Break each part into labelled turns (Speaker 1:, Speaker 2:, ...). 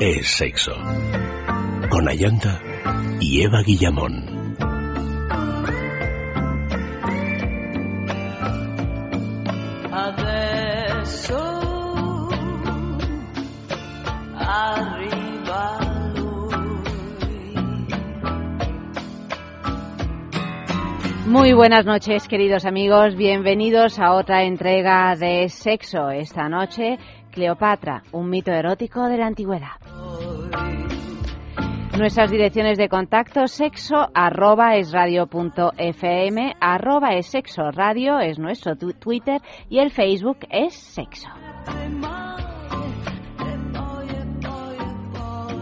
Speaker 1: es sexo. Con Ayanta y Eva Guillamón.
Speaker 2: Muy buenas noches, queridos amigos. Bienvenidos a otra entrega de Sexo. Esta noche, Cleopatra, un mito erótico de la antigüedad. Nuestras direcciones de contacto sexo arroba es radio punto fm, arroba es sexo radio es nuestro Twitter y el Facebook es sexo.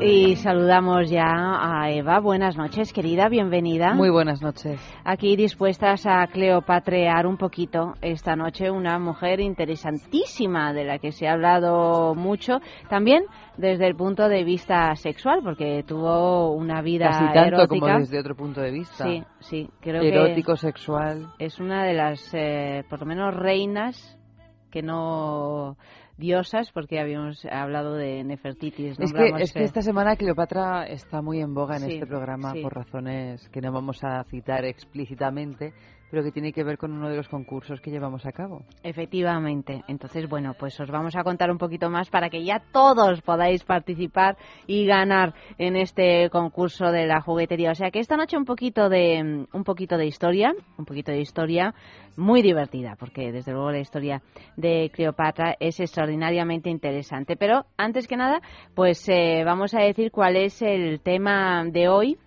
Speaker 2: Y saludamos ya a Eva. Buenas noches, querida, bienvenida.
Speaker 3: Muy buenas noches.
Speaker 2: Aquí dispuestas a cleopatrear un poquito esta noche una mujer interesantísima de la que se ha hablado mucho, también desde el punto de vista sexual, porque tuvo una vida
Speaker 3: Casi tanto
Speaker 2: erótica.
Speaker 3: como desde otro punto de vista.
Speaker 2: Sí, sí, creo
Speaker 3: Erótico,
Speaker 2: que
Speaker 3: sexual.
Speaker 2: es una de las, eh, por lo menos, reinas que no diosas, porque habíamos hablado de Nefertitis.
Speaker 3: Es que, es que
Speaker 2: eh,
Speaker 3: esta semana Cleopatra está muy en boga en
Speaker 2: Sí,
Speaker 3: este programa
Speaker 2: sí.
Speaker 3: por razones que no vamos a citar explícitamente, pero que tiene que ver con uno de los concursos que llevamos a cabo.
Speaker 2: Efectivamente. Entonces, bueno, pues os vamos a contar un poquito más para que ya todos podáis participar y ganar en este concurso de la juguetería. O sea que esta noche un poquito de un poquito de historia, un poquito de historia muy divertida, porque desde luego la historia de Cleopatra es extraordinariamente interesante. Pero antes que nada, pues eh, vamos a decir cuál es el tema de hoy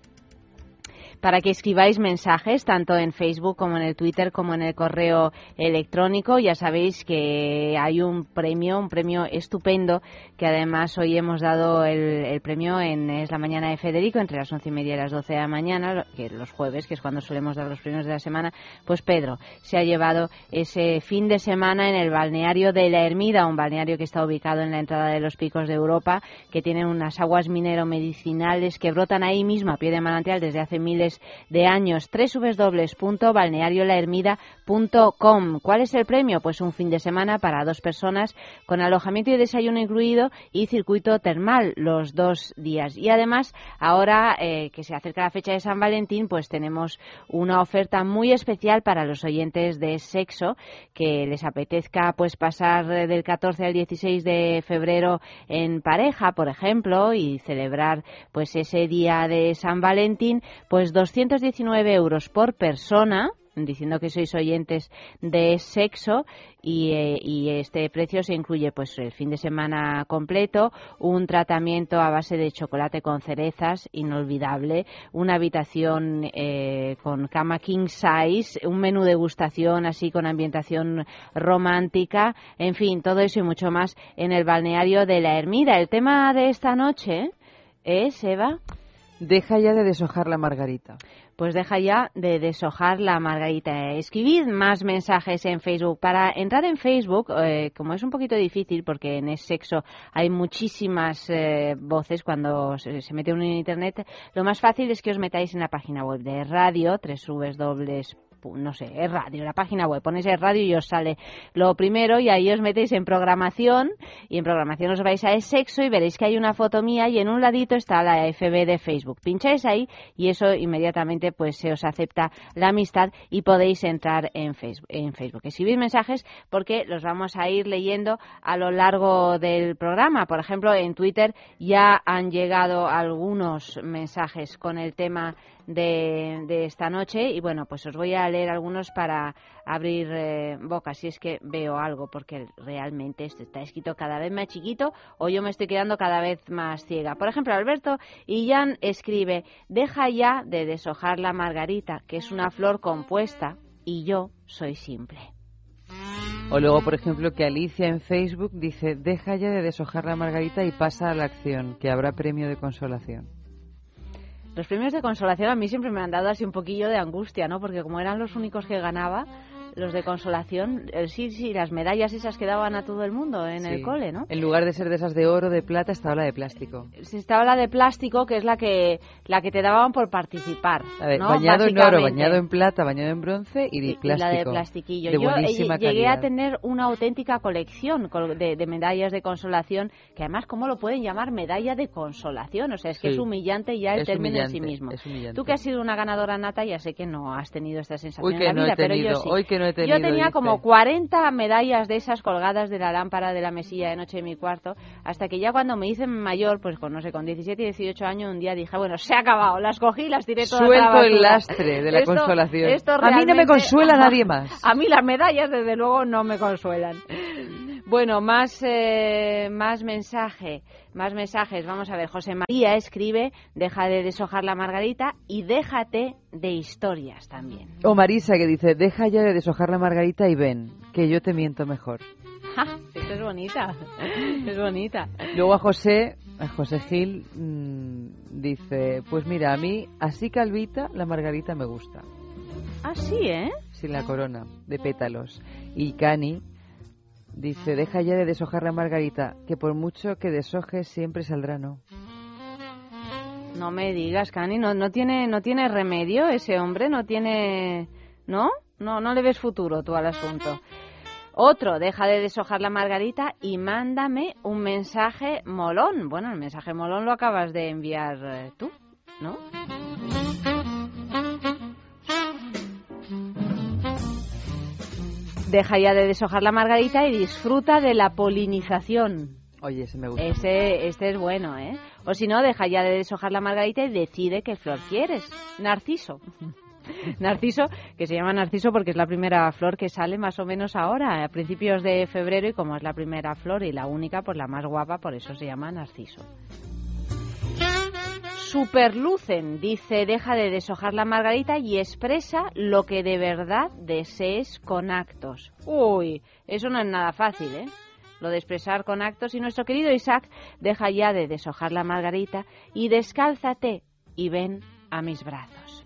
Speaker 2: para que escribáis mensajes tanto en Facebook como en el Twitter como en el correo electrónico. Ya sabéis que hay un premio, un premio estupendo que además hoy hemos dado el, premio en Es la Mañana de Federico entre las once y media y las doce de la mañana, que los jueves, que es cuando solemos dar los premios de la semana. Pues Pedro se ha llevado ese fin de semana en el balneario de La Ermida, un balneario que está ubicado en la entrada de los picos de Europa, que tiene unas aguas minero-medicinales que brotan ahí mismo a pie de manantial desde hace miles de años. www.balneariolahermida.com. ¿Cuál es el premio? Pues un fin de semana para dos personas con alojamiento y desayuno incluido y circuito termal los dos días. Y además, ahora eh, que se acerca la fecha de San Valentín, pues tenemos una oferta muy especial para los oyentes de sexo que les apetezca pues pasar eh, del 14 al 16 de febrero en pareja, por ejemplo, y celebrar pues ese día de San Valentín, pues 219 euros por persona diciendo que sois oyentes de sexo y, eh, y este precio se incluye pues el fin de semana completo, un tratamiento a base de chocolate con cerezas inolvidable, una habitación eh, con cama king size, un menú degustación así con ambientación romántica, en fin, todo eso y mucho más en el balneario de la Ermida. El tema de esta noche es, Eva,
Speaker 3: Deja ya de deshojar la margarita.
Speaker 2: pues deja ya de deshojar la margarita. Escribid más mensajes en Facebook. Para entrar en Facebook, eh, como es un poquito difícil porque en es sexo hay muchísimas eh, voces cuando se, se mete uno en Internet, lo más fácil es que os metáis en la página web de radio, www no sé, es radio, la página web, ponéis el radio y os sale lo primero y ahí os metéis en programación y en programación os vais a es sexo y veréis que hay una foto mía y en un ladito está la FB de Facebook. Pincháis ahí y eso inmediatamente pues se os acepta la amistad y podéis entrar en Facebook. En Facebook. Escribid mensajes porque los vamos a ir leyendo a lo largo del programa. Por ejemplo, en Twitter ya han llegado algunos mensajes con el tema de, esta noche y bueno, pues os voy a leer algunos para abrir eh, boca si es que veo algo porque realmente esto está escrito cada vez más chiquito o yo me estoy quedando cada vez más ciega. Por ejemplo, Alberto Illán escribe, deja ya de deshojar la margarita, que es una flor compuesta y yo soy simple.
Speaker 3: O luego, por ejemplo, que Alicia en Facebook dice, deja ya de deshojar la margarita y pasa a la acción, que habrá premio de consolación.
Speaker 2: Los premios de consolación a mí siempre me han dado así un poquillo de angustia, ¿no? Porque como eran los únicos que ganaba, Los de consolación, eh, sí, sí, las medallas esas que daban a todo el mundo en el
Speaker 3: Sí.
Speaker 2: cole, ¿no?
Speaker 3: En lugar de ser de esas de oro, de plata, estaba la de plástico.
Speaker 2: Se estaba la de plástico, que es la que la que te daban por participar.
Speaker 3: A ver,
Speaker 2: ¿no?
Speaker 3: bañado en oro, bañado en plata, bañado en bronce y de
Speaker 2: Y- y
Speaker 3: plástico.
Speaker 2: la de plastiquillo.
Speaker 3: De
Speaker 2: Yo eh,
Speaker 3: buenísima
Speaker 2: llegué a tener una auténtica colección col- de, de medallas de consolación, que además, ¿cómo lo pueden llamar medalla de consolación? O sea, es que
Speaker 3: Sí.
Speaker 2: es humillante ya el
Speaker 3: Es
Speaker 2: término en sí mismo. Tú que has sido una ganadora nata, ya sé que no has tenido esta sensación
Speaker 3: Uy,
Speaker 2: en la
Speaker 3: no he
Speaker 2: vida, pero yo sí.
Speaker 3: hoy que no he tenido,
Speaker 2: Yo tenía
Speaker 3: dice.
Speaker 2: como 40 medallas de esas colgadas de la lámpara de la mesilla de noche de mi cuarto, hasta que ya cuando me hice mayor, pues con, no sé, con 17 y 18 años, un día dije, bueno, se ha acabado, las cogí y las tiré todas a la
Speaker 3: Suelto el lastre de la
Speaker 2: Esto-
Speaker 3: consolación.
Speaker 2: esto
Speaker 3: a mí no me consuela nadie más.
Speaker 2: A mí las medallas, desde luego, no me consuelan. Bueno, más, eh, más mensaje, más mensajes. Vamos a ver, José María escribe, deja de deshojar la margarita y déjate de historias también.
Speaker 3: O Marisa que dice, deja ya de deshojar la margarita y ven, que yo te miento mejor.
Speaker 2: ¡Ja! Esto es bonita, es bonita.
Speaker 3: Luego a José, a José Gil, mm, dice, pues mira, a mí, así calvita, la margarita me gusta.
Speaker 2: Ah, sí, ¿eh?
Speaker 3: Sin la corona, de pétalos. Y Cani dice, deja ya de deshojar la margarita, que por mucho que deshojes siempre saldrá no.
Speaker 2: No me digas, Cani, no, no, tiene, no tiene remedio ese hombre, no tiene... ¿No? No, no le ves futuro tú al asunto. Otro, deja de deshojar la margarita y mándame un mensaje molón. Bueno, el mensaje molón lo acabas de enviar eh, tú, ¿no? Deja ya de deshojar la margarita y disfruta de la polinización.
Speaker 3: Oye, ese me gusta.
Speaker 2: Ese, este es bueno, ¿eh? O si no, deja ya de deshojar la margarita y decide qué flor quieres. Narciso. Narciso, que se llama Narciso porque es la primera flor que sale más o menos ahora, a principios de febrero, y como es la primera flor y la única, pues la más guapa, por eso se llama Narciso. Superlucen dice, deja de deshojar la margarita y expresa lo que de verdad desees con actos. Uy, eso no es nada fácil, ¿eh? Lo de expresar con actos. Y nuestro querido Isaac deja ya de deshojar la margarita y descálzate y ven a mis brazos.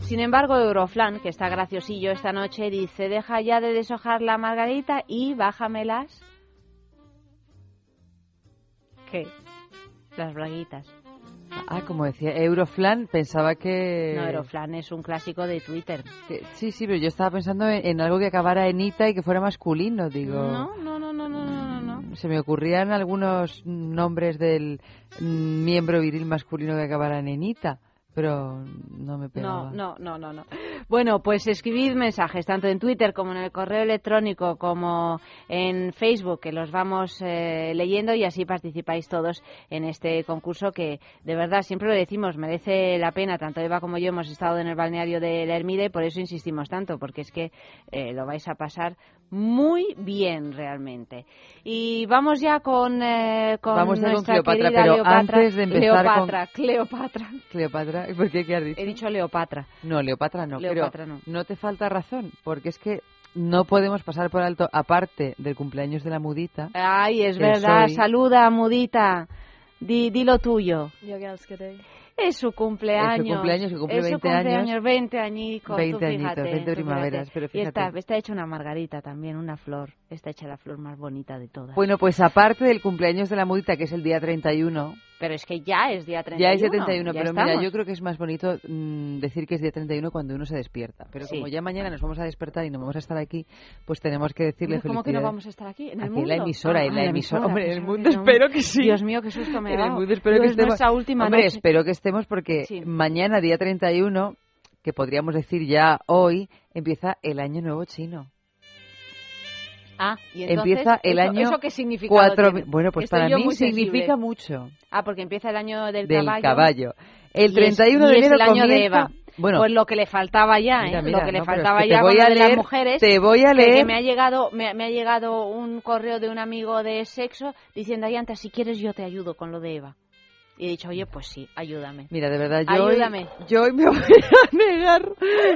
Speaker 2: Sin embargo, Euroflan, que está graciosillo esta noche, dice, deja ya de deshojar la margarita y bájamelas. ¿Qué? Las braguitas.
Speaker 3: Ah, como decía, Euroflan, pensaba que...
Speaker 2: No, Euroflan es un clásico de Twitter.
Speaker 3: que- Sí, sí, pero yo estaba pensando en, en algo que acabara en Ita y que fuera masculino, digo...
Speaker 2: No, no, no, no, no, no, no, no.
Speaker 3: Se me ocurrían algunos nombres del mm, miembro viril masculino que acabaran en Ita, pero no me pegaba.
Speaker 2: No, no, no, no, no. Bueno, pues escribid mensajes tanto en Twitter como en el correo electrónico como en Facebook que los vamos eh, leyendo y así participáis todos en este concurso que de verdad siempre lo decimos merece la pena tanto Eva como yo hemos estado en el balneario de la Ermida y por eso insistimos tanto porque es que eh, lo vais a pasar muy bien realmente y vamos ya con, eh, con
Speaker 3: Vamos ya con
Speaker 2: nuestra
Speaker 3: Cleopatra,
Speaker 2: querida
Speaker 3: pero
Speaker 2: Leopatra
Speaker 3: antes de empezar con-
Speaker 2: Cleopatra Cleopatra
Speaker 3: ¿por qué? ¿Qué has dicho?
Speaker 2: he dicho Leopatra
Speaker 3: No, Leopatra no.
Speaker 2: Leopatra
Speaker 3: pero
Speaker 2: no.
Speaker 3: no te falta razón, porque es que no podemos pasar por alto, aparte del cumpleaños de la mudita,
Speaker 2: Ay, es
Speaker 3: que
Speaker 2: verdad.
Speaker 3: soy-
Speaker 2: Saluda, mudita. Di, di lo tuyo.
Speaker 4: Älskar dig.
Speaker 2: Es su cumpleaños.
Speaker 3: Es su cumpleaños, que cumple
Speaker 2: Es su
Speaker 3: 20 años.
Speaker 2: cumpleaños, 20 añicos.
Speaker 3: 20
Speaker 2: tú
Speaker 3: añitos,
Speaker 2: fíjate,
Speaker 3: 20
Speaker 2: tú
Speaker 3: primaveras,
Speaker 2: fíjate.
Speaker 3: pero
Speaker 2: Y está,
Speaker 3: fíjate.
Speaker 2: está hecha una margarita también, una flor. Está hecha la flor más bonita de todas.
Speaker 3: Bueno, pues aparte del cumpleaños de la mudita, que es el día 31,
Speaker 2: pero es que ya es día 31.
Speaker 3: ya es día 31,
Speaker 2: ya
Speaker 3: pero mira,
Speaker 2: estamos.
Speaker 3: yo creo que es más bonito mm, decir que es día 31 cuando uno se despierta. Pero
Speaker 2: Sí.
Speaker 3: como ya mañana nos vamos a despertar y no vamos a estar aquí, pues tenemos que decirle
Speaker 2: ¿Cómo que no vamos a estar aquí? ¿En el
Speaker 3: Aquí
Speaker 2: mundo?
Speaker 3: en la emisora,
Speaker 2: Ah,
Speaker 3: en la emisora. Hombre, en el mundo
Speaker 2: no.
Speaker 3: espero que sí.
Speaker 2: Dios mío, qué susto me he
Speaker 3: En el
Speaker 2: dado.
Speaker 3: mundo espero
Speaker 2: Digo,
Speaker 3: que
Speaker 2: es
Speaker 3: estemos.
Speaker 2: nuestra última
Speaker 3: Hombre,
Speaker 2: noche.
Speaker 3: espero que estemos porque
Speaker 2: Sí.
Speaker 3: mañana, día 31, que podríamos decir ya hoy, empieza el año nuevo chino.
Speaker 2: Ah, y entonces,
Speaker 3: empieza el
Speaker 2: ¿eso-
Speaker 3: año
Speaker 2: ¿Eso qué significa?
Speaker 3: Cuatro, bueno, pues
Speaker 2: Estoy
Speaker 3: para mí
Speaker 2: muy sensible.
Speaker 3: significa mucho.
Speaker 2: Ah, porque empieza el año del,
Speaker 3: Del
Speaker 2: caballo.
Speaker 3: caballo. El
Speaker 2: Y es-
Speaker 3: 31
Speaker 2: y
Speaker 3: de
Speaker 2: es
Speaker 3: enero
Speaker 2: el año de
Speaker 3: comienza-
Speaker 2: Eva.
Speaker 3: Bueno,
Speaker 2: pues lo que le faltaba ya,
Speaker 3: mira,
Speaker 2: ¿eh?
Speaker 3: mira,
Speaker 2: lo que le
Speaker 3: no, es
Speaker 2: faltaba
Speaker 3: que
Speaker 2: ya
Speaker 3: voy a
Speaker 2: lo de las
Speaker 3: leer-
Speaker 2: mujeres.
Speaker 3: te voy a leer-
Speaker 2: Que me ha llegado, me, me ha llegado un correo de un amigo de sexo diciendo, ay, antes si quieres yo te ayudo con lo de Eva. Y he dicho, oye, pues sí, ayúdame.
Speaker 3: Mira, de verdad, yo hoy,
Speaker 2: Ayúdame.
Speaker 3: yo hoy me voy a negar,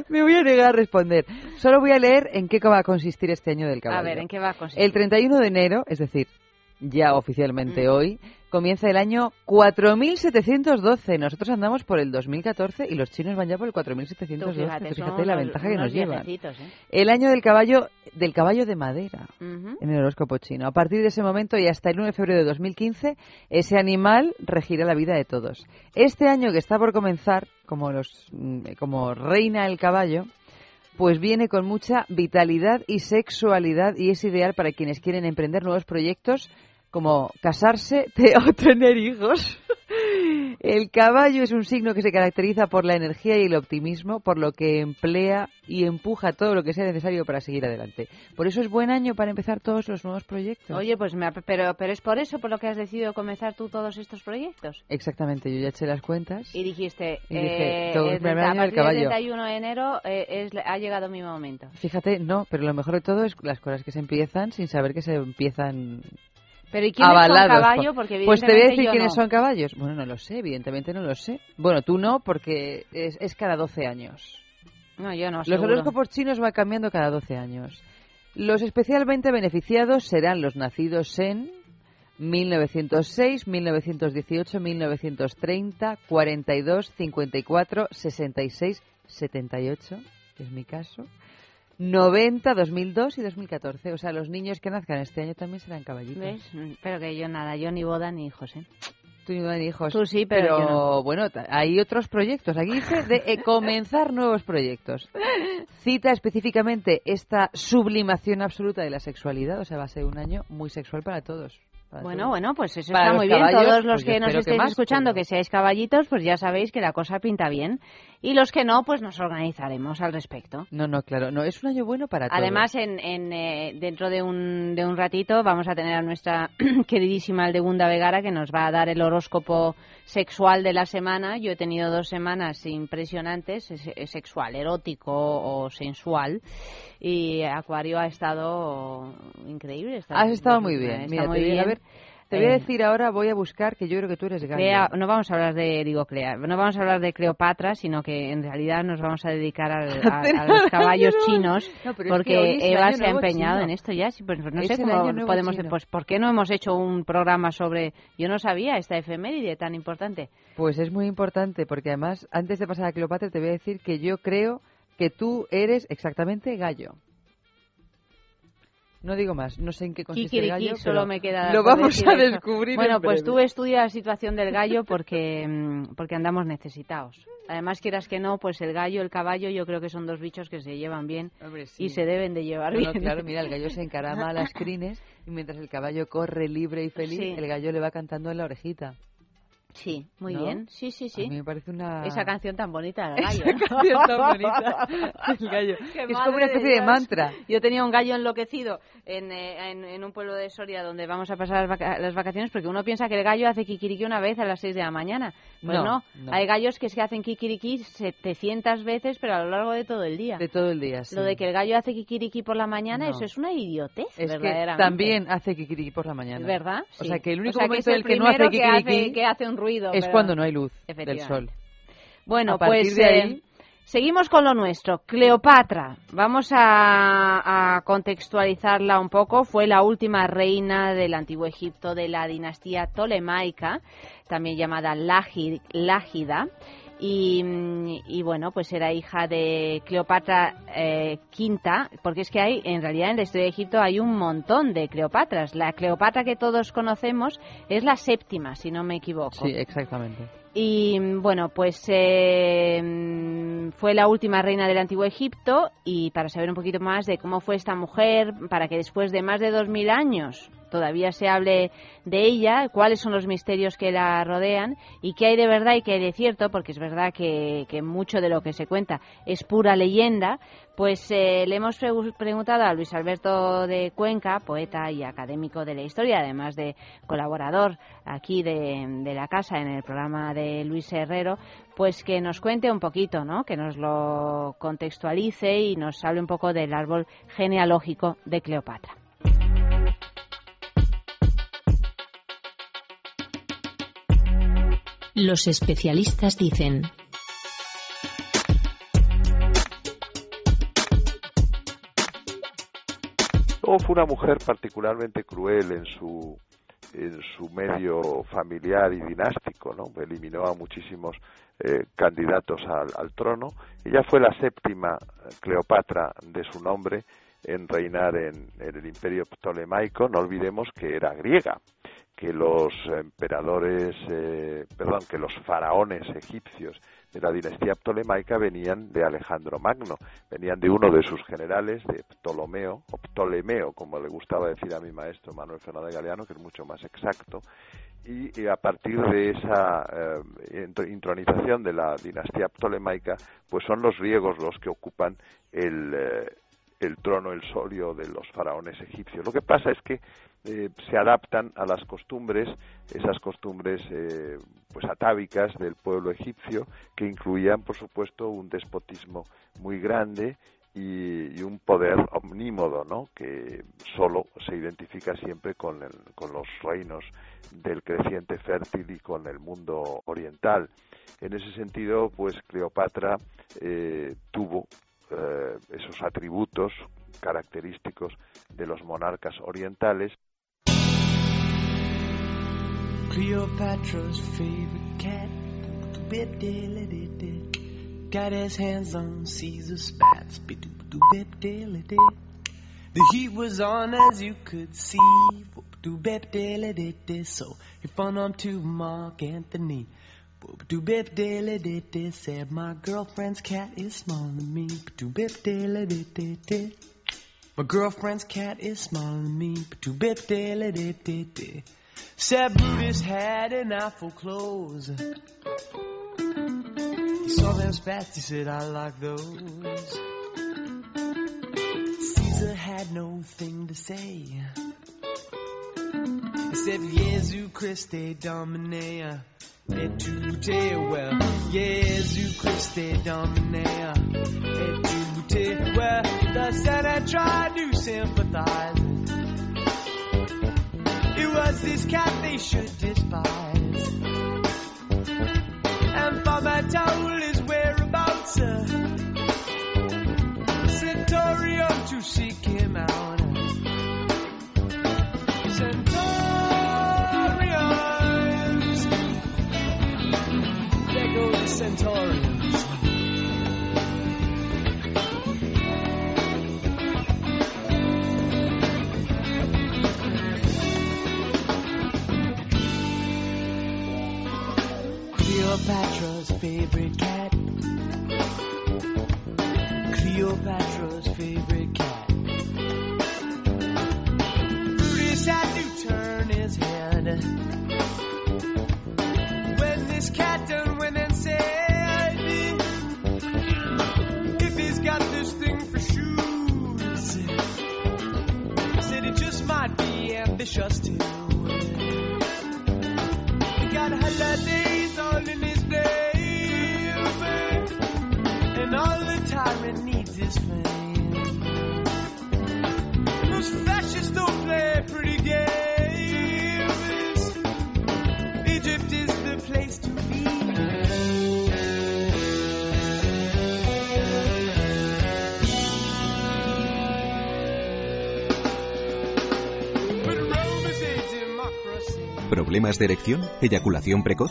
Speaker 3: me voy a negar a responder. Solo voy a leer en qué va a consistir este año del caballo.
Speaker 2: A ver, ¿en qué va a consistir?
Speaker 3: El 31 de enero, es decir, ya oficialmente hoy, comienza el año 4712. Nosotros andamos por el 2014 y los chinos van ya por el 4712.
Speaker 2: fíjate,
Speaker 3: Fíjate, la ventaja que nos llevan.
Speaker 2: ¿eh?
Speaker 3: El año del caballo, del caballo de madera en el horóscopo chino. A partir de ese momento y hasta el 1 de febrero de 2015, ese animal regirá la vida de todos. Este año que está por comenzar, como, los, mm, como reina el caballo, pues viene con mucha vitalidad y sexualidad y es ideal para quienes quieren emprender nuevos proyectos como casarse o tener hijos. El caballo es un signo que se caracteriza por la energía y el optimismo, por lo que emplea y empuja todo lo que sea necesario para seguir adelante. Por eso es buen año para empezar todos los nuevos proyectos.
Speaker 2: Oye, pues me, pero, pero es por eso por lo que has decidido comenzar tú todos estos proyectos.
Speaker 3: Exactamente, yo ya eché las cuentas.
Speaker 2: Y dijiste,
Speaker 3: Y dije,
Speaker 2: eh,
Speaker 3: todo
Speaker 2: el
Speaker 3: es primer
Speaker 2: 30
Speaker 3: año
Speaker 2: a
Speaker 3: del caballo.
Speaker 2: 31 de enero eh, es, ha llegado mi momento.
Speaker 3: Fíjate, no, pero lo mejor de todo es las cosas que se empiezan sin saber que se empiezan
Speaker 2: Pero ¿y quiénes
Speaker 3: avalados.
Speaker 2: son caballo?
Speaker 3: por-
Speaker 2: Porque
Speaker 3: pues te voy a decir quiénes
Speaker 2: no.
Speaker 3: son caballos. Bueno, no lo sé, evidentemente no lo sé. Bueno, tú no, porque es, es cada 12 años.
Speaker 2: No, yo no,
Speaker 3: Los
Speaker 2: seguro.
Speaker 3: horóscopos chinos van cambiando cada 12 años. Los especialmente beneficiados serán los nacidos en 1906, 1918, 1930, 42, 54, 66, 78, que es mi caso, 90, 2002 y 2014. O sea, los niños que nazcan este año también serán caballitos.
Speaker 2: ¿Ves? Pero que yo nada, yo ni boda ni hijos, ¿eh?
Speaker 3: Tú no tienes hijos.
Speaker 2: Tú sí, pero yo no.
Speaker 3: bueno, hay otros proyectos. Aquí dice de eh, comenzar nuevos proyectos. Cita específicamente esta sublimación absoluta de la sexualidad. O sea, va a ser un año muy sexual para todos.
Speaker 2: Bueno,
Speaker 3: todos.
Speaker 2: bueno, pues eso
Speaker 3: Para
Speaker 2: está muy bien. Todos los
Speaker 3: pues
Speaker 2: que nos
Speaker 3: que
Speaker 2: estéis
Speaker 3: más,
Speaker 2: escuchando,
Speaker 3: pero-
Speaker 2: que seáis caballitos, pues ya sabéis que la cosa pinta bien. Y los que no, pues nos organizaremos al respecto.
Speaker 3: No, no, claro. No, es un año bueno para todos.
Speaker 2: Además, en, en, eh, dentro de un, de un ratito vamos a tener a nuestra queridísima Aldegunda Vegara que nos va a dar el horóscopo sexual de la semana. Yo he tenido dos semanas impresionantes, es- es sexual, erótico o sensual. Y Acuario ha estado increíble. está-
Speaker 3: Has estado muy bien. Mira,
Speaker 2: muy
Speaker 3: te, voy a
Speaker 2: bien.
Speaker 3: ver, te voy a
Speaker 2: Eh,
Speaker 3: decir ahora, voy a buscar, que yo creo que tú eres gallo.
Speaker 2: Clea- no vamos a hablar de, digo, Clea, no vamos a hablar de Cleopatra, sino que en realidad nos vamos a dedicar al- a, a los caballos chinos,
Speaker 3: No, pero es
Speaker 2: porque
Speaker 3: que hoy es el
Speaker 2: Eva
Speaker 3: año
Speaker 2: se ha
Speaker 3: nuevo
Speaker 2: empeñado
Speaker 3: chino.
Speaker 2: en esto ya. sí, pues, pues no
Speaker 3: Es
Speaker 2: sé
Speaker 3: el
Speaker 2: cómo
Speaker 3: año nuevo
Speaker 2: podemos,
Speaker 3: chino.
Speaker 2: pues, ¿por qué no hemos hecho un programa sobre? Yo no sabía esta efeméride tan importante.
Speaker 3: Pues es muy importante, porque además, antes de pasar a Cleopatra, te voy a decir que yo creo que tú eres exactamente gallo. No digo más, no sé en qué consiste el
Speaker 2: Kikiriki,
Speaker 3: gallo,
Speaker 2: solo me queda.
Speaker 3: lo vamos a
Speaker 2: eso.
Speaker 3: descubrir
Speaker 2: Bueno,
Speaker 3: en
Speaker 2: pues
Speaker 3: breve.
Speaker 2: tú estudia la situación del gallo porque, mm, porque andamos necesitados. Además, quieras que no, pues el gallo, el caballo, yo creo que son dos bichos que se llevan bien
Speaker 3: Hombre, sí.
Speaker 2: y se deben de llevar
Speaker 3: No, no,
Speaker 2: bien.
Speaker 3: claro, mira, el gallo se encarama a las crines y mientras el caballo corre libre y feliz,
Speaker 2: Sí.
Speaker 3: el gallo le va cantando en la orejita.
Speaker 2: Sí, muy
Speaker 3: ¿No?
Speaker 2: bien. Sí, sí,
Speaker 3: A
Speaker 2: sí.
Speaker 3: mí me parece una...
Speaker 2: Esa canción tan bonita del gallo.
Speaker 3: Esa canción tan bonita. El gallo.
Speaker 2: Qué
Speaker 3: Que es como una especie de,
Speaker 2: Dios.
Speaker 3: mantra.
Speaker 2: Yo tenía un gallo enloquecido en, eh, en, en un pueblo de Soria donde vamos a pasar las, vaca- las vacaciones porque uno piensa que el gallo hace kikiriki una vez a las 6 de la mañana. Pues
Speaker 3: No,
Speaker 2: no,
Speaker 3: no.
Speaker 2: hay gallos que que hacen kikiriki 700 veces pero a lo largo de todo el día.
Speaker 3: De todo el día, sí.
Speaker 2: Lo de que el gallo hace kikiriki por la mañana, eso es una idiotez,
Speaker 3: Es que
Speaker 2: verdaderamente.
Speaker 3: también hace kikiriki por la mañana.
Speaker 2: ¿Verdad?
Speaker 3: O
Speaker 2: Sí.
Speaker 3: sea, que el único
Speaker 2: O sea,
Speaker 3: momento en el que no hace
Speaker 2: primero que
Speaker 3: kikiriki
Speaker 2: que hace un ruido.
Speaker 3: Es
Speaker 2: pero-
Speaker 3: cuando no hay luz del sol.
Speaker 2: Bueno,
Speaker 3: A
Speaker 2: pues
Speaker 3: de
Speaker 2: eh,
Speaker 3: ahí-
Speaker 2: seguimos con lo nuestro. Cleopatra, vamos a, a contextualizarla un poco. Fue la última reina del antiguo Egipto de la dinastía tolemaica, también llamada Lági- Lágida. Y, mm, y bueno, pues era hija de Cleopatra eh, V, porque es que hay, en realidad en la historia de Egipto hay un montón de Cleopatras. La Cleopatra que todos conocemos es la séptima, si no me equivoco.
Speaker 3: Sí, exactamente.
Speaker 2: Y mm, bueno, pues eh, mm, fue la última reina del antiguo Egipto y para saber un poquito más de cómo fue esta mujer, para que después de más de dos mil años todavía se hable de ella, cuáles son los misterios que la rodean y qué hay de verdad y qué hay de cierto, porque es verdad que, mucho de lo que se cuenta es pura leyenda, pues eh, le hemos pregu- preguntado a Luis Alberto de Cuenca, poeta y académico de la historia, además de colaborador aquí de, de la casa en el programa de Luis Herrero, pues que nos cuente un poquito, ¿no? que nos lo contextualice y nos hable un poco del árbol genealógico de Cleopatra.
Speaker 4: Los especialistas dicen.
Speaker 5: Fue una mujer particularmente cruel en su
Speaker 6: en su medio familiar y dinástico, ¿no? Eliminó a muchísimos eh, candidatos al, trono. Ella fue la séptima Cleopatra de su nombre en reinar en, el imperio ptolemaico. No olvidemos que era griega, que los emperadores, eh, perdón, que los faraones egipcios de la dinastía ptolemaica venían de Alejandro Magno, venían de uno de sus generales, de Ptolomeo, o Ptolemeo, como le gustaba decir a mi maestro Manuel Fernández Galeano, que es mucho más exacto, y, a partir de esa eh, intronización de la dinastía ptolemaica, pues son los griegos los que ocupan el, eh, el trono, el solio de los faraones egipcios. Lo que pasa es que eh, se adaptan a las costumbres, esas costumbres eh, pues atávicas del pueblo egipcio, que incluían, por supuesto, un despotismo muy grande y, un poder omnímodo, ¿no? que solo se identifica siempre con, con los reinos del creciente fértil y con el mundo oriental. En ese sentido, pues Cleopatra eh, tuvo esos atributos característicos de los monarcas orientales Cleopatra's favorite cat. Got his hands on Caesar spats. The heat was on as you could see. So he phoned on to Mark Anthony. Said my girlfriend's cat is smaller than me. My girlfriend's cat is smaller than me. Said Brutus had an awful clothes. He saw them spats, he said, I like those. Caesar had no thing to say. Said, Jesu Christe Domine. Et tu te, well, Jesu Christe Domine. Et tu te, well, the Senate tried to sympathize. It was this cat they should despise. And Farmer told his whereabouts. Uh,
Speaker 1: ¿Problemas de erección? ¿Eyaculación precoz?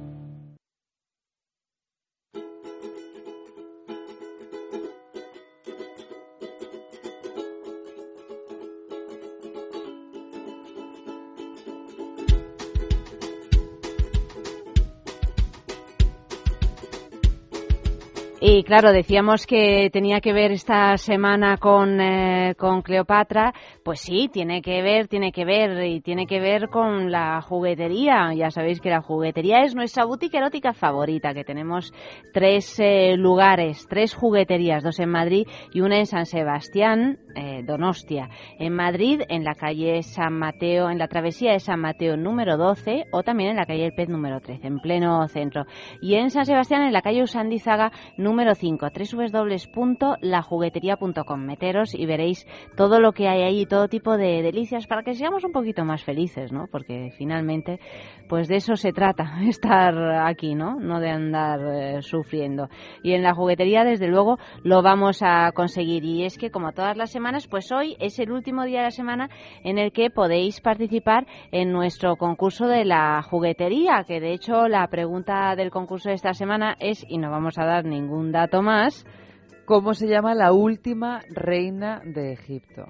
Speaker 2: Y claro, decíamos que tenía que ver esta semana con, eh, con Cleopatra. Pues sí, tiene que ver, tiene que ver y tiene que ver con la juguetería. Ya sabéis que la juguetería es nuestra boutique erótica favorita, que tenemos tres eh, lugares, tres jugueterías, dos en Madrid y una en San Sebastián, eh, Donostia. En Madrid, en la calle San Mateo, en la travesía de San Mateo número 12 o también en la calle El Pez número 13, en pleno centro. Y en San Sebastián, en la calle Usandizaga número 5, www.lajuguetería.com. Meteros y veréis todo lo que hay ahí, todo tipo de delicias para que seamos un poquito más felices, ¿no? Porque finalmente, pues de eso se trata, estar aquí, ¿no? No de andar eh, sufriendo. Y en la juguetería, desde luego, lo vamos a conseguir. Y es que, como todas las semanas, pues hoy es el último día de la semana en el que podéis participar en nuestro concurso de la juguetería, que de hecho la pregunta del concurso de esta semana es, y no vamos a dar ningún dato más.
Speaker 3: ¿Cómo se llama la última reina de Egipto?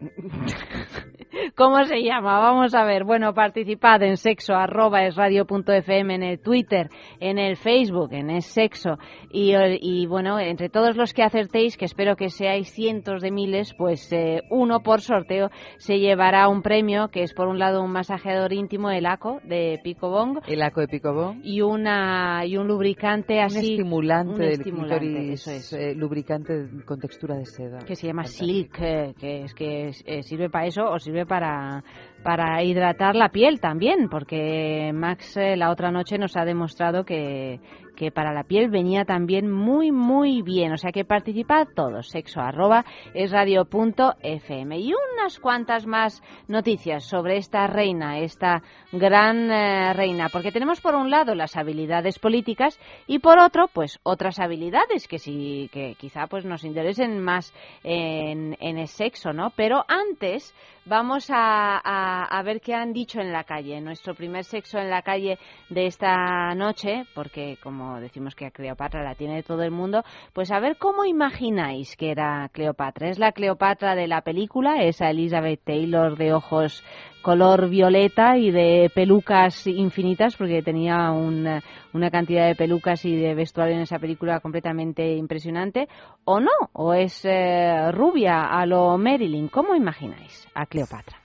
Speaker 2: ¿Cómo se llama? Vamos a ver. Bueno, participad en sexo arroba es radio punto fm en el Twitter, en el Facebook, en es sexo. Y, bueno, entre todos los que acertéis, que espero que seáis cientos de miles, pues eh, uno por sorteo se llevará un premio que es por un lado un masajeador íntimo, el ACO de Picobong.
Speaker 3: El ACO de Picobong.
Speaker 2: Y, una, y un lubricante así.
Speaker 3: Un estimulante
Speaker 2: un
Speaker 3: del
Speaker 2: estimulante, eso
Speaker 3: es. Eh, lubricante con textura de seda.
Speaker 2: Que se llama Silk, eh, que es que sirve para eso o sirve para, para hidratar la piel también, porque Max eh, la otra noche nos ha demostrado que, que para la piel venía también muy, muy bien. O sea que participad todos. Sexo arroba es radio.fm. Y unas cuantas más noticias sobre esta reina, esta gran eh, reina. Porque tenemos por un lado las habilidades políticas y por otro, pues otras habilidades que sí, que quizá pues nos interesen más en, en el sexo, ¿no? Pero antes vamos a, a ver qué han dicho en la calle. Nuestro primer sexo en la calle de esta noche, porque como decimos que a Cleopatra la tiene todo el mundo, pues a ver cómo imagináis que era Cleopatra. ¿Es la Cleopatra de la película, esa Elizabeth Taylor de ojos color violeta y de pelucas infinitas, porque tenía una, una cantidad de pelucas y de vestuario en esa película completamente impresionante, o no, o es eh, rubia a lo Marilyn. ¿Cómo imagináis a Cleopatra?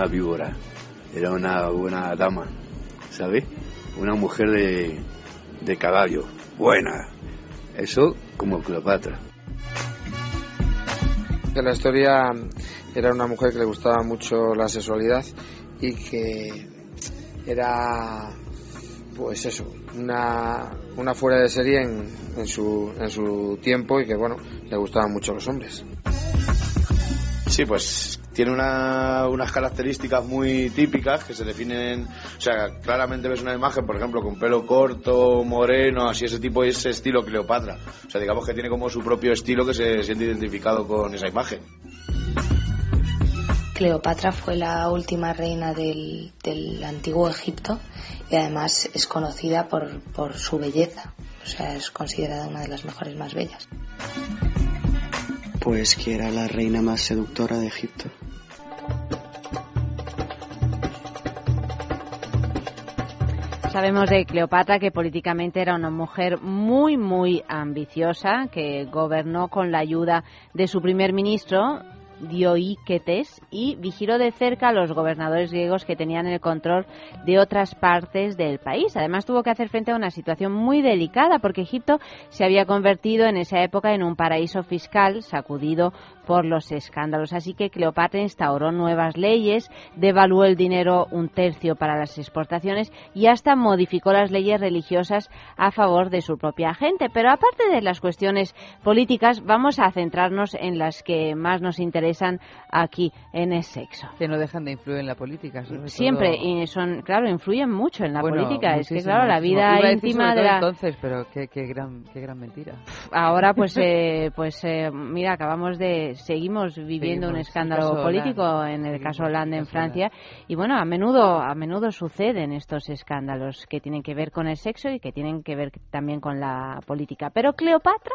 Speaker 7: Una víbora, era una buena dama, ¿sabes? Una mujer de, de caballo, buena. Eso como Cleopatra.
Speaker 8: En la historia era una mujer que le gustaba mucho la sexualidad y que era, pues eso, una, una fuera de serie en, en, su, en su tiempo y que, bueno, le gustaban mucho los hombres.
Speaker 7: Sí, pues tiene una, unas características muy típicas que se definen, o sea, claramente ves una imagen, por ejemplo, con pelo corto, moreno, así ese tipo, ese estilo Cleopatra. O sea, digamos que tiene como su propio estilo que se siente identificado con esa imagen.
Speaker 9: Cleopatra fue la última reina del, del antiguo Egipto y además es conocida por, por su belleza. O sea, es considerada una de las mejores más bellas.
Speaker 10: Pues que era la reina más seductora de Egipto.
Speaker 2: Sabemos de Cleopatra que políticamente era una mujer muy, muy ambiciosa, que gobernó con la ayuda de su primer ministro, Dioíquetes y vigiló de cerca a los gobernadores griegos que tenían el control de otras partes del país. Además, tuvo que hacer frente a una situación muy delicada porque Egipto se había convertido en esa época en un paraíso fiscal sacudido por los escándalos. Así que Cleopatra instauró nuevas leyes, devaluó el dinero un tercio para las exportaciones y hasta modificó las leyes religiosas a favor de su propia gente. Pero aparte de las cuestiones políticas, vamos a centrarnos en las que más nos interesan aquí en el sexo.
Speaker 3: Que no dejan de influir en la política.
Speaker 2: Siempre, y son, claro, influyen mucho en la política. Es que, claro, la vida íntima de la...
Speaker 3: entonces, pero qué, gran, qué gran mentira.
Speaker 2: Ahora, pues, eh, pues eh, mira, acabamos de seguimos viviendo un escándalo político en el caso Hollande en Francia. Y bueno, a menudo a menudo suceden estos escándalos que tienen que ver con el sexo y que tienen que ver también con la política. Pero Cleopatra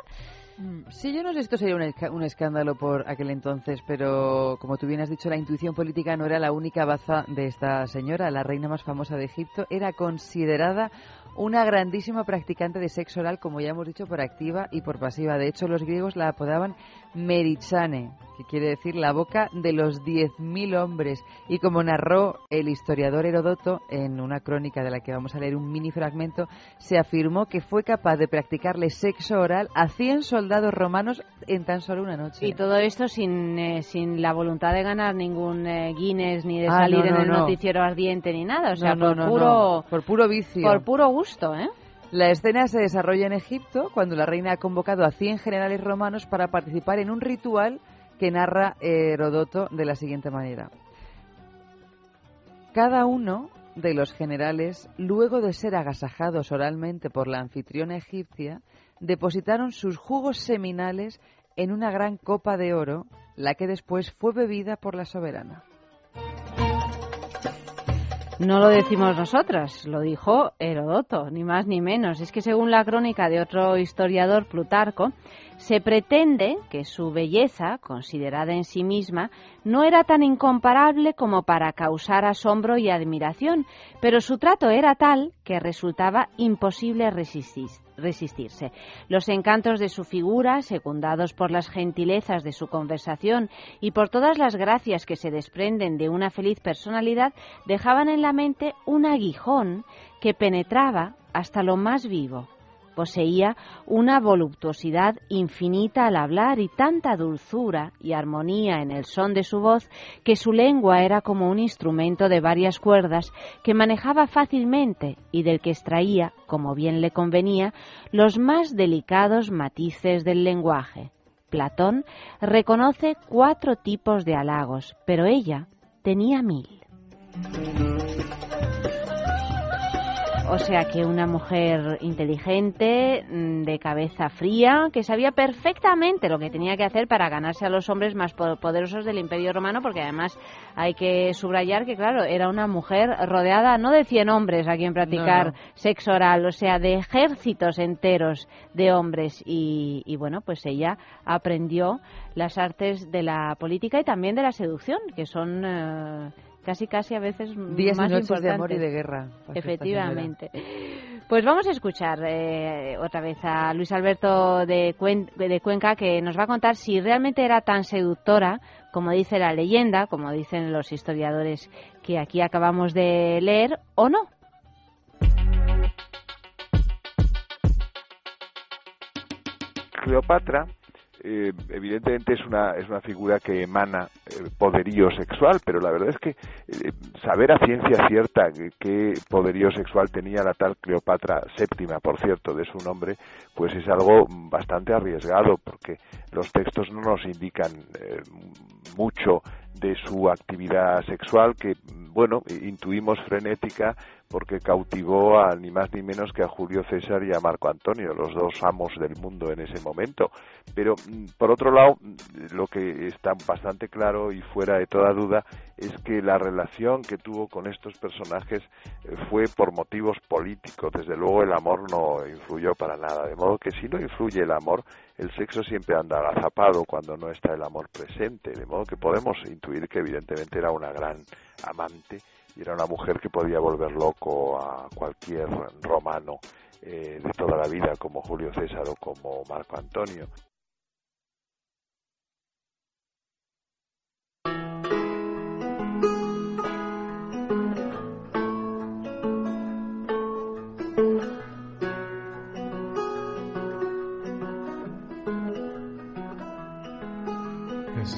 Speaker 3: Sí, yo no sé si esto sería un, escándalo por aquel entonces, pero como tú bien has dicho, la intuición política no era la única baza de esta señora. La reina más famosa de Egipto era considerada una grandísima practicante de sexo oral, como ya hemos dicho, por activa y por pasiva. De hecho, los griegos la apodaban Merichane, que quiere decir la boca de los 10.000 hombres. Y como narró el historiador Herodoto en una crónica de la que vamos a leer un mini fragmento, se afirmó que fue capaz de practicarle sexo oral a 100 soldados romanos en tan solo una noche.
Speaker 2: Y todo esto sin, eh, sin la voluntad de ganar ningún eh, Guinness ni de ah, salir en el noticiero ardiente ni nada. O sea, por, puro,
Speaker 3: por puro vicio.
Speaker 2: Por puro gusto, ¿eh?
Speaker 3: La escena se desarrolla en Egipto cuando la reina ha convocado a 100 generales romanos para participar en un ritual que narra Herodoto de la siguiente manera. Cada uno de los generales, luego de ser agasajados oralmente por la anfitriona egipcia, depositaron sus jugos seminales en una gran copa de oro, la que después fue bebida por la soberana.
Speaker 2: No lo decimos nosotras, lo dijo Herodoto, ni más ni menos. Es que según la crónica de otro historiador, Plutarco, se pretende que su belleza, considerada en sí misma, no era tan incomparable como para causar asombro y admiración, pero su trato era tal que resultaba imposible resistirse. Los encantos de su figura, secundados por las gentilezas de su conversación y por todas las gracias que se desprenden de una feliz personalidad, dejaban en la mente un aguijón que penetraba hasta lo más vivo Poseía una voluptuosidad infinita al hablar y tanta dulzura y armonía en el son de su voz que su lengua era como un instrumento de varias cuerdas que manejaba fácilmente y del que extraía, como bien le convenía, los más delicados matices del lenguaje. Platón reconoce cuatro tipos de halagos, pero ella tenía mil. O sea que una mujer inteligente, mm, de cabeza fría, que sabía perfectamente lo que tenía que hacer para ganarse a los hombres más poderosos del Imperio Romano, porque además hay que subrayar que, claro, era una mujer rodeada no de 100 hombres a quien practicar sexo oral, o sea, de ejércitos enteros de hombres. Y, bueno, pues ella aprendió las artes de la política y también de la seducción, que son... Eh, casi casi a veces
Speaker 3: Días
Speaker 2: más
Speaker 3: y noches de amor y de guerra.
Speaker 2: Efectivamente. Pues vamos a escuchar eh, otra vez a Luis Alberto de, de Cuenca que nos va a contar si realmente era tan seductora como dice la leyenda, como dicen los historiadores que aquí acabamos de leer, o no.
Speaker 5: Cleopatra eh, evidentemente es una, es una figura que emana eh, poderío sexual, pero la verdad es que eh, saber a ciencia cierta qué poderío sexual tenía la tal Cleopatra séptima, por cierto, de su nombre, pues es algo bastante arriesgado, porque los textos no nos indican mucho de su actividad sexual, que, bueno, intuimos frenética porque cautivó a ni más ni menos que a Julio César y a Marco Antonio, los dos amos del mundo en ese momento. Pero, mm, por otro lado, lo que está bastante claro y fuera de toda duda es que la relación que tuvo con estos personajes eh, fue por motivos políticos. Desde luego el amor no influyó para nada. De modo que si no influye el amor, el sexo siempre anda agazapado cuando no está el amor presente. De modo que podemos intuir que evidentemente era una gran amante y era una mujer que podía volver loco a cualquier romano eh, de toda la vida como Julio César o como Marco Antonio.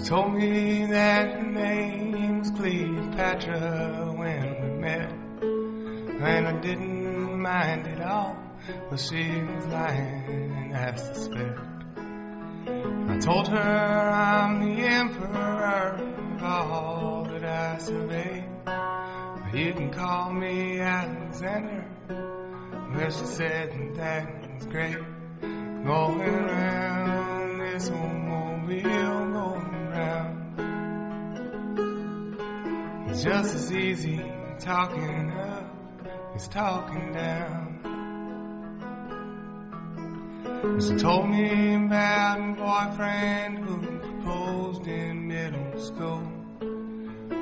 Speaker 11: Told me that her name was Cleopatra when we met. And I didn't mind at all, but she was lying, I suspect. I told her I'm the emperor of all that I survey. You can call me Alexander. Well, she said that was great. Going around this automobile, around. It's just as easy talking up as talking down. She told me about a boyfriend who proposed in middle school.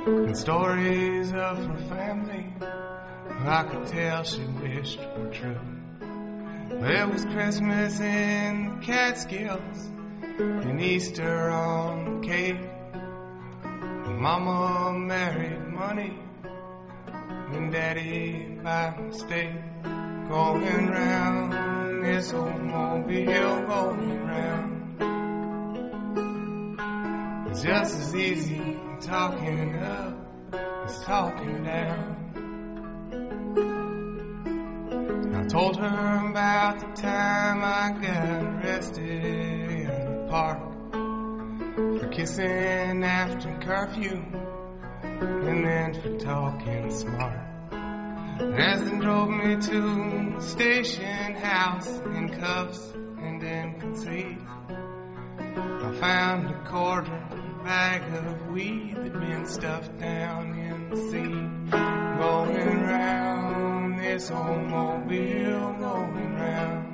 Speaker 11: And stories of her family, I could tell she wished were true. There was Christmas in the Catskills and Easter on Cape. Mama married money and Daddy by mistake. Going round this old mobile, going round. It's just as easy talking up as talking down. I told her about the time I got arrested in park for kissing after curfew and then for talking smart. They drove me to station house in cuffs and in conceit, I found a quarter bag of weed that'd been stuffed down in the seat. Going round this old mobile, going round.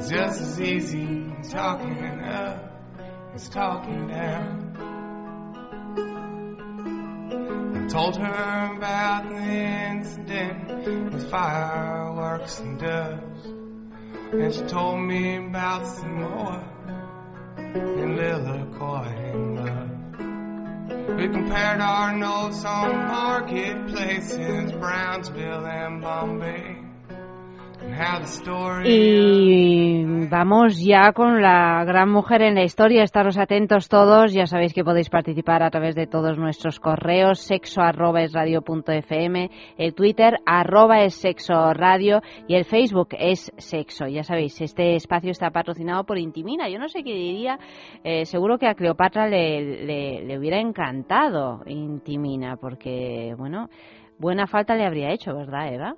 Speaker 11: It's just as easy talking up as talking down. I told her about the incident with fireworks and doves. And she told me about Samoa and Lilliput and love. We compared our notes on marketplaces, Brownsville and Bombay.
Speaker 2: Y vamos ya con la gran mujer en la historia. Estaros atentos todos. Ya sabéis que podéis participar a través de todos nuestros correos. Sexo arroba es radio punto fm. El Twitter arroba es sexo radio. Y el Facebook es sexo. Ya sabéis, este espacio está patrocinado por Intimina. Yo no sé qué diría. eh, seguro que a Cleopatra le, le, le hubiera encantado Intimina. Porque, bueno, buena falta le habría hecho, ¿verdad, Eva?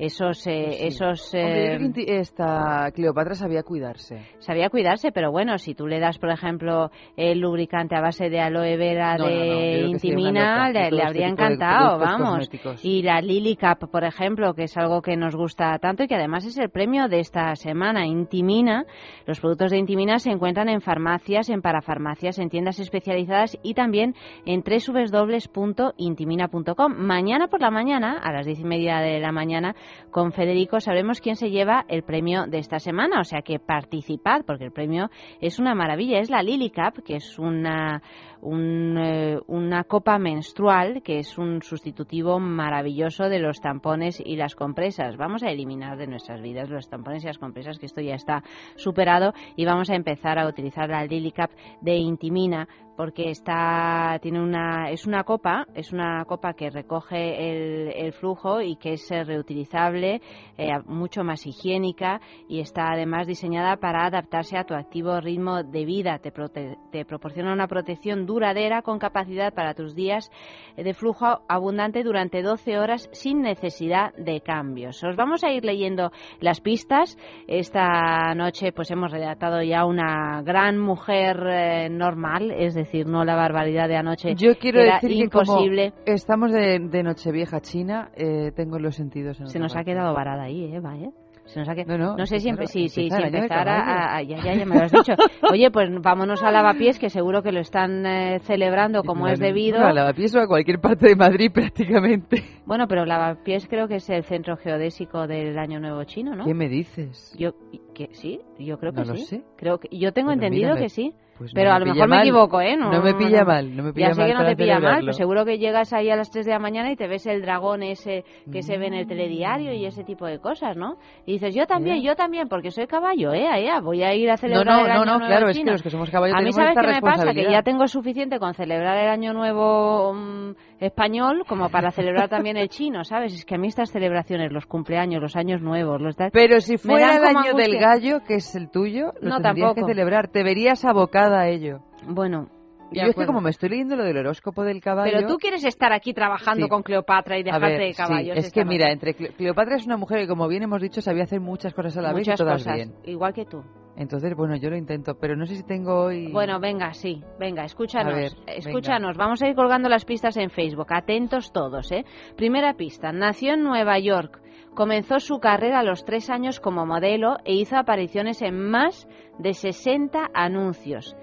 Speaker 2: Esos, eh,
Speaker 3: Sí.
Speaker 2: esos eh,
Speaker 3: esta Cleopatra sabía cuidarse.
Speaker 2: sabía cuidarse, pero bueno, si tú le das, por ejemplo, el lubricante a base de aloe vera
Speaker 3: No, no, no, yo
Speaker 2: de Intimina,
Speaker 3: loca
Speaker 2: le,
Speaker 3: este
Speaker 2: habría encantado, vamos.
Speaker 3: cosméticos.
Speaker 2: Y la Lily Cup, por ejemplo, que es algo que nos gusta tanto y que además es el premio de esta semana, Intimina. Los productos de Intimina se encuentran en farmacias, en parafarmacias, en tiendas especializadas y también en www.intimina.com. Mañana por la mañana, a las diez y media de la mañana, con Federico sabremos quién se lleva el premio de esta semana. O sea que participad, porque el premio es una maravilla. Es la Lily Cup, que es una, un, eh, una copa menstrual, que es un sustitutivo maravilloso de los tampones y las compresas. Vamos a eliminar de nuestras vidas los tampones y las compresas, que esto ya está superado, y vamos a empezar a utilizar la Lily Cup de Intimina porque está tiene una es una copa es una copa que recoge el, el flujo y que es eh, reutilizable eh, mucho más higiénica y está además diseñada para adaptarse a tu activo ritmo de vida. Te, prote- te proporciona una protección duradera con capacidad para tus días de flujo abundante durante 12 horas sin necesidad de cambios. Os vamos a ir leyendo las pistas. Esta noche pues hemos redactado ya una gran mujer eh, normal es decir no la barbaridad de anoche
Speaker 3: Yo quiero
Speaker 2: era
Speaker 3: decir que como
Speaker 2: imposible
Speaker 3: estamos de, de Nochevieja China, eh, tengo los sentidos en
Speaker 2: se nos ha
Speaker 3: parte.
Speaker 2: quedado varada ahí Eva ¿eh? Se nos ha que-
Speaker 3: No, no,
Speaker 2: no sé si,
Speaker 3: claro,
Speaker 2: empe- si, si, si
Speaker 3: el año de
Speaker 2: empezar a, Ya, ya, ya me lo has dicho. Oye, pues vámonos a Lavapiés, que seguro que lo están eh, celebrando como es debido.
Speaker 3: A Lavapiés o a cualquier parte de Madrid prácticamente.
Speaker 2: Bueno, pero Lavapiés creo que es el centro geodésico del Año Nuevo Chino, ¿no?
Speaker 3: ¿Qué me dices?
Speaker 2: Yo, que sí, yo creo que
Speaker 3: No lo
Speaker 2: sí.
Speaker 3: sé.
Speaker 2: Creo que, yo tengo
Speaker 3: Bueno,
Speaker 2: entendido
Speaker 3: mírame.
Speaker 2: que sí.
Speaker 3: Pues no
Speaker 2: pero
Speaker 3: me
Speaker 2: a lo mejor me
Speaker 3: mal.
Speaker 2: equivoco, ¿eh? No,
Speaker 3: No me pilla mal, no me pilla
Speaker 2: ya sé
Speaker 3: mal
Speaker 2: que no te pilla mal, pues seguro que llegas ahí a las 3 de la mañana y te ves el dragón ese que se ve en el telediario y ese tipo de cosas, ¿no? Y dices, yo también, yo también, porque soy caballo, ¿eh? Ea, voy a ir a celebrar
Speaker 3: no,
Speaker 2: el
Speaker 3: no,
Speaker 2: Año
Speaker 3: no,
Speaker 2: Nuevo
Speaker 3: claro, es que los que somos caballos
Speaker 2: A mí, ¿sabes qué me pasa? Que ya tengo suficiente con celebrar el Año Nuevo mm, español como para celebrar también el chino, ¿sabes? Es que a mí estas celebraciones, los cumpleaños, los años nuevos, los tal...
Speaker 3: Pero si fuera el año del
Speaker 2: angustia.
Speaker 3: gallo, que es el tuyo, lo
Speaker 2: No,
Speaker 3: tendrías
Speaker 2: tampoco.
Speaker 3: que celebrar. Te verías abocada a ello.
Speaker 2: Bueno,
Speaker 3: yo es que como me estoy leyendo lo del horóscopo del caballo...
Speaker 2: Pero tú quieres estar aquí trabajando
Speaker 3: Sí.
Speaker 2: con Cleopatra y dejarte
Speaker 3: ver,
Speaker 2: de
Speaker 3: sí,
Speaker 2: caballos.
Speaker 3: es
Speaker 2: esta
Speaker 3: que mira, entre Cle- Cleopatra es una mujer que, como bien hemos dicho, sabía hacer muchas cosas a la vez y
Speaker 2: Muchas
Speaker 3: todas
Speaker 2: cosas,
Speaker 3: bien.
Speaker 2: igual que tú.
Speaker 3: Entonces, bueno, yo lo intento, pero no sé si tengo hoy...
Speaker 2: Bueno, venga, sí, venga, escúchanos.
Speaker 3: Ver,
Speaker 2: escúchanos, vamos a ir colgando las pistas en Facebook. Atentos todos, ¿eh? Primera pista. Nació en Nueva York. Comenzó su carrera a los tres años como modelo e hizo apariciones en más de 60 anuncios.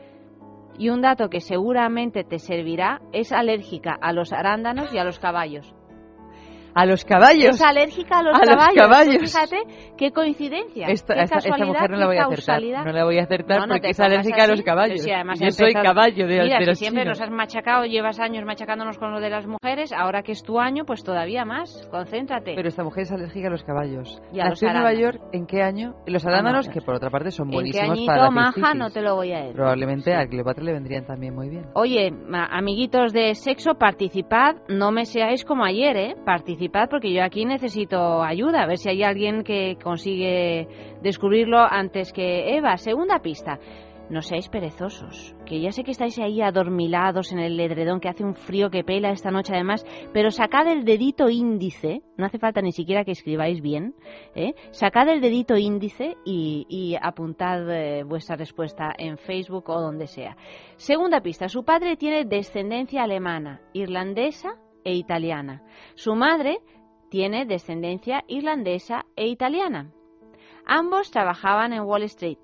Speaker 2: Y un dato que seguramente te servirá es alérgica a los arándanos y a los caballos.
Speaker 3: A los caballos.
Speaker 2: Es alérgica a los
Speaker 3: A los
Speaker 2: caballos.
Speaker 3: caballos.
Speaker 2: Pues fíjate qué coincidencia.
Speaker 3: Esta,
Speaker 2: qué
Speaker 3: esta- esta mujer no la voy a acertar. No la voy a acertar
Speaker 2: No, no
Speaker 3: porque es alérgica a los
Speaker 2: así.
Speaker 3: caballos.
Speaker 2: Sí, además
Speaker 3: Yo soy caballo de,
Speaker 2: Mira,
Speaker 3: de
Speaker 2: si
Speaker 3: los
Speaker 2: siempre
Speaker 3: chinos.
Speaker 2: nos has machacado, llevas años machacándonos con lo de las mujeres, ahora que es tu año, pues todavía más. Concéntrate.
Speaker 3: Pero esta mujer es alérgica a los caballos.
Speaker 2: Y a los
Speaker 3: Nació en Nueva
Speaker 2: arándanos.
Speaker 3: York, ¿en qué año? Los arándanos,
Speaker 2: no,
Speaker 3: que por otra parte son
Speaker 2: ¿En qué
Speaker 3: buenísimos
Speaker 2: añito,
Speaker 3: para la
Speaker 2: maja? No te lo voy a decir.
Speaker 3: Probablemente a Cleopatra le vendrían también muy bien.
Speaker 2: Oye, amiguitos de sexo, participad, no me seáis como ayer, ¿eh? Participad porque yo aquí necesito ayuda, a ver si hay alguien que consigue descubrirlo antes que Eva. Segunda pista, no seáis perezosos, que ya sé que estáis ahí adormilados en el edredón, que hace un frío que pela esta noche además, pero sacad el dedito índice, no hace falta ni siquiera que escribáis bien, ¿eh? Sacad el dedito índice y, apuntad eh, vuestra respuesta en Facebook o donde sea. Segunda pista, su padre tiene descendencia alemana, irlandesa e italiana. Su madre tiene descendencia irlandesa e italiana. Ambos trabajaban en Wall Street.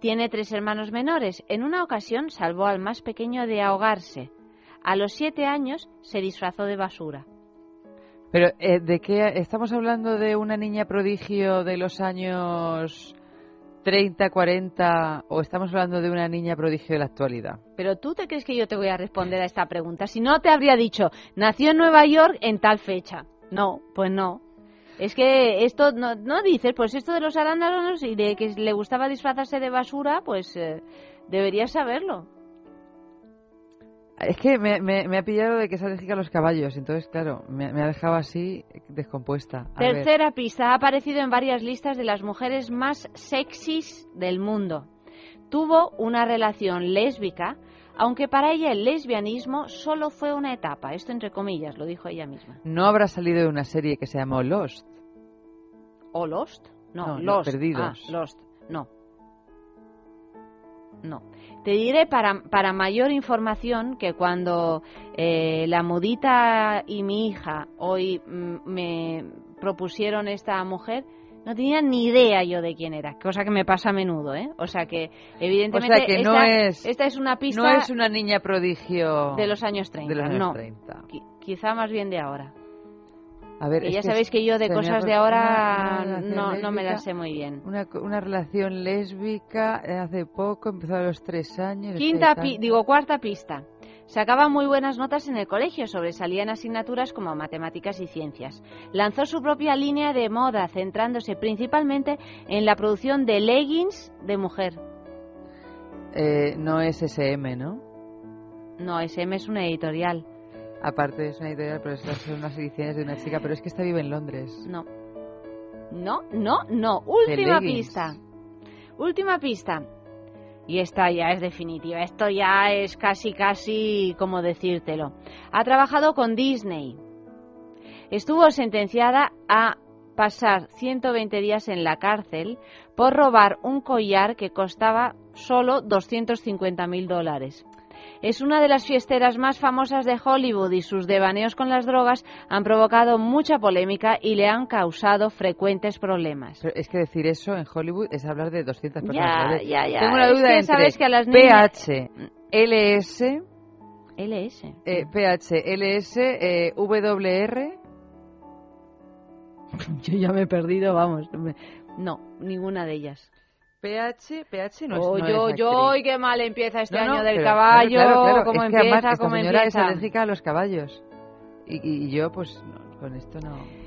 Speaker 2: Tiene tres hermanos menores. En una ocasión salvó al más pequeño de ahogarse. A los siete años se disfrazó de basura.
Speaker 3: Pero, eh, ¿de qué estamos hablando de una niña prodigio de los años 30, 40 o estamos hablando de una niña prodigio de la actualidad?
Speaker 2: Pero tú te crees que yo te voy a responder a esta pregunta. Si no, te habría dicho, nació en Nueva York en tal fecha. No, pues no. Es que esto no, no dices, pues esto de los arándanos y de que le gustaba disfrazarse de basura, pues eh, deberías saberlo.
Speaker 3: Es que me, me- me ha pillado de que es alérgica a los caballos, entonces, claro, me, me ha dejado así descompuesta. A ver.
Speaker 2: Tercera pista, ha aparecido en varias listas de las mujeres más sexys del mundo. Tuvo una relación lésbica, aunque para ella el lesbianismo solo fue una etapa, esto entre comillas, lo dijo ella misma.
Speaker 3: No habrá salido de una serie que se llamó Lost.
Speaker 2: ¿O Lost? No,
Speaker 3: No, Los
Speaker 2: Lost.
Speaker 3: Perdidos.
Speaker 2: Ah, Lost. No. No. Te diré para, para mayor información que cuando eh, la mudita y mi hija hoy mm, me propusieron esta mujer, no tenía ni idea yo de quién era, cosa que me pasa a menudo, ¿eh? O sea que, evidentemente,
Speaker 3: O sea que no
Speaker 2: esta,
Speaker 3: es-
Speaker 2: esta es una pista
Speaker 3: No es una niña prodigio
Speaker 2: de los años 30.
Speaker 3: de los años
Speaker 2: no.
Speaker 3: 30.
Speaker 2: Qui- quizá más bien de ahora.
Speaker 3: A ver, es
Speaker 2: ya sabéis que yo de cosas de ahora no, no me las sé muy bien.
Speaker 3: Una, una relación lésbica eh, hace poco, empezó a los tres años.
Speaker 2: Quinta,
Speaker 3: y
Speaker 2: pi- digo cuarta pista. Sacaba muy buenas notas en el colegio, sobresalía en asignaturas como matemáticas y ciencias. Lanzó su propia línea de moda, centrándose principalmente en la producción de leggings de mujer.
Speaker 3: Eh, no es SM, ¿no?
Speaker 2: No, SM es una editorial.
Speaker 3: Aparte es una editorial, pero estas son unas ediciones de una chica, pero es que esta vive en Londres.
Speaker 2: No. No, no, no. Última pista. Última pista. Y esta ya es definitiva. Esto ya es casi, casi como decírtelo. Ha trabajado con Disney. Estuvo sentenciada a pasar 120 días en la cárcel por robar un collar que costaba solo 250 mil dólares. Es una de las fiesteras más famosas de Hollywood y sus devaneos con las drogas han provocado mucha polémica y le han causado frecuentes problemas.
Speaker 3: Pero es que decir eso en Hollywood es hablar de 200 personas.
Speaker 2: Ya,
Speaker 3: ¿vale?
Speaker 2: ya, ya.
Speaker 3: Tengo una
Speaker 2: Es
Speaker 3: duda
Speaker 2: que
Speaker 3: entre
Speaker 2: sabes que a las niñas-
Speaker 3: PH, LS,
Speaker 2: LS.
Speaker 3: eh, PH, LS, eh, WR.
Speaker 2: Yo ya me he perdido, vamos. me- No, ninguna de ellas.
Speaker 3: PH, PH no es
Speaker 2: Oh,
Speaker 3: no
Speaker 2: yo,
Speaker 3: es
Speaker 2: yo. ¡ay, qué mal empieza este
Speaker 3: No, no,
Speaker 2: año del
Speaker 3: pero
Speaker 2: caballo!
Speaker 3: Claro, claro.
Speaker 2: ¿Cómo
Speaker 3: es que
Speaker 2: empieza?
Speaker 3: además esta
Speaker 2: ¿Cómo
Speaker 3: señora
Speaker 2: empieza?
Speaker 3: es alérgica a los caballos. Y, y- yo, pues, no, con esto no.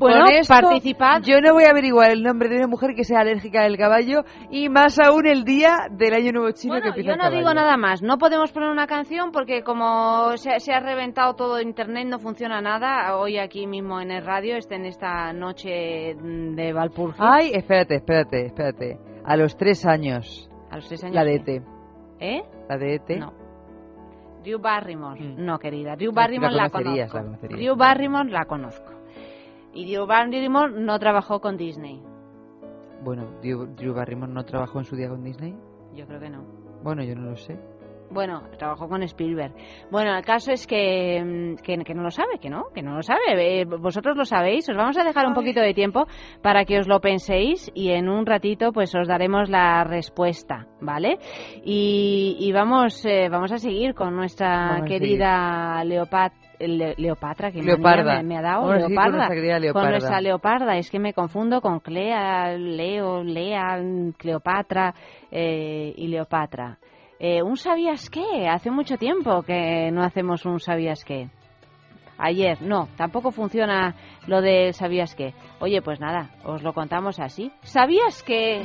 Speaker 2: Bueno,
Speaker 3: Con esto,
Speaker 2: participad.
Speaker 3: Yo no voy a averiguar el nombre de una mujer que sea alérgica al caballo y más aún el día del año nuevo chino que empieza
Speaker 2: yo
Speaker 3: el
Speaker 2: no digo nada más. No podemos poner una canción porque como se, se ha reventado todo internet, no funciona nada. Hoy aquí mismo en el radio, este, en esta noche de Valpurgio.
Speaker 3: Ay, espérate, espérate, espérate. A los tres años.
Speaker 2: A los tres años.
Speaker 3: La de. ET.
Speaker 2: ¿Eh?
Speaker 3: La de ET.
Speaker 2: No. Drew Barrymore.
Speaker 3: Mm.
Speaker 2: No, querida. Drew Barrymore
Speaker 3: la
Speaker 2: conozco.
Speaker 3: la.
Speaker 2: Drew Barrymore la conozco. Y Drew Barrymore no trabajó con Disney.
Speaker 3: Bueno, Drew, Drew Barrymore no trabajó en su día con Disney.
Speaker 2: Yo creo que no.
Speaker 3: Bueno, yo no lo sé.
Speaker 2: Bueno, trabajó con Spielberg. Bueno, el caso es que, mm, que, que no lo sabe, que no, que no lo sabe. Eh, vosotros lo sabéis. Os vamos a dejar un poquito de tiempo para que os lo penséis y en un ratito pues os daremos la respuesta, ¿vale? Y, y vamos, eh, vamos a seguir con nuestra
Speaker 3: Vamos
Speaker 2: querida Leopat Le- Leopatra, que
Speaker 3: Leoparda.
Speaker 2: me, me ha dado
Speaker 3: con
Speaker 2: Leoparda.
Speaker 3: Leoparda.
Speaker 2: Con nuestra Leoparda. Es que me confundo con Clea, Leo, Lea, Cleopatra eh, y Leopatra. Eh, ¿Un sabías qué? Hace mucho tiempo que no hacemos un sabías qué. Ayer, no, tampoco funciona lo de sabías qué. Oye, pues nada, os lo contamos así. ¿Sabías que...?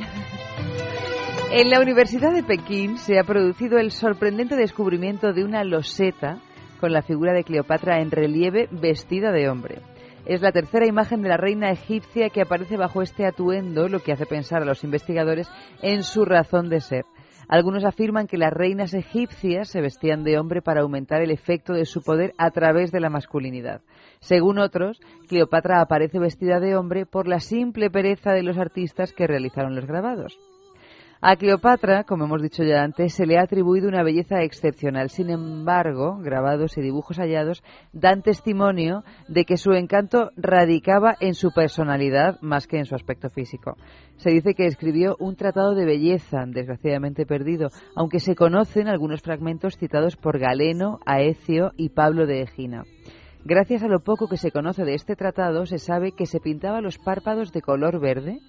Speaker 3: En la Universidad de Pekín se ha producido el sorprendente descubrimiento de una loseta con la figura de Cleopatra en relieve vestida de hombre. Es la tercera imagen de la reina egipcia que aparece bajo este atuendo, lo que hace pensar a los investigadores en su razón de ser. Algunos afirman que las reinas egipcias se vestían de hombre para aumentar el efecto de su poder a través de la masculinidad. Según otros, Cleopatra aparece vestida de hombre por la simple pereza de los artistas que realizaron los grabados. A Cleopatra, como hemos dicho ya antes, se le ha atribuido una belleza excepcional. Sin embargo, grabados y dibujos hallados dan testimonio de que su encanto radicaba en su personalidad más que en su aspecto físico. Se dice que escribió un tratado de belleza, desgraciadamente perdido, aunque se conocen algunos fragmentos citados por Galeno, Aecio y Pablo de Egina. Gracias a lo poco que se conoce de este tratado, se sabe que se pintaba los párpados de color verde,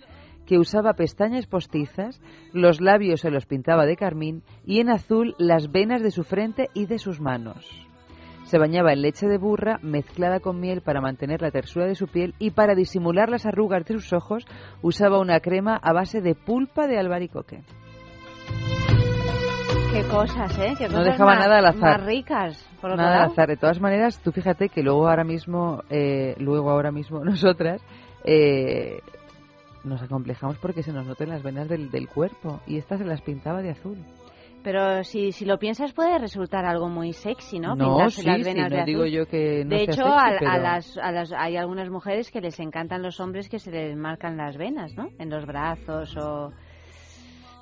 Speaker 3: que usaba pestañas postizas, los labios se los pintaba de carmín y en azul las venas de su frente y de sus manos. Se bañaba en leche de burra mezclada con miel para mantener la tersura de su piel y para disimular las arrugas de sus ojos usaba una crema a base de pulpa de albaricoque.
Speaker 2: Qué cosas, ¿eh? Qué
Speaker 3: No dejaba
Speaker 2: más-
Speaker 3: nada al azar.
Speaker 2: Más ricas, por otro
Speaker 3: Nada al azar. De todas maneras, tú fíjate que luego ahora mismo, eh, luego ahora mismo nosotras eh, nos acomplejamos porque se nos noten las venas del, del cuerpo y esta se las pintaba de azul.
Speaker 2: Pero si, si lo piensas puede resultar algo muy sexy, ¿no?
Speaker 3: No,
Speaker 2: Pintarse
Speaker 3: sí,
Speaker 2: las
Speaker 3: sí,
Speaker 2: venas
Speaker 3: no
Speaker 2: de
Speaker 3: digo
Speaker 2: azul.
Speaker 3: yo que no
Speaker 2: de hecho,
Speaker 3: sexy,
Speaker 2: a, a las, a las, hay algunas mujeres que les encantan los hombres que se les marcan las venas, ¿no? En los brazos o...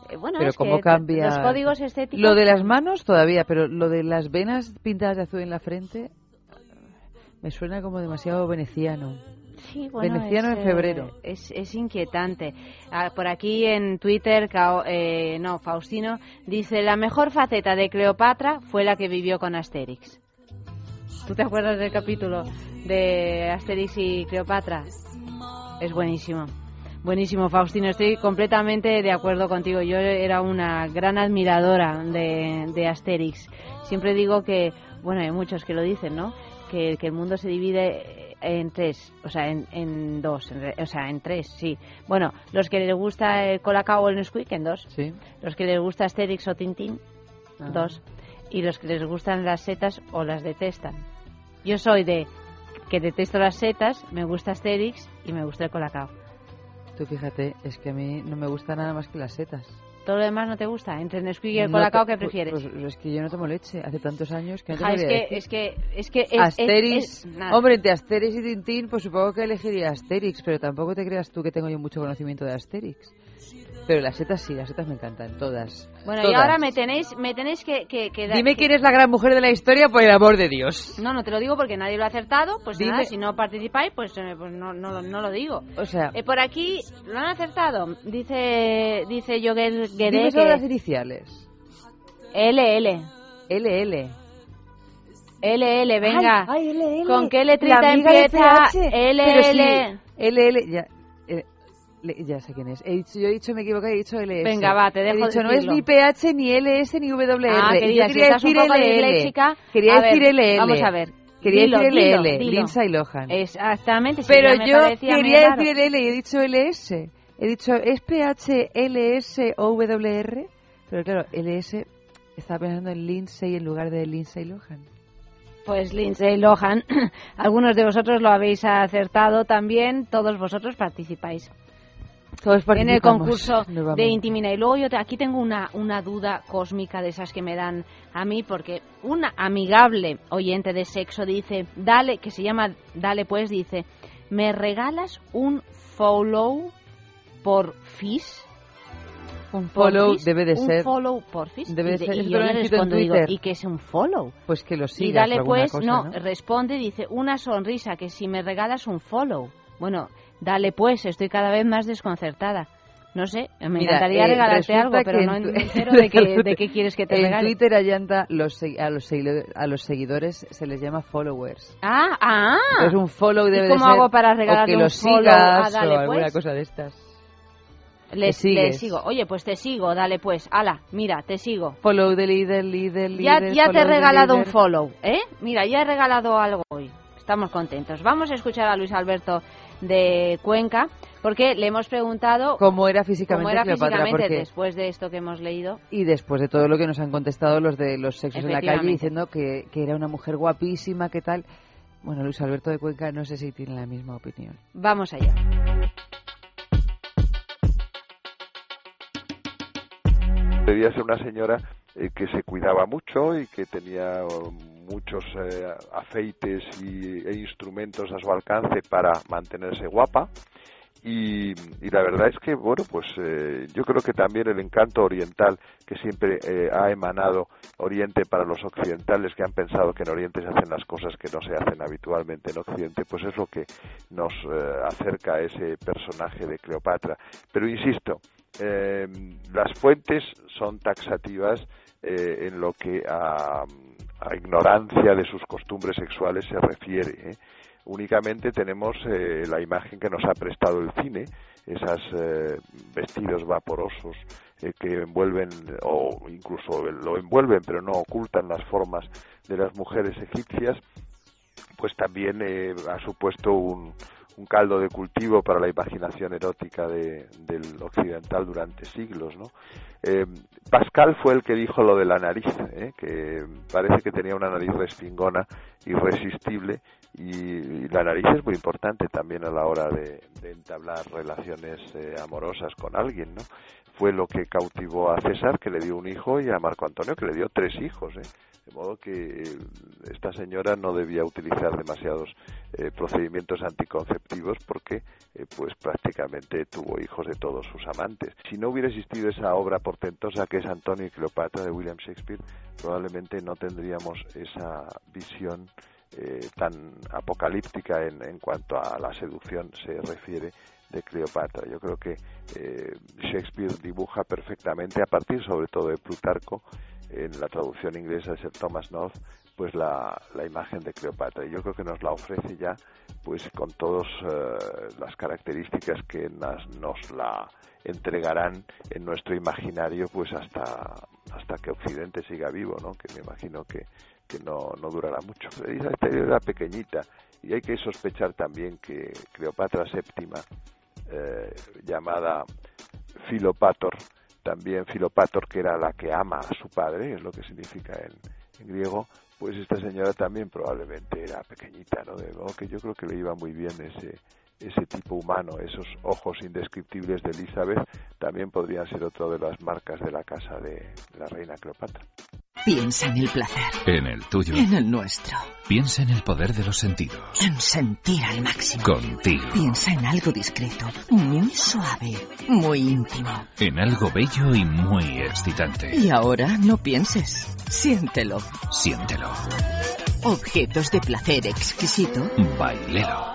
Speaker 2: Eh, Bueno,
Speaker 3: pero
Speaker 2: es
Speaker 3: cómo
Speaker 2: que
Speaker 3: cambia
Speaker 2: los códigos estéticos...
Speaker 3: lo de las manos todavía pero lo de las venas pintadas de azul en la frente me suena como demasiado veneciano
Speaker 2: Sí, bueno,
Speaker 3: veneciano
Speaker 2: es,
Speaker 3: en febrero
Speaker 2: eh, Es, es inquietante. Ah, por aquí en Twitter, eh, no, Faustino dice, la mejor faceta de Cleopatra fue la que vivió con Asterix. ¿Tú te acuerdas del capítulo de Asterix y Cleopatra? Es buenísimo. Buenísimo, Faustino. Estoy completamente de acuerdo contigo. Yo era una gran admiradora de, de Asterix. Siempre digo que, bueno, hay muchos que lo dicen, ¿no? Que, que el mundo se divide en tres, o sea, en, en dos, en re- o sea, en tres, sí. Bueno, los que les gusta el Colacao o el Nesquik, en dos.
Speaker 3: Sí.
Speaker 2: Los que les gusta Asterix o Tintín,
Speaker 3: Ah.
Speaker 2: dos. Y los que les gustan las setas o las detestan. Yo soy de que detesto las setas, me gusta Asterix y me gusta el Colacao.
Speaker 3: tú fíjate es que a mí no me gusta nada más que las setas
Speaker 2: ¿Todo lo demás no te gusta? Entre el Nesquik y el
Speaker 3: No
Speaker 2: Colacao,
Speaker 3: te-
Speaker 2: ¿qué prefieres?
Speaker 3: pues, pues es que yo no tomo leche hace tantos años que
Speaker 2: Ja, es, que,
Speaker 3: decir.
Speaker 2: es que es que es-
Speaker 3: Asterix,
Speaker 2: es-
Speaker 3: hombre, entre Asterix y Tintín, pues supongo que elegiría Asterix, pero tampoco te creas tú que tengo yo mucho conocimiento de Asterix. Pero las setas sí, las setas me encantan, todas.
Speaker 2: Bueno, y
Speaker 3: Todas.
Speaker 2: ahora me tenéis, me tenéis que, que, que dar-
Speaker 3: Dime
Speaker 2: que-
Speaker 3: quién es la gran mujer de la historia, por el amor de Dios.
Speaker 2: No, no te lo digo porque nadie lo ha acertado. Pues
Speaker 3: Dime-
Speaker 2: nada, si no participáis, pues, eh, pues no, no, lo- no lo digo.
Speaker 3: O sea,
Speaker 2: Eh, por aquí lo han acertado. Dice dice Joguer
Speaker 3: dime
Speaker 2: Guedé
Speaker 3: solo las
Speaker 2: que
Speaker 3: iniciales.
Speaker 2: LL.
Speaker 3: LL.
Speaker 2: LL, venga.
Speaker 3: Ay, ay, LL.
Speaker 2: ¿Con qué letrita empieza.
Speaker 3: Pero sí,
Speaker 2: LL?
Speaker 3: LL, ya. Ya sé quién es. He dicho, yo he dicho, me equivoqué, he dicho LS.
Speaker 2: Venga, va, te dejo
Speaker 3: He dicho, no es ni PH, ni LS, ni WR.
Speaker 2: Ah,
Speaker 3: Yo
Speaker 2: querida, si
Speaker 3: quería
Speaker 2: un
Speaker 3: decir
Speaker 2: poco
Speaker 3: LL. Quería
Speaker 2: a ver,
Speaker 3: decir LL.
Speaker 2: vamos a ver.
Speaker 3: Quería
Speaker 2: Dilo,
Speaker 3: decir LL,
Speaker 2: dilo.
Speaker 3: Lindsay Lohan.
Speaker 2: Exactamente.
Speaker 3: Pero yo quería decir LL y he dicho LS. He dicho, ¿es PH, LS o WR? Pero claro, LS estaba pensando en Lindsay en lugar de Lindsay Lohan.
Speaker 2: Pues Lindsay Lohan, algunos de vosotros lo habéis acertado también, todos vosotros participáis en el concurso de. Intimina. Y luego yo te- aquí tengo una, una duda cósmica de esas que me dan a mí, porque una amigable oyente de sexo dice, dale, que se llama Dale pues, dice, ¿me regalas un follow por Fish?
Speaker 3: Un
Speaker 2: ¿Por
Speaker 3: follow debe de
Speaker 2: un
Speaker 3: ser.
Speaker 2: follow por Fish.
Speaker 3: Debe de ser-
Speaker 2: y yo le respondo, digo. ¿y qué es un follow?
Speaker 3: Pues que lo sigas
Speaker 2: y dale pues,
Speaker 3: cosa,
Speaker 2: no,
Speaker 3: ¿no?
Speaker 2: responde, dice, una sonrisa, que si me regalas un follow. Bueno, dale pues, estoy cada vez más desconcertada. No sé, me
Speaker 3: Mira,
Speaker 2: encantaría
Speaker 3: eh,
Speaker 2: regalarte algo, pero no
Speaker 3: en
Speaker 2: entero de qué, de qué quieres que te
Speaker 3: en
Speaker 2: regale.
Speaker 3: Twitter allanta los, a, los a los seguidores se les llama followers.
Speaker 2: Ah, ah.
Speaker 3: Entonces un follow debe
Speaker 2: ¿Y cómo
Speaker 3: de ser
Speaker 2: hago para regalarle
Speaker 3: que
Speaker 2: un
Speaker 3: lo
Speaker 2: follow
Speaker 3: sigas
Speaker 2: a Dale
Speaker 3: o alguna
Speaker 2: Pues?
Speaker 3: cosa de estas.
Speaker 2: Le,
Speaker 3: le
Speaker 2: sigo. Oye, pues te sigo, dale pues. Ala, mira, te sigo.
Speaker 3: Follow de líder, líder,
Speaker 2: Ya,
Speaker 3: líder.
Speaker 2: ya te he regalado un follow, ¿eh? Mira, ya he regalado algo hoy. Estamos contentos. Vamos a escuchar a Luis Alberto de Cuenca, porque le hemos preguntado
Speaker 3: ¿Cómo era físicamente
Speaker 2: cómo era
Speaker 3: Cleopatra?
Speaker 2: físicamente
Speaker 3: Porque-
Speaker 2: después de esto que hemos leído.
Speaker 3: Y después de todo lo que nos han contestado los de los sexos en la calle diciendo que, que era una mujer guapísima, que tal. Bueno, Luis Alberto de Cuenca no sé si tiene la misma opinión.
Speaker 2: Vamos allá.
Speaker 5: Debía ser una señora eh, que se cuidaba mucho y que tenía oh, muchos eh, afeites y, e instrumentos a su alcance para mantenerse guapa. Y, y la verdad es que, bueno, pues eh, yo creo que también el encanto oriental que siempre eh, ha emanado Oriente para los occidentales que han pensado que en Oriente se hacen las cosas que no se hacen habitualmente en Occidente, pues es lo que nos eh, acerca a ese personaje de Cleopatra. Pero insisto, eh, las fuentes son taxativas eh, en lo que a, a ignorancia de sus costumbres sexuales se refiere. ¿eh? Únicamente tenemos eh, la imagen que nos ha prestado el cine, esos vestidos vaporosos eh, que envuelven o incluso lo envuelven pero no ocultan las formas de las mujeres egipcias, pues también eh, ha supuesto un, un caldo de cultivo para la imaginación erótica de, del occidental durante siglos, ¿no? Eh, Pascal fue el que dijo lo de la nariz, ¿eh? que parece que tenía una nariz respingona, irresistible, y, y la nariz es muy importante también a la hora de, de entablar relaciones eh, amorosas con alguien, ¿no? Fue lo que cautivó a César, que le dio un hijo, y a Marco Antonio, que le dio tres hijos, ¿eh? De modo que eh, esta señora no debía utilizar demasiados eh, procedimientos anticonceptivos porque eh, pues prácticamente tuvo hijos de todos sus amantes. Si no hubiera existido esa obra portentosa que es Antonio y Cleopatra de William Shakespeare, probablemente no tendríamos esa visión eh, tan apocalíptica en, en cuanto a la seducción se refiere de Cleopatra. Yo creo que Shakespeare dibuja perfectamente, a partir sobre todo de Plutarco, en la traducción inglesa de Sir Thomas North, pues la, la imagen de Cleopatra. Y yo creo que nos la ofrece ya, pues con todas eh, las características que nas- nos la entregarán en nuestro imaginario, pues hasta hasta que Occidente siga vivo, ¿no? Que me imagino que, que no, no durará mucho. Pero esta era pequeñita y hay que sospechar también que Cleopatra VII, eh, llamada Filopator, también Filopator, que era la que ama a su padre, es lo que significa en, en griego, pues esta señora también probablemente era pequeñita, ¿no? De modo que yo creo que le iba muy bien ese ese tipo humano, esos ojos indescriptibles de Elizabeth, también podrían ser otra de las marcas de la casa de la reina Cleopatra.
Speaker 12: Piensa en el placer.
Speaker 13: En el tuyo.
Speaker 12: En el nuestro.
Speaker 13: Piensa en el poder de los sentidos.
Speaker 12: En sentir al máximo.
Speaker 13: Contigo.
Speaker 12: Piensa en algo discreto, muy suave, muy íntimo.
Speaker 13: En algo bello y muy excitante.
Speaker 12: Y ahora no pienses. Siéntelo.
Speaker 13: Siéntelo.
Speaker 12: Objetos de placer exquisito.
Speaker 13: Bailelo.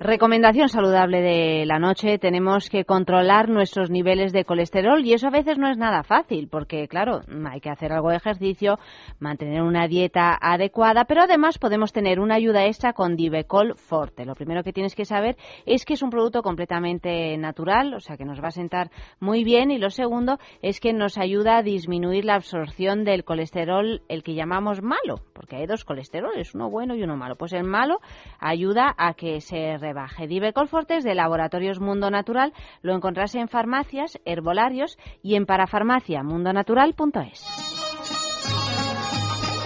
Speaker 2: Recomendación saludable de la noche, tenemos que controlar nuestros niveles de colesterol y eso a veces no es nada fácil porque claro, hay que hacer algo de ejercicio, mantener una dieta adecuada, pero además podemos tener una ayuda extra con Divecol Forte. Lo primero que tienes que saber es que es un producto completamente natural, o sea que nos va a sentar muy bien y lo segundo es que nos ayuda a disminuir la absorción del colesterol, el que llamamos malo, porque hay dos colesteroles, uno bueno y uno malo. Pues el malo ayuda a que se rebaje. Divecol Fortes de Laboratorios Mundo Natural lo encontrás en farmacias, herbolarios y en parafarmaciamundonatural.es.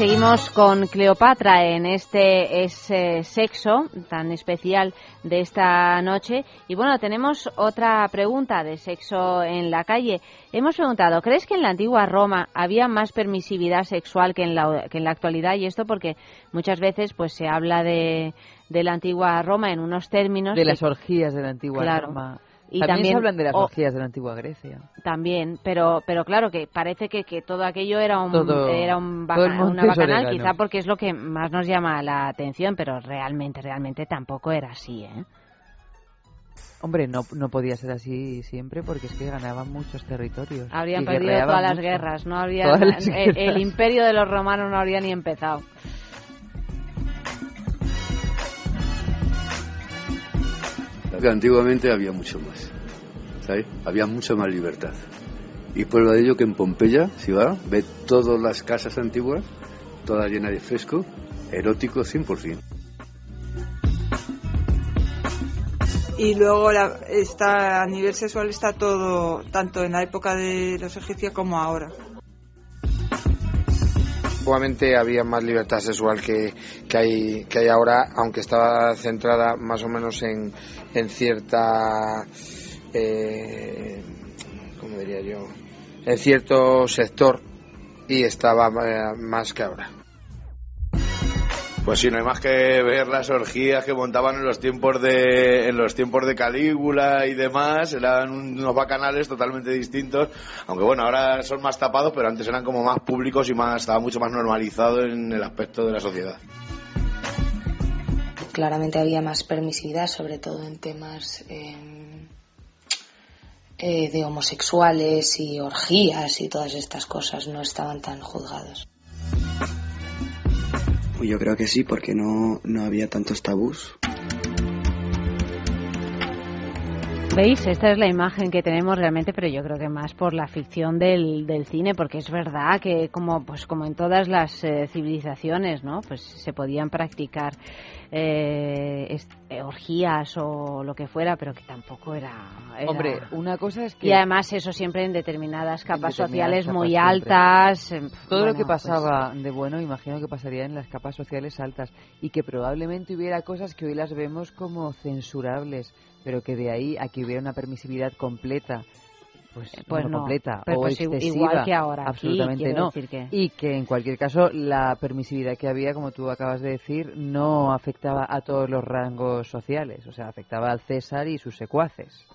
Speaker 2: Seguimos con Cleopatra en este ese sexo tan especial de esta noche. Y bueno, tenemos otra pregunta de sexo en la calle. Hemos preguntado, ¿crees que en la antigua Roma había más permisividad sexual que en la, que en la actualidad? Y esto porque muchas veces pues se habla de, de la antigua Roma en unos términos...
Speaker 3: De
Speaker 2: que-
Speaker 3: las orgías de la antigua
Speaker 2: Claro.
Speaker 3: Roma.
Speaker 2: Y
Speaker 3: también,
Speaker 2: también-
Speaker 3: se hablan de las orgías de la antigua Grecia.
Speaker 2: También, pero pero claro que parece que, que todo aquello era un
Speaker 3: Todo-
Speaker 2: era un
Speaker 3: todo el
Speaker 2: baca-
Speaker 3: monte
Speaker 2: una bacanal, quizá porque es lo que más nos llama la atención, pero realmente realmente tampoco era así, ¿eh?
Speaker 3: Hombre, no, no podía ser así siempre porque es que ganaban muchos territorios.
Speaker 2: Habrían perdido todas las guerras, no habría el, imperio de los romanos no habría ni empezado.
Speaker 14: Que antiguamente había mucho más, ¿sabes? Había mucha más libertad. Y prueba de ello que en Pompeya, si va, ve todas las casas antiguas, todas llenas de fresco, erótico 100%.
Speaker 15: Y luego la- está, a nivel sexual está todo, tanto en la época de los egipcios como ahora.
Speaker 8: Antiguamente había más libertad sexual que, que, hay, que hay ahora, aunque estaba centrada más o menos en, en cierta, eh, ¿cómo diría yo? En cierto sector y estaba eh, más que ahora.
Speaker 7: Pues sí, no hay más que ver las orgías que montaban en los tiempos de en los tiempos de Calígula y demás, eran unos bacanales totalmente distintos, aunque bueno, ahora son más tapados, pero antes eran como más públicos y más estaba mucho más normalizado en el aspecto de la sociedad.
Speaker 9: Claramente había más permisividad, sobre todo en temas eh, eh, de homosexuales y orgías y todas estas cosas no estaban tan juzgados.
Speaker 10: Pues yo creo que sí, porque no, no había tantos tabús.
Speaker 2: ¿Veis? Esta es la imagen que tenemos realmente, pero yo creo que más por la ficción del, del cine, porque es verdad que como pues como en todas las eh, civilizaciones, ¿no? Pues se podían practicar eh, eh, orgías o lo que fuera, pero que tampoco era, era-
Speaker 3: Hombre, una cosa es que...
Speaker 2: Y además eso siempre en determinadas capas
Speaker 3: determinadas
Speaker 2: sociales
Speaker 3: capas
Speaker 2: muy
Speaker 3: siempre.
Speaker 2: altas. em,
Speaker 3: Todo lo que
Speaker 2: pues-
Speaker 3: pasaba de bueno, imagino que pasaría en las capas sociales altas y que probablemente hubiera cosas que hoy las vemos como censurables, pero que de ahí a que hubiera una permisividad completa, pues,
Speaker 2: pues
Speaker 3: no completa
Speaker 2: pero
Speaker 3: o
Speaker 2: pues
Speaker 3: excesiva,
Speaker 2: igual que ahora
Speaker 3: absolutamente no.
Speaker 2: que-
Speaker 3: Y que en cualquier caso la permisividad que había, como tú acabas de decir, no afectaba a todos los rangos sociales, o sea, afectaba al César y sus secuaces.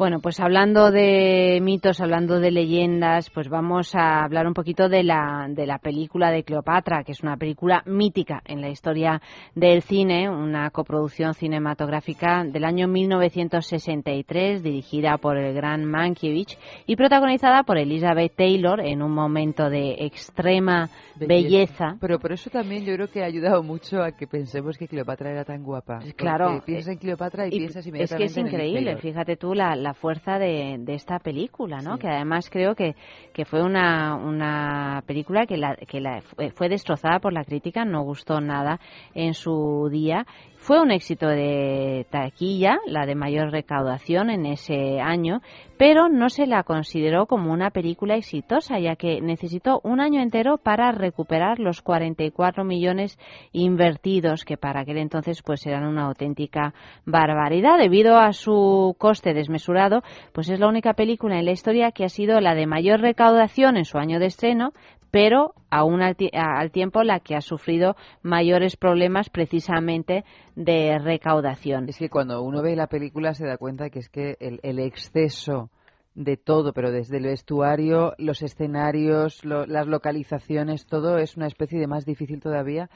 Speaker 2: Bueno, pues hablando de mitos, hablando de leyendas, pues vamos a hablar un poquito de la, de la película de Cleopatra, que es una película mítica en la historia del cine, una coproducción cinematográfica del año 1963, dirigida por el gran Mankiewicz y protagonizada por Elizabeth Taylor en un momento de extrema belleza.
Speaker 3: Pero por eso también yo creo que ha ayudado mucho a que pensemos que Cleopatra era tan guapa.
Speaker 2: Claro.
Speaker 3: Piensas en Cleopatra y,
Speaker 2: Y
Speaker 3: piensas
Speaker 2: es que
Speaker 3: inmediatamente
Speaker 2: es
Speaker 3: en Elizabeth
Speaker 2: increíble, fíjate tú la, la fuerza de, de esta película, ¿no? Que además creo que, que fue una, una película que, la, que la, fue destrozada por la crítica, no gustó nada en su día. Fue un éxito de taquilla, la de mayor recaudación en ese año, pero no se la consideró como una película exitosa, ya que necesitó un año entero para recuperar los 44 millones invertidos, que para aquel entonces pues eran una auténtica barbaridad. Debido a su coste desmesurado, pues es la única película en la historia que ha sido la de mayor recaudación en su año de estreno, pero aún al, al tiempo la que ha sufrido mayores problemas precisamente de recaudación.
Speaker 3: Es que cuando uno ve la película se da cuenta que es que el, el exceso de todo, pero desde el vestuario, los escenarios, lo- las localizaciones, todo es una especie de más difícil todavía.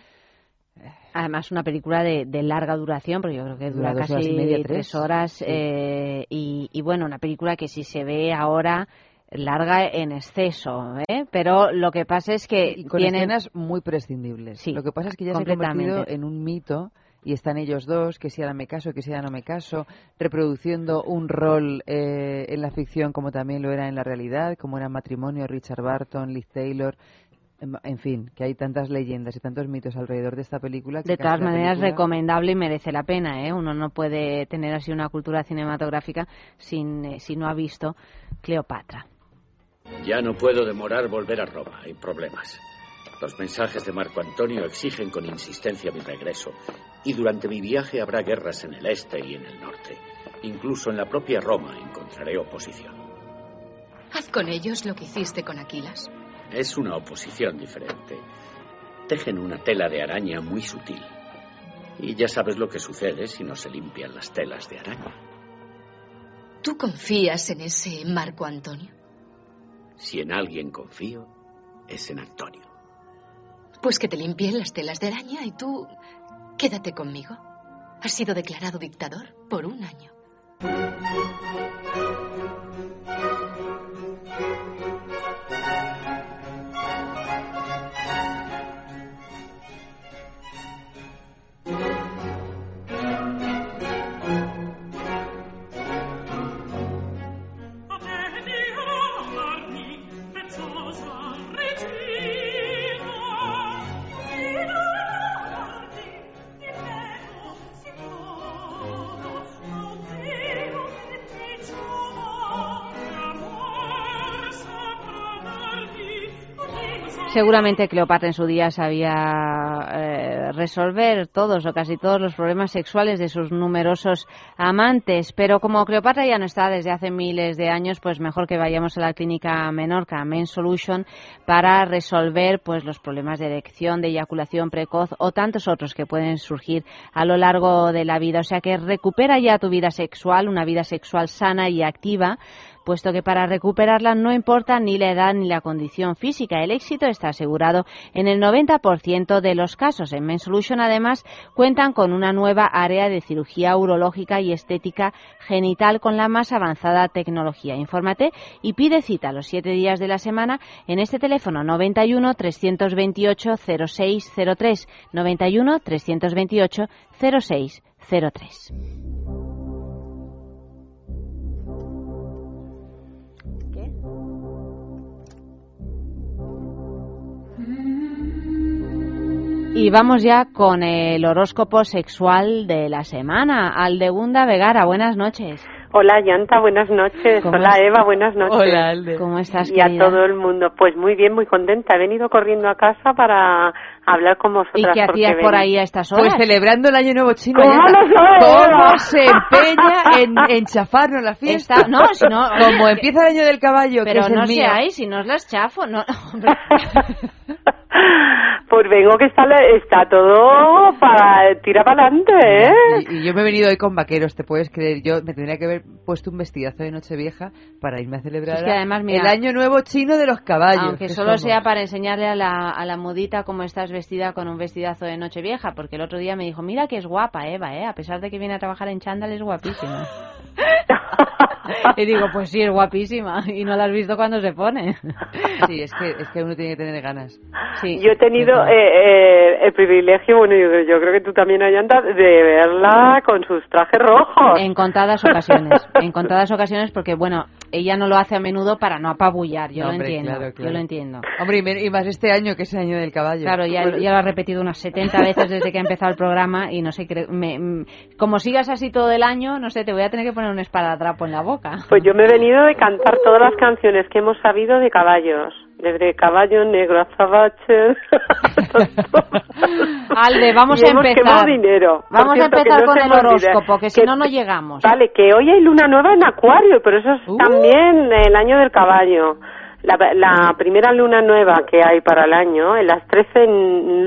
Speaker 2: Además, una película de, de larga duración, porque yo creo que dura,
Speaker 3: Dura
Speaker 2: casi
Speaker 3: horas y media,
Speaker 2: tres
Speaker 3: tres.
Speaker 2: horas.
Speaker 3: Sí.
Speaker 2: eh, y, y bueno, una película que si se ve ahora larga en exceso, ¿eh? pero lo que pasa es que
Speaker 3: con
Speaker 2: tiene
Speaker 3: escenas muy prescindibles.
Speaker 2: Sí,
Speaker 3: Lo que pasa es que ya se ha convertido en un mito y están ellos dos, que si ahora me caso, que si ahora no me caso, reproduciendo un rol eh, en la ficción como también lo era en la realidad, como era matrimonio, Richard Barton, Liz Taylor. En en fin, que hay tantas leyendas y tantos mitos alrededor de esta película. que
Speaker 2: De todas maneras,
Speaker 3: película-
Speaker 2: recomendable y merece la pena. ¿eh? Uno no puede tener así una cultura cinematográfica sin, eh, si no ha visto Cleopatra.
Speaker 16: Ya no puedo demorar volver a Roma. Hay problemas. Los mensajes de Marco Antonio exigen con insistencia mi regreso. Y durante mi viaje habrá guerras en el este y en el norte. Incluso en la propia Roma encontraré oposición.
Speaker 17: Haz con ellos lo que hiciste con Aquilas.
Speaker 16: Es una oposición diferente. Tejen una tela de araña muy sutil. Y ya sabes lo que sucede si no se limpian las telas de araña.
Speaker 17: ¿Tú confías en ese Marco Antonio?
Speaker 16: Si en alguien confío, es en Antonio.
Speaker 17: Pues que te limpien las telas de araña y tú quédate conmigo. Has sido declarado dictador por un año.
Speaker 2: Seguramente Cleopatra en su día sabía eh, resolver todos o casi todos los problemas sexuales de sus numerosos amantes, pero como Cleopatra ya no está desde hace miles de años, pues mejor que vayamos a la clínica Menorca, Men Solution, para resolver pues los problemas de erección, de eyaculación precoz o tantos otros que pueden surgir a lo largo de la vida. O sea que recupera ya tu vida sexual, una vida sexual sana y activa, puesto que para recuperarla no importa ni la edad ni la condición física. El éxito está asegurado en el 90% de los casos. En Men Solution, además, cuentan con una nueva área de cirugía urológica y estética genital con la más avanzada tecnología. Infórmate y pide cita los siete días de la semana en este teléfono 91 328 0603 91 328 0603. Y vamos ya con el horóscopo sexual de la semana. Aldegunda Vegara, buenas noches.
Speaker 18: Hola, Yanta, buenas noches.
Speaker 2: ¿Cómo
Speaker 18: Hola? Eva, buenas noches.
Speaker 2: Hola, Alde. ¿Cómo estás,
Speaker 18: Y a todo el mundo. Pues muy bien, muy contenta. He venido corriendo a casa para hablar con vosotras.
Speaker 2: ¿Y qué hacías por ahí a estas horas?
Speaker 3: Pues celebrando el Año Nuevo Chino.
Speaker 18: ¿Cómo
Speaker 3: ¿Cómo se empeña en, en chafarnos la fiesta?
Speaker 2: Está- no, si no-
Speaker 3: Como empieza el Año del Caballo, que
Speaker 2: Pero
Speaker 3: es el
Speaker 2: no
Speaker 3: mío.
Speaker 2: seáis, si no os las chafo. No.
Speaker 18: Pues vengo que está, está todo para tirar para adelante, ¿eh?
Speaker 3: Y, y yo me he venido hoy con vaqueros, ¿te puedes creer? Yo me tendría que haber puesto un vestidazo de Nochevieja para irme a celebrar
Speaker 2: Es que además, mira,
Speaker 3: el Año Nuevo Chino de los caballos.
Speaker 2: Aunque
Speaker 3: que
Speaker 2: solo
Speaker 3: somos.
Speaker 2: sea para enseñarle a la, a la mudita cómo estás vestida con un vestidazo de noche vieja, porque el otro día me dijo, mira que es guapa Eva, ¿eh? a pesar de que viene a trabajar en chándal es guapísima. y digo, pues sí, es guapísima, y no la has visto cuando se pone.
Speaker 3: Sí, es que, es que uno tiene que tener ganas.
Speaker 2: Sí.
Speaker 18: Yo he tenido eh, eh, el privilegio, bueno, yo, yo creo que tú también, Ayanta, de verla con sus trajes rojos.
Speaker 2: En contadas ocasiones, en contadas ocasiones porque, bueno, ella no lo hace a menudo para no apabullar, yo
Speaker 3: No,
Speaker 2: lo
Speaker 3: hombre,
Speaker 2: entiendo,
Speaker 3: claro,
Speaker 2: yo
Speaker 3: claro.
Speaker 2: lo entiendo.
Speaker 3: Hombre, y, me- y más este año, que es el Año del Caballo.
Speaker 2: Claro, ya, ya lo ha repetido unas 70 veces desde que ha empezado el programa y no sé, me- mm, como sigas así todo el año, no sé, te voy a tener que poner un esparadrapo en la boca.
Speaker 18: Pues yo me he venido de cantar todas las canciones que hemos sabido de caballos. Desde Caballo Negro a Zabache.
Speaker 2: Alde, vamos
Speaker 18: Y
Speaker 2: a empezar.
Speaker 18: dinero.
Speaker 2: Vamos a
Speaker 18: cierto, que
Speaker 2: empezar
Speaker 18: no
Speaker 2: con el horóscopo, que si no, no llegamos.
Speaker 18: Vale, que hoy hay luna nueva en Acuario, pero eso es
Speaker 2: Uh.
Speaker 18: también el año del caballo. La, la primera luna nueva que hay para el año, en las 13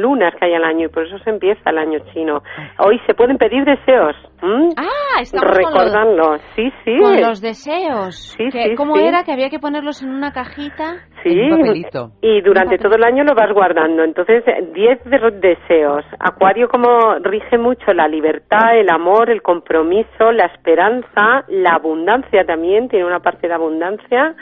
Speaker 18: lunas que hay al año, y por eso se empieza el año chino. Hoy se pueden pedir deseos. ¿m?
Speaker 2: Ah, estamos con los,
Speaker 18: Recordadlo. Sí, sí.
Speaker 2: con los deseos.
Speaker 18: Sí,
Speaker 2: Que-
Speaker 18: sí,
Speaker 2: ¿Cómo
Speaker 18: sí.
Speaker 2: era? Que había que ponerlos en una cajita.
Speaker 18: Sí, y durante todo el año lo vas guardando. Entonces, 10 de deseos. Acuario como rige mucho la libertad, el amor, el compromiso, la esperanza, la abundancia también, tiene una parte de abundancia.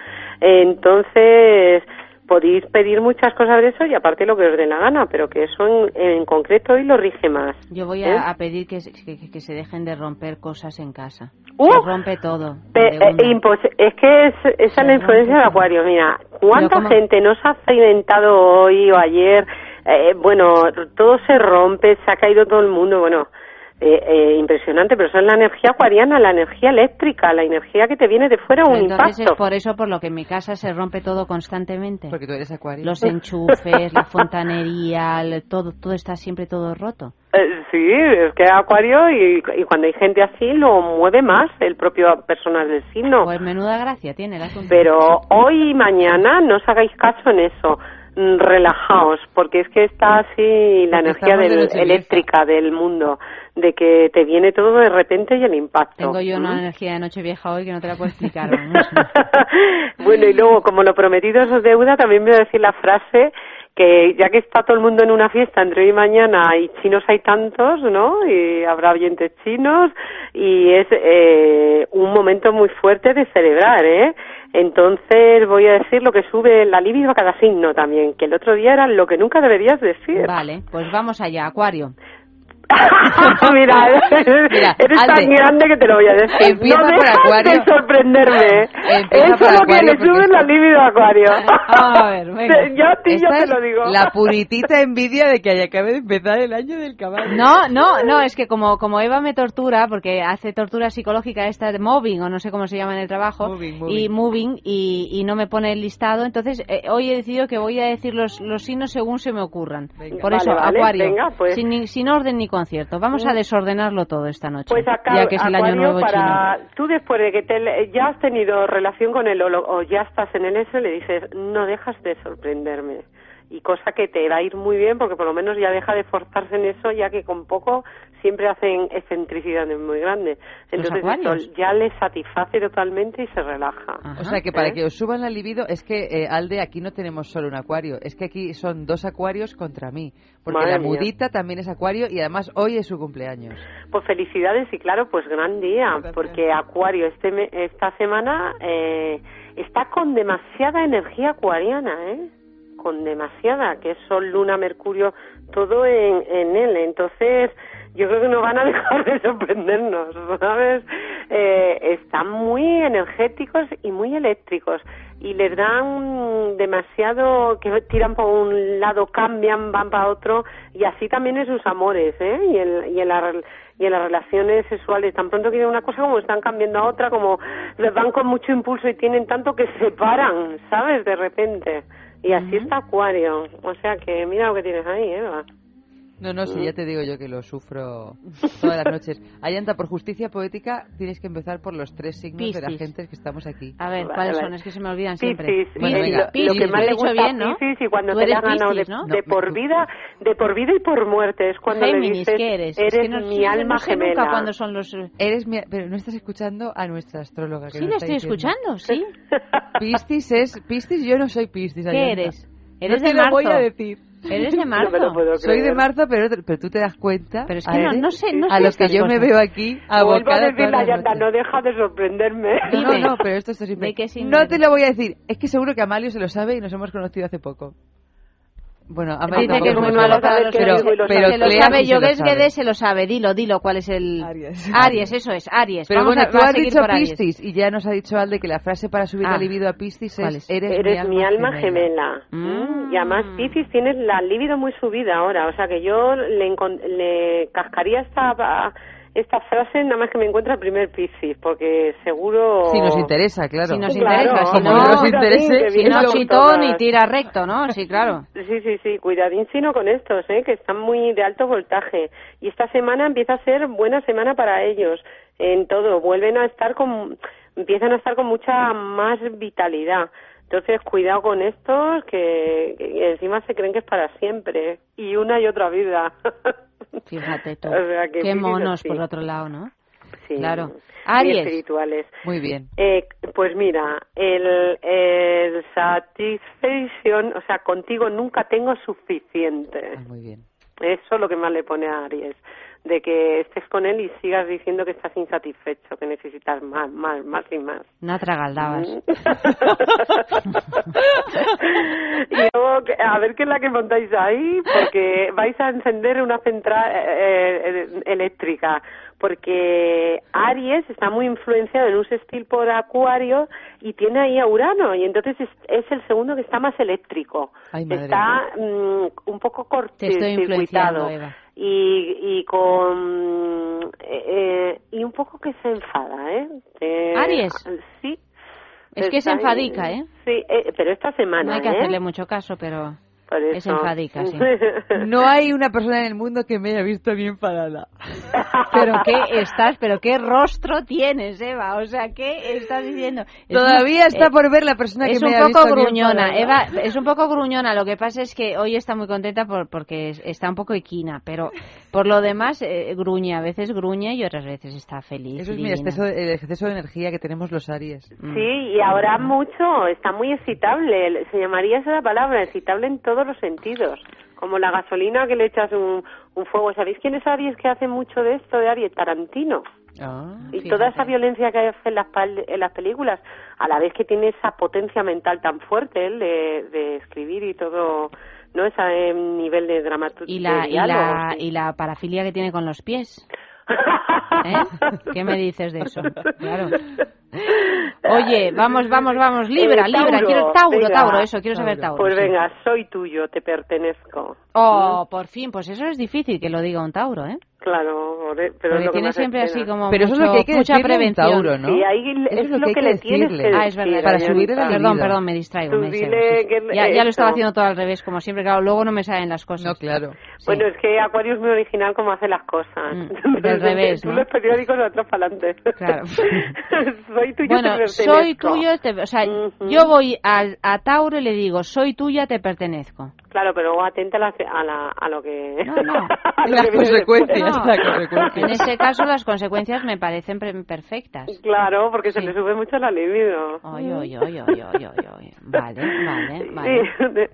Speaker 18: Eh, Entonces, podéis pedir muchas cosas de eso y aparte lo que os dé la gana, pero que eso en, en concreto hoy lo rige más.
Speaker 2: Yo voy
Speaker 18: ¿Eh?
Speaker 2: a, a pedir que, se- que, que se dejen de romper cosas en casa.
Speaker 18: ¡Uh!
Speaker 2: Se rompe todo.
Speaker 18: Pe- eh, es que es, esa es la influencia de Acuario. Mira, ¿cuánta gente nos ha accidentado hoy o ayer? Eh, bueno, todo se rompe, se ha caído todo el mundo. Bueno, eh, eh, impresionante, pero eso es la energía acuariana, la energía eléctrica, la energía que te viene de fuera, un
Speaker 2: Entonces es
Speaker 18: impacto.
Speaker 2: por eso por lo que en mi casa se rompe todo constantemente.
Speaker 3: Porque tú eres acuario.
Speaker 2: Los enchufes, la fontanería, el- todo, todo está siempre todo roto.
Speaker 18: Eh, sí, es que Acuario y, y cuando hay gente así lo mueve más el propio personal del signo.
Speaker 2: Pues menuda gracia tiene el asunto.
Speaker 18: Pero hoy y mañana no os hagáis caso en eso. Mm, Relajaos, porque es que está así la
Speaker 2: Porque
Speaker 18: energía
Speaker 2: de
Speaker 18: eléctrica del mundo, de que te viene todo de repente y el impacto.
Speaker 2: Tengo yo una
Speaker 18: ¿Mm?
Speaker 2: energía de noche vieja hoy que no te la puedo explicar. vamos.
Speaker 18: Bueno, y luego, como lo prometido es deuda, también voy a decir la frase que ya que está todo el mundo en una fiesta entre hoy y mañana y chinos hay tantos, ¿no? Y habrá oyentes chinos y es eh, un momento muy fuerte de celebrar, ¿eh? Entonces voy a decir lo que sube la libido a cada signo también, que el otro día era lo que nunca deberías decir.
Speaker 2: Vale, pues vamos allá, Acuario.
Speaker 18: Mira,
Speaker 2: Mira,
Speaker 18: eres tan grande que te lo voy a decir.
Speaker 2: empieza
Speaker 18: no
Speaker 2: por
Speaker 18: dejas
Speaker 2: Acuario.
Speaker 18: de sorprenderme.
Speaker 3: Empieza
Speaker 18: Eso
Speaker 3: por
Speaker 18: es lo que le sube
Speaker 3: está-
Speaker 18: la libido a Acuario.
Speaker 2: A ver, venga.
Speaker 18: Yo a ti yo te lo digo.
Speaker 3: La puritita envidia de que haya acabe de empezar el año del caballo.
Speaker 2: No, no, no, es que como, como Eva me tortura, porque hace tortura psicológica esta de moving, o no sé cómo se llama en el trabajo,
Speaker 3: Moving, moving.
Speaker 2: y moving, y, y no me pone el listado, entonces eh, hoy he decidido que voy a decir los, los signos según se me ocurran. Por
Speaker 18: Vale,
Speaker 2: eso,
Speaker 18: vale,
Speaker 2: Acuario,
Speaker 18: venga, pues.
Speaker 2: sin, sin orden ni concierto. Vamos a desordenarlo todo esta noche,
Speaker 18: Pues acá,
Speaker 2: ya que es el año nuevo
Speaker 18: para
Speaker 2: chino.
Speaker 18: tú después de que te- ya has tenido relación con él o, lo- o ya estás en el eso, le dices, no dejas de sorprenderme. Y cosa que te va a ir muy bien porque por lo menos ya deja de forzarse en eso, ya que con poco siempre hacen excentricidades muy grandes. Entonces ya le satisface totalmente y se relaja.
Speaker 3: O sea que para
Speaker 18: ¿Eh?
Speaker 3: que os suban la libido es que, eh, Alde, aquí no tenemos solo un acuario, es que aquí son dos acuarios contra mí. Porque
Speaker 18: Madre
Speaker 3: la
Speaker 18: mía.
Speaker 3: mudita también es acuario y además hoy es su cumpleaños.
Speaker 18: Pues felicidades y claro, pues gran día, porque Acuario este me- esta semana eh, está con demasiada energía acuariana, ¿eh? Con demasiada, que es Sol, Luna, Mercurio, todo en, en él. Entonces, yo creo que no van a dejar de sorprendernos, ¿sabes? eh, están muy energéticos y muy eléctricos y les dan demasiado que tiran por un lado cambian van para otro y así también en sus amores ¿eh? y en, y en la y en las relaciones sexuales. Tan pronto quieren una cosa como están cambiando a otra como les van con mucho impulso y tienen tanto que se paran sabes de repente. Y así está Acuario. O sea que mira lo que tienes ahí Eva
Speaker 3: No, no, sí, ya te digo yo que lo sufro todas las noches. Ayanta, por justicia poética, tienes que empezar por los tres signos de la
Speaker 2: Piscis.
Speaker 3: gente que estamos aquí.
Speaker 2: A ver,
Speaker 18: Vale,
Speaker 2: ¿cuáles
Speaker 18: vale.
Speaker 2: son? Es que se me olvidan siempre.
Speaker 18: Piscis,
Speaker 2: Bueno, venga,
Speaker 18: lo, lo
Speaker 2: Piscis,
Speaker 18: que más le gusta
Speaker 2: bien, ¿no?
Speaker 18: Piscis y cuando
Speaker 2: Tú
Speaker 18: te la ganado de,
Speaker 2: Piscis, ¿no?
Speaker 18: de por vida, de por vida y por muerte, es cuando
Speaker 2: Géminis,
Speaker 18: le dices,
Speaker 2: ¿qué eres? Es
Speaker 18: eres
Speaker 2: que no-
Speaker 18: mi
Speaker 2: no
Speaker 18: alma
Speaker 2: sé
Speaker 18: gemela.
Speaker 2: nunca cuándo son los...
Speaker 3: Eres mi- pero no estás escuchando a nuestra astróloga. Que
Speaker 2: Sí, lo estoy
Speaker 3: diciendo.
Speaker 2: escuchando, sí.
Speaker 3: Piscis es... Piscis, yo no soy Piscis,
Speaker 2: ¿Qué
Speaker 3: Ayanta.
Speaker 2: eres? Eres
Speaker 3: no
Speaker 2: de
Speaker 3: te lo voy a decir.
Speaker 2: Eres de marzo.
Speaker 3: Soy de marzo, pero, pero tú te das cuenta.
Speaker 2: Pero es que no- no sé- no
Speaker 3: a
Speaker 2: sé
Speaker 3: lo que yo me
Speaker 2: cosas.
Speaker 3: veo aquí
Speaker 18: Vuelvo a
Speaker 3: abocada
Speaker 18: decir la no deja de sorprenderme.
Speaker 3: No, no, no, pero esto, esto es
Speaker 2: ¿De qué signo
Speaker 3: No te lo voy a decir. Es que seguro que Amalio se lo sabe y nos hemos conocido hace poco. Bueno, Amalio
Speaker 2: Dice que es muy
Speaker 3: se lo
Speaker 2: malo
Speaker 3: sabe,
Speaker 2: para los
Speaker 3: pero, pero
Speaker 2: se lo sabe, Yogues
Speaker 3: sabe.
Speaker 2: Guedes se lo sabe. Dilo, dilo, ¿cuál es el...?
Speaker 3: Aries.
Speaker 2: Aries, eso es, Aries.
Speaker 3: Pero
Speaker 2: Vamos
Speaker 3: bueno,
Speaker 2: a,
Speaker 3: tú
Speaker 2: a
Speaker 3: has
Speaker 2: seguir
Speaker 3: dicho
Speaker 2: por Aries.
Speaker 3: Piscis y ya nos ha dicho Alde que la frase para subir
Speaker 2: Ah.
Speaker 3: la libido a Piscis
Speaker 2: ¿Cuál
Speaker 3: es
Speaker 2: es?
Speaker 3: eres,
Speaker 18: Eres mi alma gemela.
Speaker 2: Mm.
Speaker 18: Y además, Piscis, tienes la libido muy subida ahora. O sea que yo le, le cascaría esta, esta frase nada más que me encuentra el primer Piscis, porque seguro...
Speaker 3: Si nos interesa, claro.
Speaker 2: Si nos
Speaker 18: Claro,
Speaker 2: interesa, si no,
Speaker 3: no nos interese,
Speaker 2: si no chitón y tira recto, ¿no? Sí, claro.
Speaker 18: Sí, sí, sí, cuidadín sino con estos, ¿eh? que están muy de alto voltaje. Y esta semana empieza a ser buena semana para ellos en todo. Vuelven a estar con, empiezan a estar con mucha más vitalidad. Entonces, cuidado con estos que, que encima se creen que es para siempre. Y una y otra vida.
Speaker 2: Fíjate tú.
Speaker 18: O sea, que
Speaker 2: Qué monos,
Speaker 18: así.
Speaker 2: por otro lado, ¿no?
Speaker 18: Sí.
Speaker 2: Claro. Aries.
Speaker 18: espirituales.
Speaker 3: Muy bien.
Speaker 18: Eh, pues mira, el, el satisfaction, o sea, contigo nunca tengo suficiente.
Speaker 3: Ah, Muy bien.
Speaker 18: Eso es lo que más le pone a Aries, de que estés con él y sigas diciendo que estás insatisfecho, que necesitas más, más, más y más.
Speaker 2: No tragaldabas.
Speaker 18: y luego, a ver qué es la que montáis ahí, porque vais a encender una central eh, eh, eléctrica, porque Aries está muy influenciado en un sextil por Acuario y tiene ahí a Urano, y entonces es, es el segundo que está más eléctrico.
Speaker 3: Ay,
Speaker 18: está mm, un poco
Speaker 2: Te estoy influenciando,
Speaker 18: cortocircuitado
Speaker 2: Eva.
Speaker 18: Y, y con eh, eh, y un poco que se enfada, ¿eh? Eh,
Speaker 2: Aries.
Speaker 18: Sí.
Speaker 2: Es que se enfadica, ¿eh?
Speaker 18: Sí, eh, pero esta semana,
Speaker 2: No hay que
Speaker 18: ¿eh?
Speaker 2: hacerle mucho caso, pero
Speaker 18: Por
Speaker 2: es
Speaker 18: eso.
Speaker 2: enfadica, sí.
Speaker 3: No hay una persona en el mundo que me haya visto bien enfadada.
Speaker 2: Pero qué estás, pero qué rostro tienes, Eva. O sea, ¿qué estás diciendo? Es
Speaker 3: Todavía
Speaker 2: un-
Speaker 3: está
Speaker 2: eh,
Speaker 3: por ver la persona que
Speaker 2: es
Speaker 3: me
Speaker 2: un
Speaker 3: haya
Speaker 2: poco
Speaker 3: visto bien
Speaker 2: gruñona,
Speaker 3: enfadada.
Speaker 2: Eva, es un poco gruñona. Lo que pasa es que hoy está muy contenta por, porque es- está un poco equina, pero por lo demás eh, gruñe, a veces gruñe y otras veces está feliz.
Speaker 3: Eso es mi
Speaker 2: divina.
Speaker 3: exceso, el exceso de energía que tenemos los Aries.
Speaker 18: Sí, y ahora mucho, está muy excitable, se llamaría esa la palabra, excitable en todos los sentidos, como la gasolina que le echas un, un fuego. ¿Sabéis quién es Aries que hace mucho de esto de Aries? Tarantino.
Speaker 3: Ah,
Speaker 18: Y toda esa violencia que hace en las, pal- en las películas, a la vez que tiene esa potencia mental tan fuerte él de, de escribir y todo, ¿no? Ese nivel de dramaturgia.
Speaker 2: y la, y la, y la parafilia que tiene con los pies. ¿Eh? ¿Qué me dices de eso? Claro. Oye, vamos, vamos, vamos, Libra,
Speaker 18: Eh,
Speaker 2: Libra,
Speaker 18: Tauro,
Speaker 2: quiero Tauro,
Speaker 18: venga.
Speaker 2: Tauro, eso, quiero saber Tauro.
Speaker 18: Pues
Speaker 2: sí.
Speaker 18: venga, soy tuyo, te pertenezco.
Speaker 2: Oh, por fin, pues eso es difícil que lo diga un Tauro, ¿eh?
Speaker 18: Claro, pero
Speaker 2: Porque
Speaker 18: es lo que
Speaker 2: tiene
Speaker 18: más
Speaker 2: siempre así como
Speaker 3: Pero eso es lo
Speaker 2: mucho-
Speaker 3: que hay que
Speaker 2: mucha
Speaker 3: decirle a un
Speaker 2: prevención.
Speaker 3: Tauro, ¿no?
Speaker 18: Sí, ahí
Speaker 3: Eso
Speaker 18: es, lo que, le tienes
Speaker 3: decirle.
Speaker 18: que
Speaker 2: Ah, es verdad.
Speaker 18: decir,
Speaker 3: Para subirle la
Speaker 2: Perdón, perdón, me distraigo.
Speaker 18: Tú
Speaker 2: me distraigo, sí.
Speaker 18: que-
Speaker 2: ya, ya lo estaba haciendo todo al revés, como siempre, claro, luego no me salen las cosas.
Speaker 3: No, claro.
Speaker 18: Bueno, es que Acuario es muy original como hace las cosas.
Speaker 2: Mm, del revés,
Speaker 18: Tú
Speaker 2: ¿no?
Speaker 18: los periódicos atrás para adelante.
Speaker 2: Claro.
Speaker 18: soy tuyo,
Speaker 2: Bueno,
Speaker 18: te
Speaker 2: soy tuyo, te- o sea, yo voy al- a, Tauro y le digo, soy tuya, te pertenezco.
Speaker 18: Claro, pero luego atenta a, la- a, la- a lo que...
Speaker 2: No, no.
Speaker 18: a
Speaker 3: Las
Speaker 18: que
Speaker 3: consecuencias, las consecuencias.
Speaker 2: En ese caso, las consecuencias me parecen perfectas.
Speaker 18: Claro, porque se le sube mucho la libido.
Speaker 2: Oy, oy, oy, oy, oy, oy, oy. Vale, vale, vale.
Speaker 18: Sí.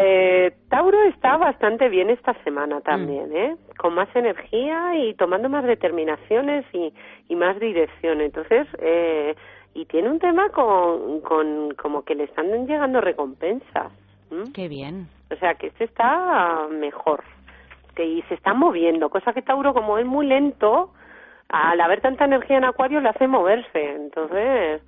Speaker 18: Eh, Tauro está bastante bien esta semana
Speaker 2: Mm.
Speaker 18: también, ¿eh? Con más energía y tomando más determinaciones y, y más dirección. Entonces, eh, y tiene un tema con, con como que le están llegando recompensas. ¿m?
Speaker 2: Qué bien.
Speaker 18: O sea, que este está mejor. Que, y se está moviendo, cosa que Tauro, como es muy lento, al haber tanta energía en Acuario le hace moverse. Entonces,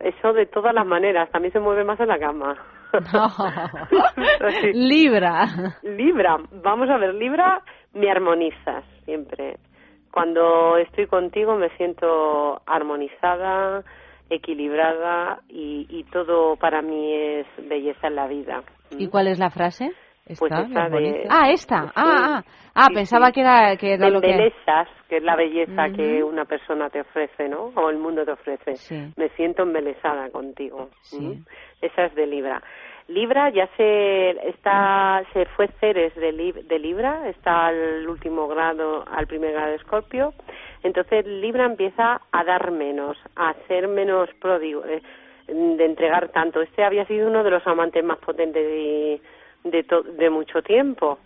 Speaker 18: eso de todas las maneras. También se mueve más en la cama.
Speaker 2: Libra.
Speaker 18: Libra, vamos a ver, Libra me armonizas siempre. Cuando estoy contigo me siento armonizada, equilibrada y, y todo para mí es belleza en la vida.
Speaker 2: ¿Y cuál es la frase?
Speaker 18: Pues de...
Speaker 2: Ah, esta. Ah, ah. Ah,
Speaker 18: Sí,
Speaker 2: pensaba
Speaker 18: sí.
Speaker 2: que era, que era lo que...
Speaker 18: embelezas, que es la belleza que una persona te ofrece, ¿no? O el mundo te ofrece. Me siento embelesada contigo. ¿Mm? Esa es de Libra. Libra ya se está se fue Ceres de, Lib- de Libra, está al último grado, al primer grado de Escorpio. Entonces Libra empieza a dar menos, a ser menos pródigo, eh, de entregar tanto. Este había sido uno de los amantes más potentes de, de, to- de mucho tiempo.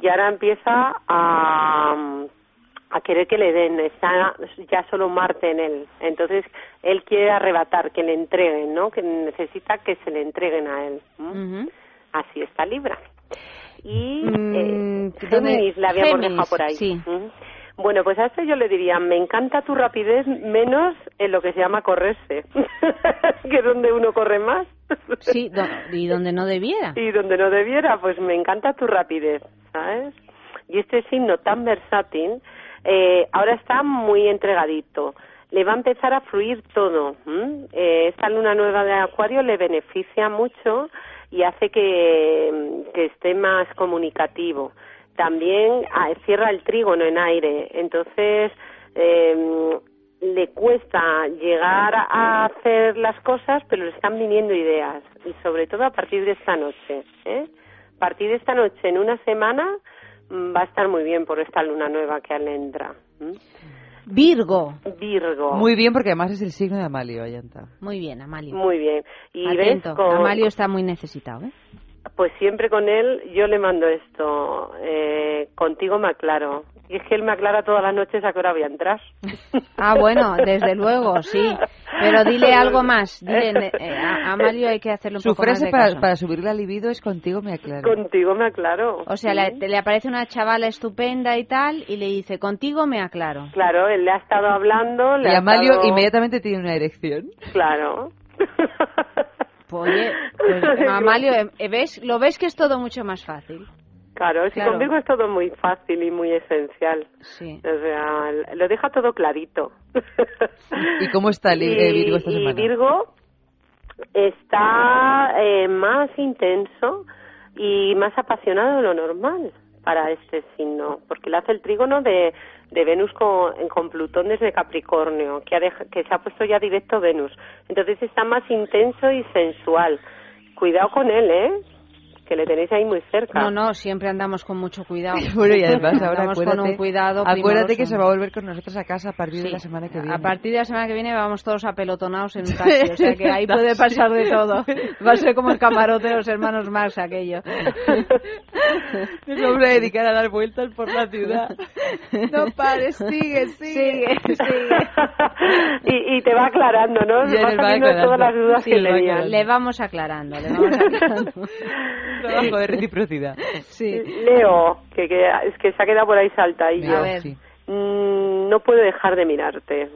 Speaker 18: Y ahora empieza a, a querer que le den, está ya solo Marte en él. Entonces, él quiere arrebatar, que le entreguen, ¿no? Que necesita que se le entreguen a él. Así está Libra. Y
Speaker 2: Mm,
Speaker 18: eh,
Speaker 2: ¿dónde-
Speaker 18: Géminis la habíamos
Speaker 2: Géminis,
Speaker 18: dejado por ahí.
Speaker 2: sí.
Speaker 18: Bueno, pues a esto yo le diría, me encanta tu rapidez menos en lo que se llama correrse, que es donde uno corre más.
Speaker 2: Sí, do- y donde no debiera.
Speaker 18: Y donde no debiera, pues me encanta tu rapidez, ¿sabes? Y este signo tan versátil, eh, ahora está muy entregadito. Le va a empezar a fluir todo. Eh, esta luna nueva de Acuario le beneficia mucho y hace que, que esté más comunicativo. También ah, cierra el trígono en aire, entonces eh, le cuesta llegar a hacer las cosas, pero le están viniendo ideas y sobre todo a partir de esta noche. ¿eh? A partir de esta noche, en una semana, mm, va a estar muy bien por esta luna nueva que le entra.
Speaker 2: Virgo.
Speaker 18: Virgo.
Speaker 3: Muy bien, porque además es el signo de Amalio, Ayanta.
Speaker 2: Muy bien, Amalio.
Speaker 18: Muy bien. Y
Speaker 2: Atento.
Speaker 18: ves, con-
Speaker 2: Amalio está muy necesitado, ¿eh?
Speaker 18: Pues siempre con él yo le mando esto. Eh, contigo me aclaro. Y es que él me aclara todas las noches a qué hora voy a entrar.
Speaker 2: Ah, bueno, desde luego, sí. Pero dile algo más. Dile, eh, a Amalio hay que hacerle un
Speaker 3: Su
Speaker 2: poco más
Speaker 3: frase
Speaker 2: de
Speaker 3: para,
Speaker 2: caso.
Speaker 3: para subir la libido es contigo me aclaro.
Speaker 18: Contigo me aclaro.
Speaker 2: O sea, le, te- le aparece una chavala estupenda y tal, y le dice, contigo me aclaro.
Speaker 18: Claro, él le ha estado hablando. Le
Speaker 3: Y
Speaker 18: ha
Speaker 3: Amalio
Speaker 18: estado-
Speaker 3: inmediatamente tiene una erección.
Speaker 18: Claro.
Speaker 2: Oye, pues, Amalio, eh, ¿ves? ¿lo ves que es todo mucho más fácil?
Speaker 18: Claro, si
Speaker 2: Claro.
Speaker 18: conmigo es todo muy fácil y muy esencial.
Speaker 2: Sí.
Speaker 18: O sea, lo deja todo clarito.
Speaker 3: ¿Y cómo está el, eh, Virgo esta
Speaker 18: y
Speaker 3: semana?
Speaker 18: Virgo está eh, más intenso y más apasionado de lo normal para este signo, porque le hace el trígono de, de Venus con, con Plutón desde Capricornio, que, ha deja- que se ha puesto ya directo Venus. Entonces está más intenso y sensual. Cuidado con él, ¿eh? Que le tenéis ahí muy cerca.
Speaker 2: No, no, siempre andamos con mucho cuidado.
Speaker 3: Bueno, y además ahora
Speaker 2: andamos
Speaker 3: acuérdate,
Speaker 2: con un cuidado
Speaker 3: acuérdate que se va a volver con nosotros a casa a partir de la semana que viene.
Speaker 2: A partir de la semana que viene vamos todos apelotonados en un taxi, o sea que ahí puede pasar de todo. Va a ser como el camarote de los hermanos Marx aquello.
Speaker 3: Nos vamos a dedicar a dar vueltas por la ciudad. No pares, sigue, sigue.
Speaker 2: Sigue, sigue.
Speaker 18: y, y te va aclarando, ¿no?
Speaker 3: Ya
Speaker 18: Va
Speaker 3: aclarando.
Speaker 18: todas las dudas
Speaker 2: Sí,
Speaker 18: que le
Speaker 2: le vamos aclarando, le vamos aclarando.
Speaker 3: Trabajo de reciprocidad.
Speaker 2: Sí.
Speaker 18: Leo, que, que es que se ha quedado por ahí saltadillo.
Speaker 2: A ver.
Speaker 3: Sí.
Speaker 18: Mm, no puedo dejar de mirarte.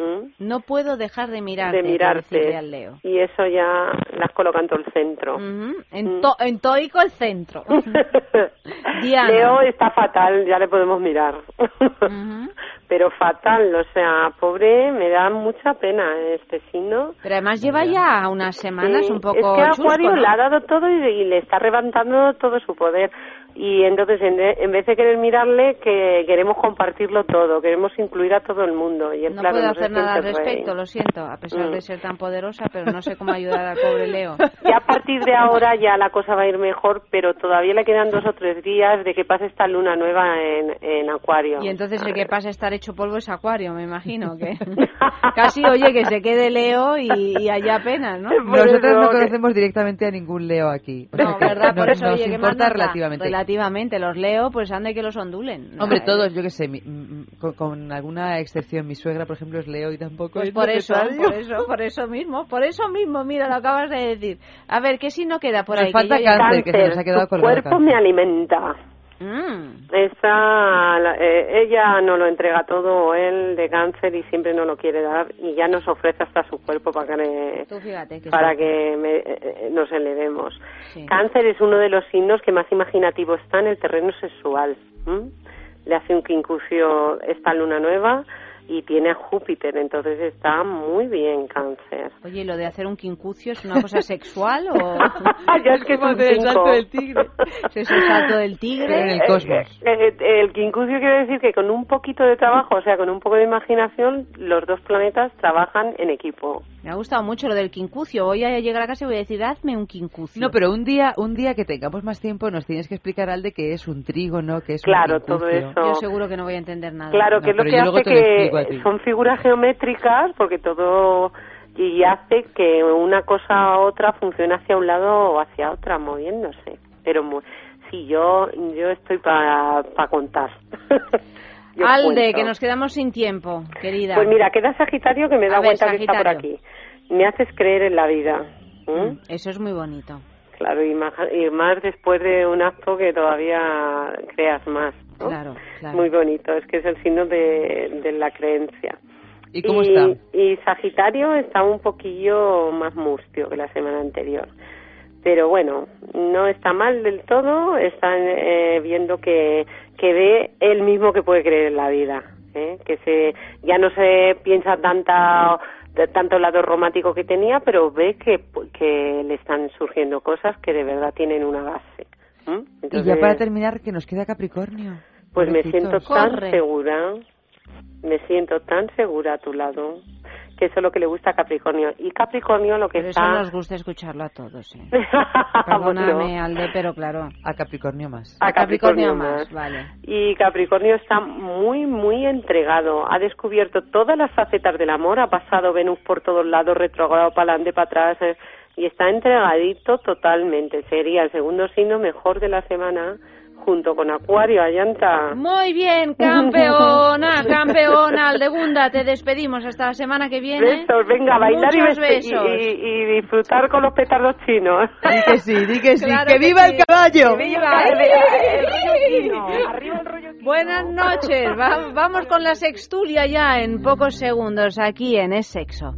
Speaker 18: ¿Mm?
Speaker 2: No puedo dejar de mirarte,
Speaker 18: de mirarte.
Speaker 2: al Leo.
Speaker 18: Y eso ya las coloca en todo el centro.
Speaker 2: Ujú, En, to- en toico el centro.
Speaker 18: Leo está fatal, ya le podemos mirar. Pero fatal, o sea, pobre, me da mucha pena este signo.
Speaker 2: Pero además lleva ya unas semanas
Speaker 18: Sí,
Speaker 2: un poco
Speaker 18: es que
Speaker 2: chusco,
Speaker 18: Acuario
Speaker 2: ¿no?
Speaker 18: le ha dado todo y, y le está levantando todo su poder. Y entonces, en, en vez de querer mirarle, que queremos compartirlo todo, queremos incluir a todo el mundo. Y
Speaker 2: No
Speaker 18: claro,
Speaker 2: puedo
Speaker 18: no
Speaker 2: hacer nada al
Speaker 18: rey.
Speaker 2: respecto, lo siento, a pesar
Speaker 18: Mm.
Speaker 2: de ser tan poderosa, pero no sé cómo ayudar al pobre Leo.
Speaker 18: Ya a partir de ahora ya la cosa va a ir mejor, pero todavía le quedan dos o tres días de que pase esta luna nueva en, en Acuario.
Speaker 2: Y entonces el que pasa a estar hecho polvo es Acuario, me imagino que casi oye que se quede Leo y, y allá apenas, ¿no?
Speaker 3: Nosotros no
Speaker 18: eso que-
Speaker 3: conocemos directamente a ningún Leo aquí. O sea
Speaker 2: No,
Speaker 3: que
Speaker 2: ¿verdad? Por
Speaker 3: nos-
Speaker 2: eso,
Speaker 3: nos
Speaker 2: oye, ¿qué más
Speaker 3: importa
Speaker 2: da?
Speaker 3: relativamente.
Speaker 2: Relativamente, los Leo, pues ande que los ondulen.
Speaker 3: Hombre,
Speaker 2: No,
Speaker 3: todos, yo qué sé, mi- mm, con, con alguna excepción, mi suegra, por ejemplo, es Leo y tampoco
Speaker 2: Pues
Speaker 3: es
Speaker 2: por eso, por eso, por eso mismo, por eso mismo, mira, lo acabas de decir. A ver, ¿qué signo queda por
Speaker 3: Nos
Speaker 2: ahí?
Speaker 3: falta
Speaker 2: Que ya-
Speaker 3: cáncer, que se nos ha quedado
Speaker 18: tu cuerpo
Speaker 3: cáncer.
Speaker 18: me alimenta.
Speaker 2: Mm.
Speaker 18: Esa, la- eh, ella no lo entrega todo, él de cáncer y siempre no lo quiere dar y ya nos ofrece hasta su cuerpo para que,
Speaker 2: que
Speaker 18: para
Speaker 2: sí.
Speaker 18: que me- eh, eh, nos elevemos.
Speaker 2: Sí.
Speaker 18: Cáncer es uno de los signos que más imaginativo está en el terreno sexual. ¿m? Le hace un quincuncio esta luna nueva y tiene a Júpiter, entonces está muy bien cáncer.
Speaker 2: Oye, ¿y lo de hacer un quincucio es una cosa sexual o...?
Speaker 18: ya es que es
Speaker 2: el salto del tigre. Es el salto del tigre.
Speaker 18: Eh, eh, eh, el quincuncio quiere decir que con un poquito de trabajo, o sea, con un poco de imaginación, los dos planetas trabajan en equipo.
Speaker 2: Me ha gustado mucho lo del quincucio. Voy a llegar a casa y voy a decir, hazme un quincucio.
Speaker 3: No, pero un día, un día que tengamos más tiempo nos tienes que explicar, Alde, qué es un trígono, qué es
Speaker 18: Claro,
Speaker 3: un
Speaker 18: todo
Speaker 3: quincucio.
Speaker 18: eso.
Speaker 2: Yo seguro que no voy a entender nada.
Speaker 18: Claro, que es lo que hace
Speaker 3: a ti.
Speaker 18: que son figuras geométricas, porque todo y hace que una cosa a otra funcione hacia un lado o hacia otra, moviéndose. Pero mu- sí, yo yo estoy para contar. Yo
Speaker 2: Alde,
Speaker 18: cuento.
Speaker 2: que nos quedamos sin tiempo, querida.
Speaker 18: Pues mira, queda Sagitario que me da
Speaker 2: A ver,
Speaker 18: cuenta que está por aquí. Me haces creer en la vida. ¿m?
Speaker 2: Eso es muy bonito.
Speaker 18: Claro, y más, y más después de un acto que todavía creas más. ¿No?
Speaker 2: Claro, claro.
Speaker 18: Muy bonito, es que es el signo de, de la creencia.
Speaker 3: ¿Y cómo está?
Speaker 18: Y Sagitario está un poquillo más mustio que la semana anterior. Pero bueno, no está mal del todo, está eh, viendo que, que ve él mismo que puede creer en la vida. ¿eh? Que se ya no se piensa tanta de tanto el lado romántico que tenía, pero ve que, que le están surgiendo cosas que de verdad tienen una base. ¿m?
Speaker 3: Y ya para terminar, que nos queda Capricornio.
Speaker 18: Pues me siento tan segura, me siento tan segura a tu lado, que eso es lo que le gusta a Capricornio. Y Capricornio lo que
Speaker 2: Pero eso
Speaker 18: está...
Speaker 2: nos gusta escucharlo a todos, ¿eh? Perdóname, Alde, pero claro.
Speaker 3: A Capricornio más.
Speaker 18: A Capricornio
Speaker 2: más,
Speaker 18: más.
Speaker 2: vale.
Speaker 18: Y Capricornio está muy, muy entregado. Ha descubierto todas las facetas del amor. Ha pasado Venus por todos lados, retrogrado para adelante, para atrás. eh, y está entregadito totalmente. Sería el segundo signo mejor de la semana, junto con Acuario, Allanta.
Speaker 2: Muy bien, campeona, campeona, Aldegunda, te despedimos hasta la semana que viene.
Speaker 18: Besos, venga, a bailar y,
Speaker 2: Muchos
Speaker 18: bes- y-
Speaker 2: besos.
Speaker 18: y- y disfrutar con los petardos chinos.
Speaker 3: Di que sí, di que sí.
Speaker 2: Claro
Speaker 3: ¡Que
Speaker 2: que
Speaker 3: viva
Speaker 2: sí.
Speaker 3: el caballo!
Speaker 2: ¡Que viva!
Speaker 18: El rollo chino. Arriba el rollo chino.
Speaker 2: Buenas noches, Va- vamos con la sextulia ya en pocos segundos aquí en Es Sexo.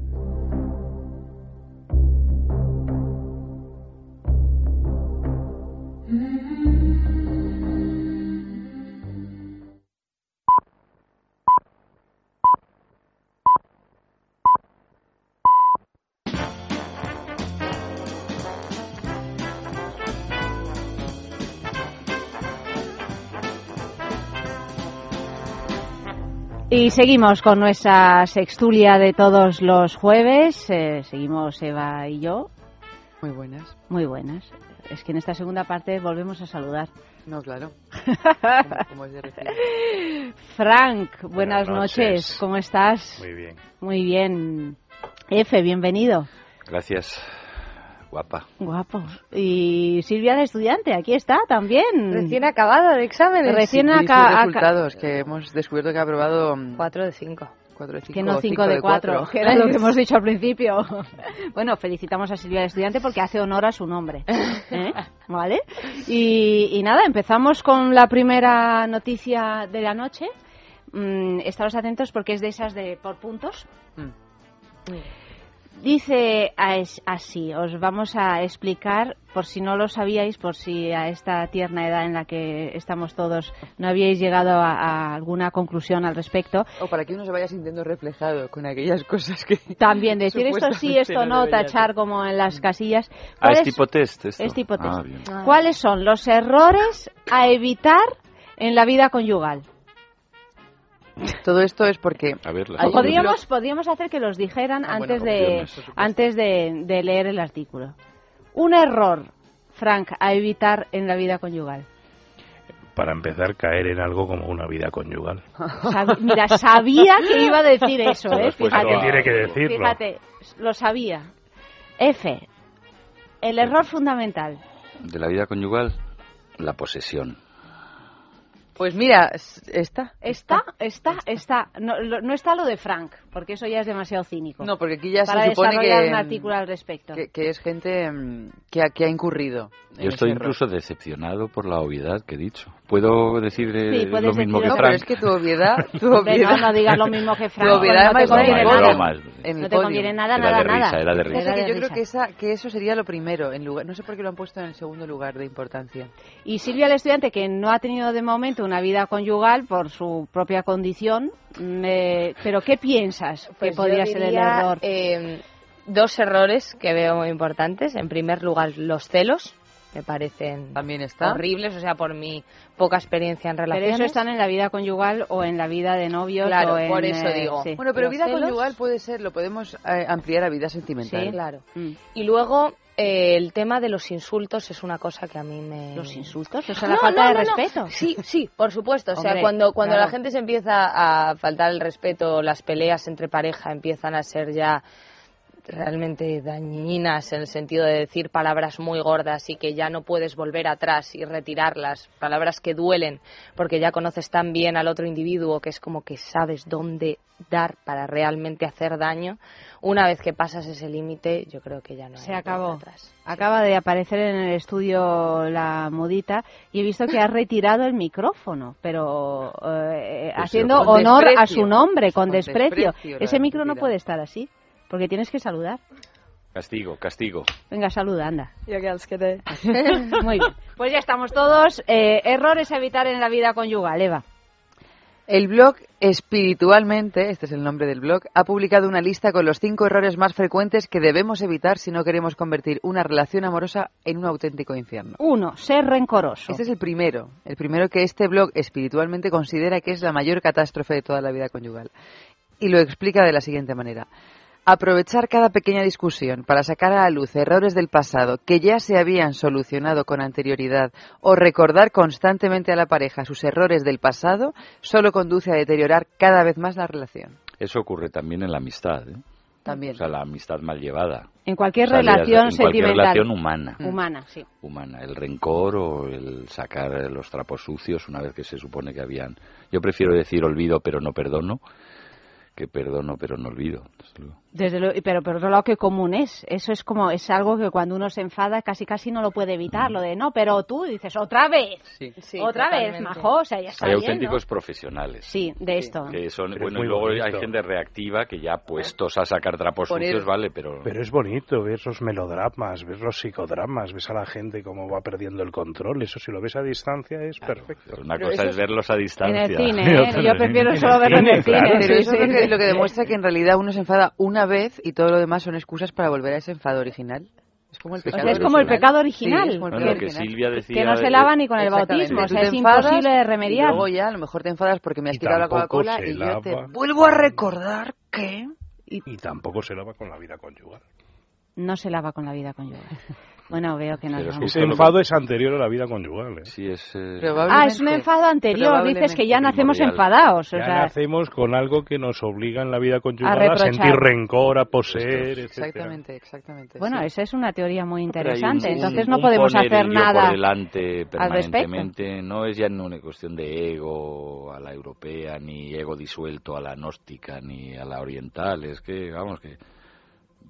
Speaker 2: Y seguimos con nuestra sextulia de todos los jueves. Eh, seguimos Eva y yo.
Speaker 3: Muy buenas.
Speaker 2: Muy buenas. Es que en esta segunda parte volvemos a saludar.
Speaker 3: No, claro. Como, como es de recibir.
Speaker 2: Frank, buenas,
Speaker 19: Buenas
Speaker 2: noches.
Speaker 19: noches.
Speaker 2: ¿Cómo estás?
Speaker 19: Muy bien.
Speaker 2: Muy bien. Efe, bienvenido.
Speaker 19: Gracias. Guapa.
Speaker 2: Guapo. Y Silvia de estudiante, aquí está también.
Speaker 20: Recién acabada de exámenes.
Speaker 2: Recién
Speaker 3: Sí,
Speaker 2: acá.
Speaker 3: sus resultados, que hemos descubierto que ha aprobado...
Speaker 20: 4 de 5.
Speaker 3: 4 de 5.
Speaker 2: Que no 5 de 4, que era lo que hemos dicho al principio. Bueno, felicitamos a Silvia de Estudiante porque hace honor a su nombre. ¿eh? ¿Vale? Y, y nada, empezamos con la primera noticia de la noche. Mm, estaros atentos porque es de esas de por puntos. Dice as- así, os vamos a explicar, por si no lo sabíais, por si a esta tierna edad en la que estamos todos no habíais llegado a, a alguna conclusión al respecto,
Speaker 3: O para que uno se vaya sintiendo reflejado con aquellas cosas que...
Speaker 2: también decir esto sí, esto no, tachar como en las casillas.
Speaker 19: Ah, es
Speaker 2: ¿Cuáles-
Speaker 19: tipo test esto.
Speaker 2: Es tipo test.
Speaker 19: Ah.
Speaker 2: ¿Cuáles son los errores a evitar en la vida conyugal?
Speaker 3: Todo esto es porque...
Speaker 19: A ver,
Speaker 3: Hay
Speaker 2: Podríamos, podríamos hacer que los dijeran
Speaker 3: Ah,
Speaker 2: antes,
Speaker 3: bueno,
Speaker 2: de, antes de, de leer el artículo. Un error, Frank, a evitar en la vida conyugal.
Speaker 19: Para empezar, caer en algo como una vida conyugal.
Speaker 2: Sab- Mira, sabía que iba a decir eso, ¿eh? Fíjate.
Speaker 19: ¿quién tiene que decirlo?
Speaker 2: Fíjate, lo sabía. F. El error fundamental.
Speaker 21: De la vida conyugal, la posesión.
Speaker 3: Pues mira, está.
Speaker 2: Está, está, está. No, lo- no está lo de Frank, porque eso ya es demasiado cínico.
Speaker 3: No, porque aquí ya
Speaker 2: Para
Speaker 3: se supone que,
Speaker 2: un artículo al respecto.
Speaker 3: que, que es gente mm, que ha, que ha incurrido. en
Speaker 19: Yo estoy
Speaker 3: ese error.
Speaker 19: incluso decepcionado por la obviedad que he dicho. ¿Puedo decir eh,
Speaker 2: Sí,
Speaker 19: lo mismo que
Speaker 3: No,
Speaker 19: Frank?
Speaker 3: pero es que tu obviedad, tu obviedad,
Speaker 2: no, no digas lo mismo que Frank,
Speaker 3: Tu obviedad
Speaker 2: no te conviene
Speaker 3: en
Speaker 2: nada. No te conviene nada,
Speaker 19: Era
Speaker 2: nada,
Speaker 19: de
Speaker 2: nada.
Speaker 19: risa, era de risa.
Speaker 3: que
Speaker 2: Era de
Speaker 3: yo creo que, esa, que eso sería lo primero, en lugar, no sé por qué lo han puesto en el segundo lugar de importancia.
Speaker 2: Y Silvia, el estudiante que no ha tenido de momento una vida conyugal por su propia condición, me- pero ¿qué piensas que
Speaker 20: Pues
Speaker 2: podría ser el error?
Speaker 20: eh, dos errores que veo muy importantes. En primer lugar, los celos. Me parecen
Speaker 3: También está.
Speaker 20: horribles, o sea, por mi poca experiencia en
Speaker 2: Pero
Speaker 20: relaciones.
Speaker 2: eso están en la vida conyugal o en la vida de novios
Speaker 20: Claro,
Speaker 2: o en,
Speaker 20: por eso
Speaker 2: eh,
Speaker 20: digo.
Speaker 2: sí.
Speaker 3: Bueno, pero
Speaker 20: Los
Speaker 3: vida
Speaker 20: celos.
Speaker 3: conyugal puede ser, lo podemos eh, ampliar a vida sentimental.
Speaker 20: Sí, claro.
Speaker 2: Mm.
Speaker 20: Y luego, eh, el tema de los insultos es una cosa que a mí me...
Speaker 2: ¿Los insultos? ¿Eso es
Speaker 20: No,
Speaker 2: la falta
Speaker 20: no,
Speaker 2: de
Speaker 20: no,
Speaker 2: respeto?
Speaker 20: Sí, sí, por supuesto. O sea,
Speaker 2: Hombre,
Speaker 20: cuando, cuando
Speaker 2: claro.
Speaker 20: la gente se empieza a faltar el respeto, las peleas entre pareja empiezan a ser ya realmente dañinas en el sentido de decir palabras muy gordas y que ya no puedes volver atrás y retirarlas, palabras que duelen porque ya conoces tan bien al otro individuo que es como que sabes dónde dar para realmente hacer daño. Una vez que pasas ese límite, yo creo que ya no hay
Speaker 2: Se acabó.
Speaker 20: atrás.
Speaker 2: Acaba de aparecer en el estudio la mudita y he visto que ha retirado el micrófono, pero eh,
Speaker 19: Pues
Speaker 2: haciendo honor a su nombre, con,
Speaker 3: Con
Speaker 2: desprecio.
Speaker 3: desprecio
Speaker 2: Ese micro no puede estar así, porque tienes que saludar.
Speaker 19: Castigo, castigo.
Speaker 2: Venga, saluda, anda.
Speaker 20: Jo que els quedé.
Speaker 2: Muy bien. Pues ya estamos todos. Eh, errores a evitar en la vida conyugal, Eva.
Speaker 3: El blog Espiritualmente, este es el nombre del blog, ha publicado una lista con los cinco errores más frecuentes que debemos evitar si no queremos convertir una relación amorosa en un auténtico infierno.
Speaker 2: Uno, ser rencoroso.
Speaker 3: Este es el primero, el primero que este blog espiritualmente considera que es la mayor catástrofe de toda la vida conyugal. Y lo explica de la siguiente manera. Aprovechar cada pequeña discusión para sacar a la luz errores del pasado que ya se habían solucionado con anterioridad o recordar constantemente a la pareja sus errores del pasado solo conduce a deteriorar cada vez más la relación.
Speaker 19: Eso ocurre también en la amistad. ¿eh?
Speaker 3: También.
Speaker 19: O sea, la amistad mal llevada.
Speaker 2: En cualquier
Speaker 19: O sea,
Speaker 2: relación
Speaker 19: en cualquier
Speaker 2: sentimental.
Speaker 19: relación humana.
Speaker 2: Humana, sí.
Speaker 19: humana, el rencor o el sacar los trapos sucios una vez que se supone que habían. Yo prefiero decir olvido pero no perdono que perdono pero no olvido. desde luego.
Speaker 2: Desde luego, pero por otro lado, qué común es. Eso es como, es algo que cuando uno se enfada casi casi no lo puede evitar. Lo de, no, pero tú dices, otra vez.
Speaker 20: Sí,
Speaker 2: otra vez,
Speaker 20: totalmente.
Speaker 2: majo, o sea, ya está
Speaker 19: Hay
Speaker 2: bien,
Speaker 19: auténticos
Speaker 2: ¿no?
Speaker 19: profesionales.
Speaker 2: Sí, de esto.
Speaker 19: Que son,
Speaker 22: Pero es
Speaker 19: bueno, y luego hay
Speaker 22: bonito.
Speaker 19: gente reactiva que ya puestos a sacar trapos
Speaker 3: Poner-
Speaker 19: sucios, vale, pero...
Speaker 22: Pero es bonito ver los melodramas, ver los psicodramas, ves a la gente cómo va perdiendo el control. Eso si lo ves a distancia es perfecto.
Speaker 19: Pero una
Speaker 3: Pero
Speaker 19: cosa es verlos a
Speaker 2: En
Speaker 19: distancia.
Speaker 2: el cine, ¿eh? Yo prefiero solo verlo en el cine.
Speaker 22: claro.
Speaker 3: Pero
Speaker 2: sí,
Speaker 3: eso
Speaker 2: sí,
Speaker 3: es lo que, que demuestra que en realidad uno se enfada una vez y todo lo demás son excusas para volver a ese enfado original. Es como el
Speaker 19: O sea,
Speaker 3: pecado
Speaker 2: es como el
Speaker 3: original.
Speaker 2: pecado original.
Speaker 3: Sí, es como el
Speaker 19: Bueno,
Speaker 3: pecado
Speaker 19: que
Speaker 3: original.
Speaker 19: Silvia decía...
Speaker 2: Que no se lava ni con el bautismo, o sea,
Speaker 3: te
Speaker 2: es
Speaker 3: enfadas
Speaker 2: imposible de
Speaker 3: Y
Speaker 2: remediar.
Speaker 3: luego ya a lo mejor te enfadas porque me has
Speaker 22: Y
Speaker 3: quitado la Coca-Cola y ya te vuelvo a recordar que...
Speaker 22: Y tampoco se lava con la vida conyugal.
Speaker 2: No se lava con la vida conyugal. Bueno, veo que nos
Speaker 19: Pero es
Speaker 2: vamos.
Speaker 22: Ese enfado es anterior a la vida conyugal. ¿eh?
Speaker 19: Sí, es... eh,
Speaker 2: Ah, es un enfado anterior. Dices que ya nacemos enfadados. O
Speaker 22: Ya
Speaker 2: sea,
Speaker 22: nacemos con algo que nos obliga en la vida conyugal a, sentir rencor, a poseer, etc.
Speaker 3: Exactamente, exactamente.
Speaker 2: bueno,
Speaker 3: sí.
Speaker 2: esa es una teoría muy interesante.
Speaker 19: un-
Speaker 2: Entonces
Speaker 19: un-
Speaker 2: no
Speaker 19: un
Speaker 2: podemos
Speaker 19: poner
Speaker 2: hacer nada.
Speaker 19: por delante
Speaker 2: al respecto.
Speaker 19: permanentemente. No es ya no una cuestión de ego a la europea, ni ego disuelto a la gnóstica, ni a la oriental. Es que, vamos, que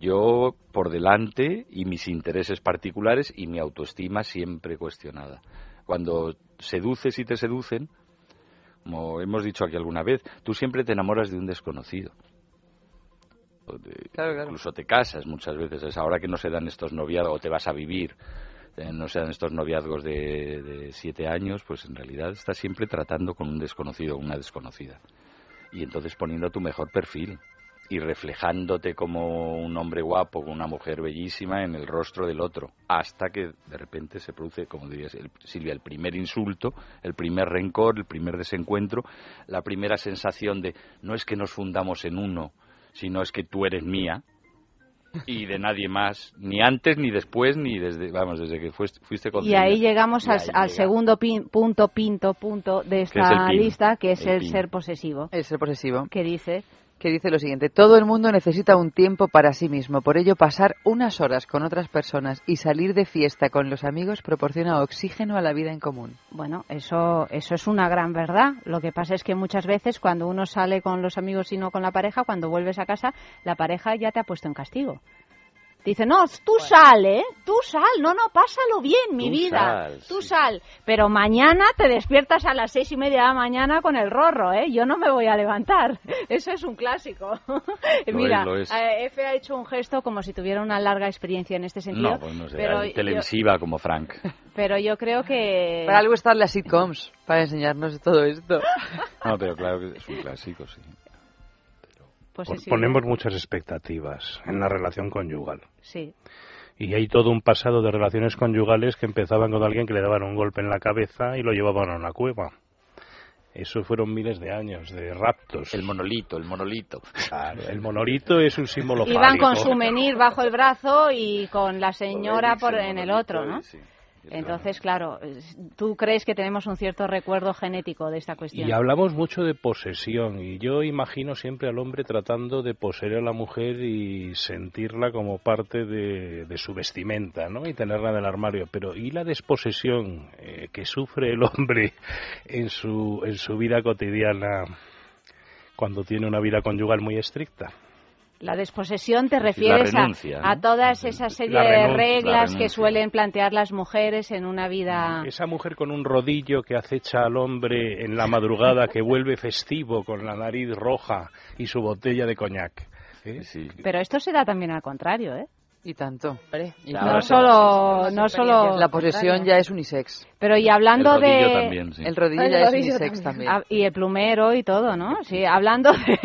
Speaker 19: yo por delante y mis intereses particulares y mi autoestima siempre cuestionada. Cuando seduces y te seducen, como hemos dicho aquí alguna vez, tú siempre te enamoras de un desconocido. O de-
Speaker 3: Claro, claro.
Speaker 19: Incluso te casas muchas veces. Es ahora que no se dan estos noviazgos, o te vas a vivir, eh, no se dan estos noviazgos de, de siete años, pues en realidad estás siempre tratando con un desconocido o una desconocida. Y entonces poniendo tu mejor perfil y reflejándote como un hombre guapo, con una mujer bellísima en el rostro del otro, hasta que de repente se produce, como dirías el- Silvia, el primer insulto, el primer rencor, el primer desencuentro, la primera sensación de no es que nos fundamos en uno, sino es que tú eres mía y de nadie más, ni antes ni después ni desde, vamos, desde que fuiste, fuiste
Speaker 2: Y ahí llegamos
Speaker 19: Y
Speaker 2: al,
Speaker 19: ahí
Speaker 2: al
Speaker 19: llega.
Speaker 2: segundo pin- punto, pinto, punto de esta
Speaker 19: pin,
Speaker 2: lista, que es
Speaker 19: el
Speaker 2: el, ser posesivo.
Speaker 3: El ser posesivo.
Speaker 2: Que dice
Speaker 3: que dice lo siguiente. Todo el mundo necesita un tiempo para sí mismo. Por ello, pasar unas horas con otras personas y salir de fiesta con los amigos proporciona oxígeno a la vida en común.
Speaker 2: Bueno, eso, eso es una gran verdad. Lo que pasa es que muchas veces cuando uno sale con los amigos y no con la pareja, cuando vuelves a casa, la pareja ya te ha puesto en castigo. Dice, no, tú sal, ¿eh? Tú sal, no, no, pásalo bien, mi
Speaker 19: Tú
Speaker 2: vida.
Speaker 19: sal,
Speaker 2: tú sal. Pero mañana te despiertas a las seis y media de la mañana con el rorro, ¿eh? Yo no me voy a levantar. Eso es un clásico. Mira,
Speaker 19: es.
Speaker 2: eh, Efe ha hecho un gesto como si tuviera una larga experiencia en este sentido.
Speaker 19: No, pues no sé,
Speaker 2: pero, yo,
Speaker 19: televisiva como Frank.
Speaker 2: pero yo creo que...
Speaker 3: Para algo están las sitcoms, para enseñarnos todo esto.
Speaker 19: No, pero claro que es un clásico, sí.
Speaker 2: Pues
Speaker 22: Pon-
Speaker 2: sí, sí,
Speaker 22: Ponemos muchas expectativas en la relación conyugal.
Speaker 2: Sí.
Speaker 22: Y hay todo un pasado de relaciones conyugales que empezaban con alguien que le daban un golpe en la cabeza y lo llevaban a una cueva. Eso fueron miles de años de raptos.
Speaker 19: El monolito, el monolito.
Speaker 22: Claro, el monolito es un símbolo
Speaker 2: Iban con su menir bajo el brazo y con la señora por en el otro, ¿no?
Speaker 19: sí.
Speaker 2: Entonces, claro, tú crees que tenemos un cierto recuerdo genético de esta cuestión.
Speaker 22: Y hablamos mucho de posesión y yo imagino siempre al hombre tratando de poseer a la mujer y sentirla como parte de, de su vestimenta, ¿no? Y tenerla en el armario. Pero ¿y la desposesión eh, que sufre el hombre en su, en su vida cotidiana cuando tiene una vida conyugal muy estricta?
Speaker 2: La desposesión te refieres a,
Speaker 22: renuncia, ¿no?
Speaker 2: a todas esas serie de reglas que suelen plantear las mujeres en una vida.
Speaker 22: Esa mujer con un rodillo que acecha al hombre en la madrugada que vuelve festivo con la nariz roja y su botella de coñac. ¿eh?
Speaker 2: Pero esto se da también al contrario, ¿eh?
Speaker 3: Y tanto.
Speaker 2: Y No solo, no solo
Speaker 3: La posesión ya es unisex.
Speaker 2: Pero y hablando
Speaker 3: El rodillo
Speaker 2: de
Speaker 3: también, sí. El rodillo ya es unisex también.
Speaker 2: Ah, y el plumero y todo, ¿no? Sí, hablando de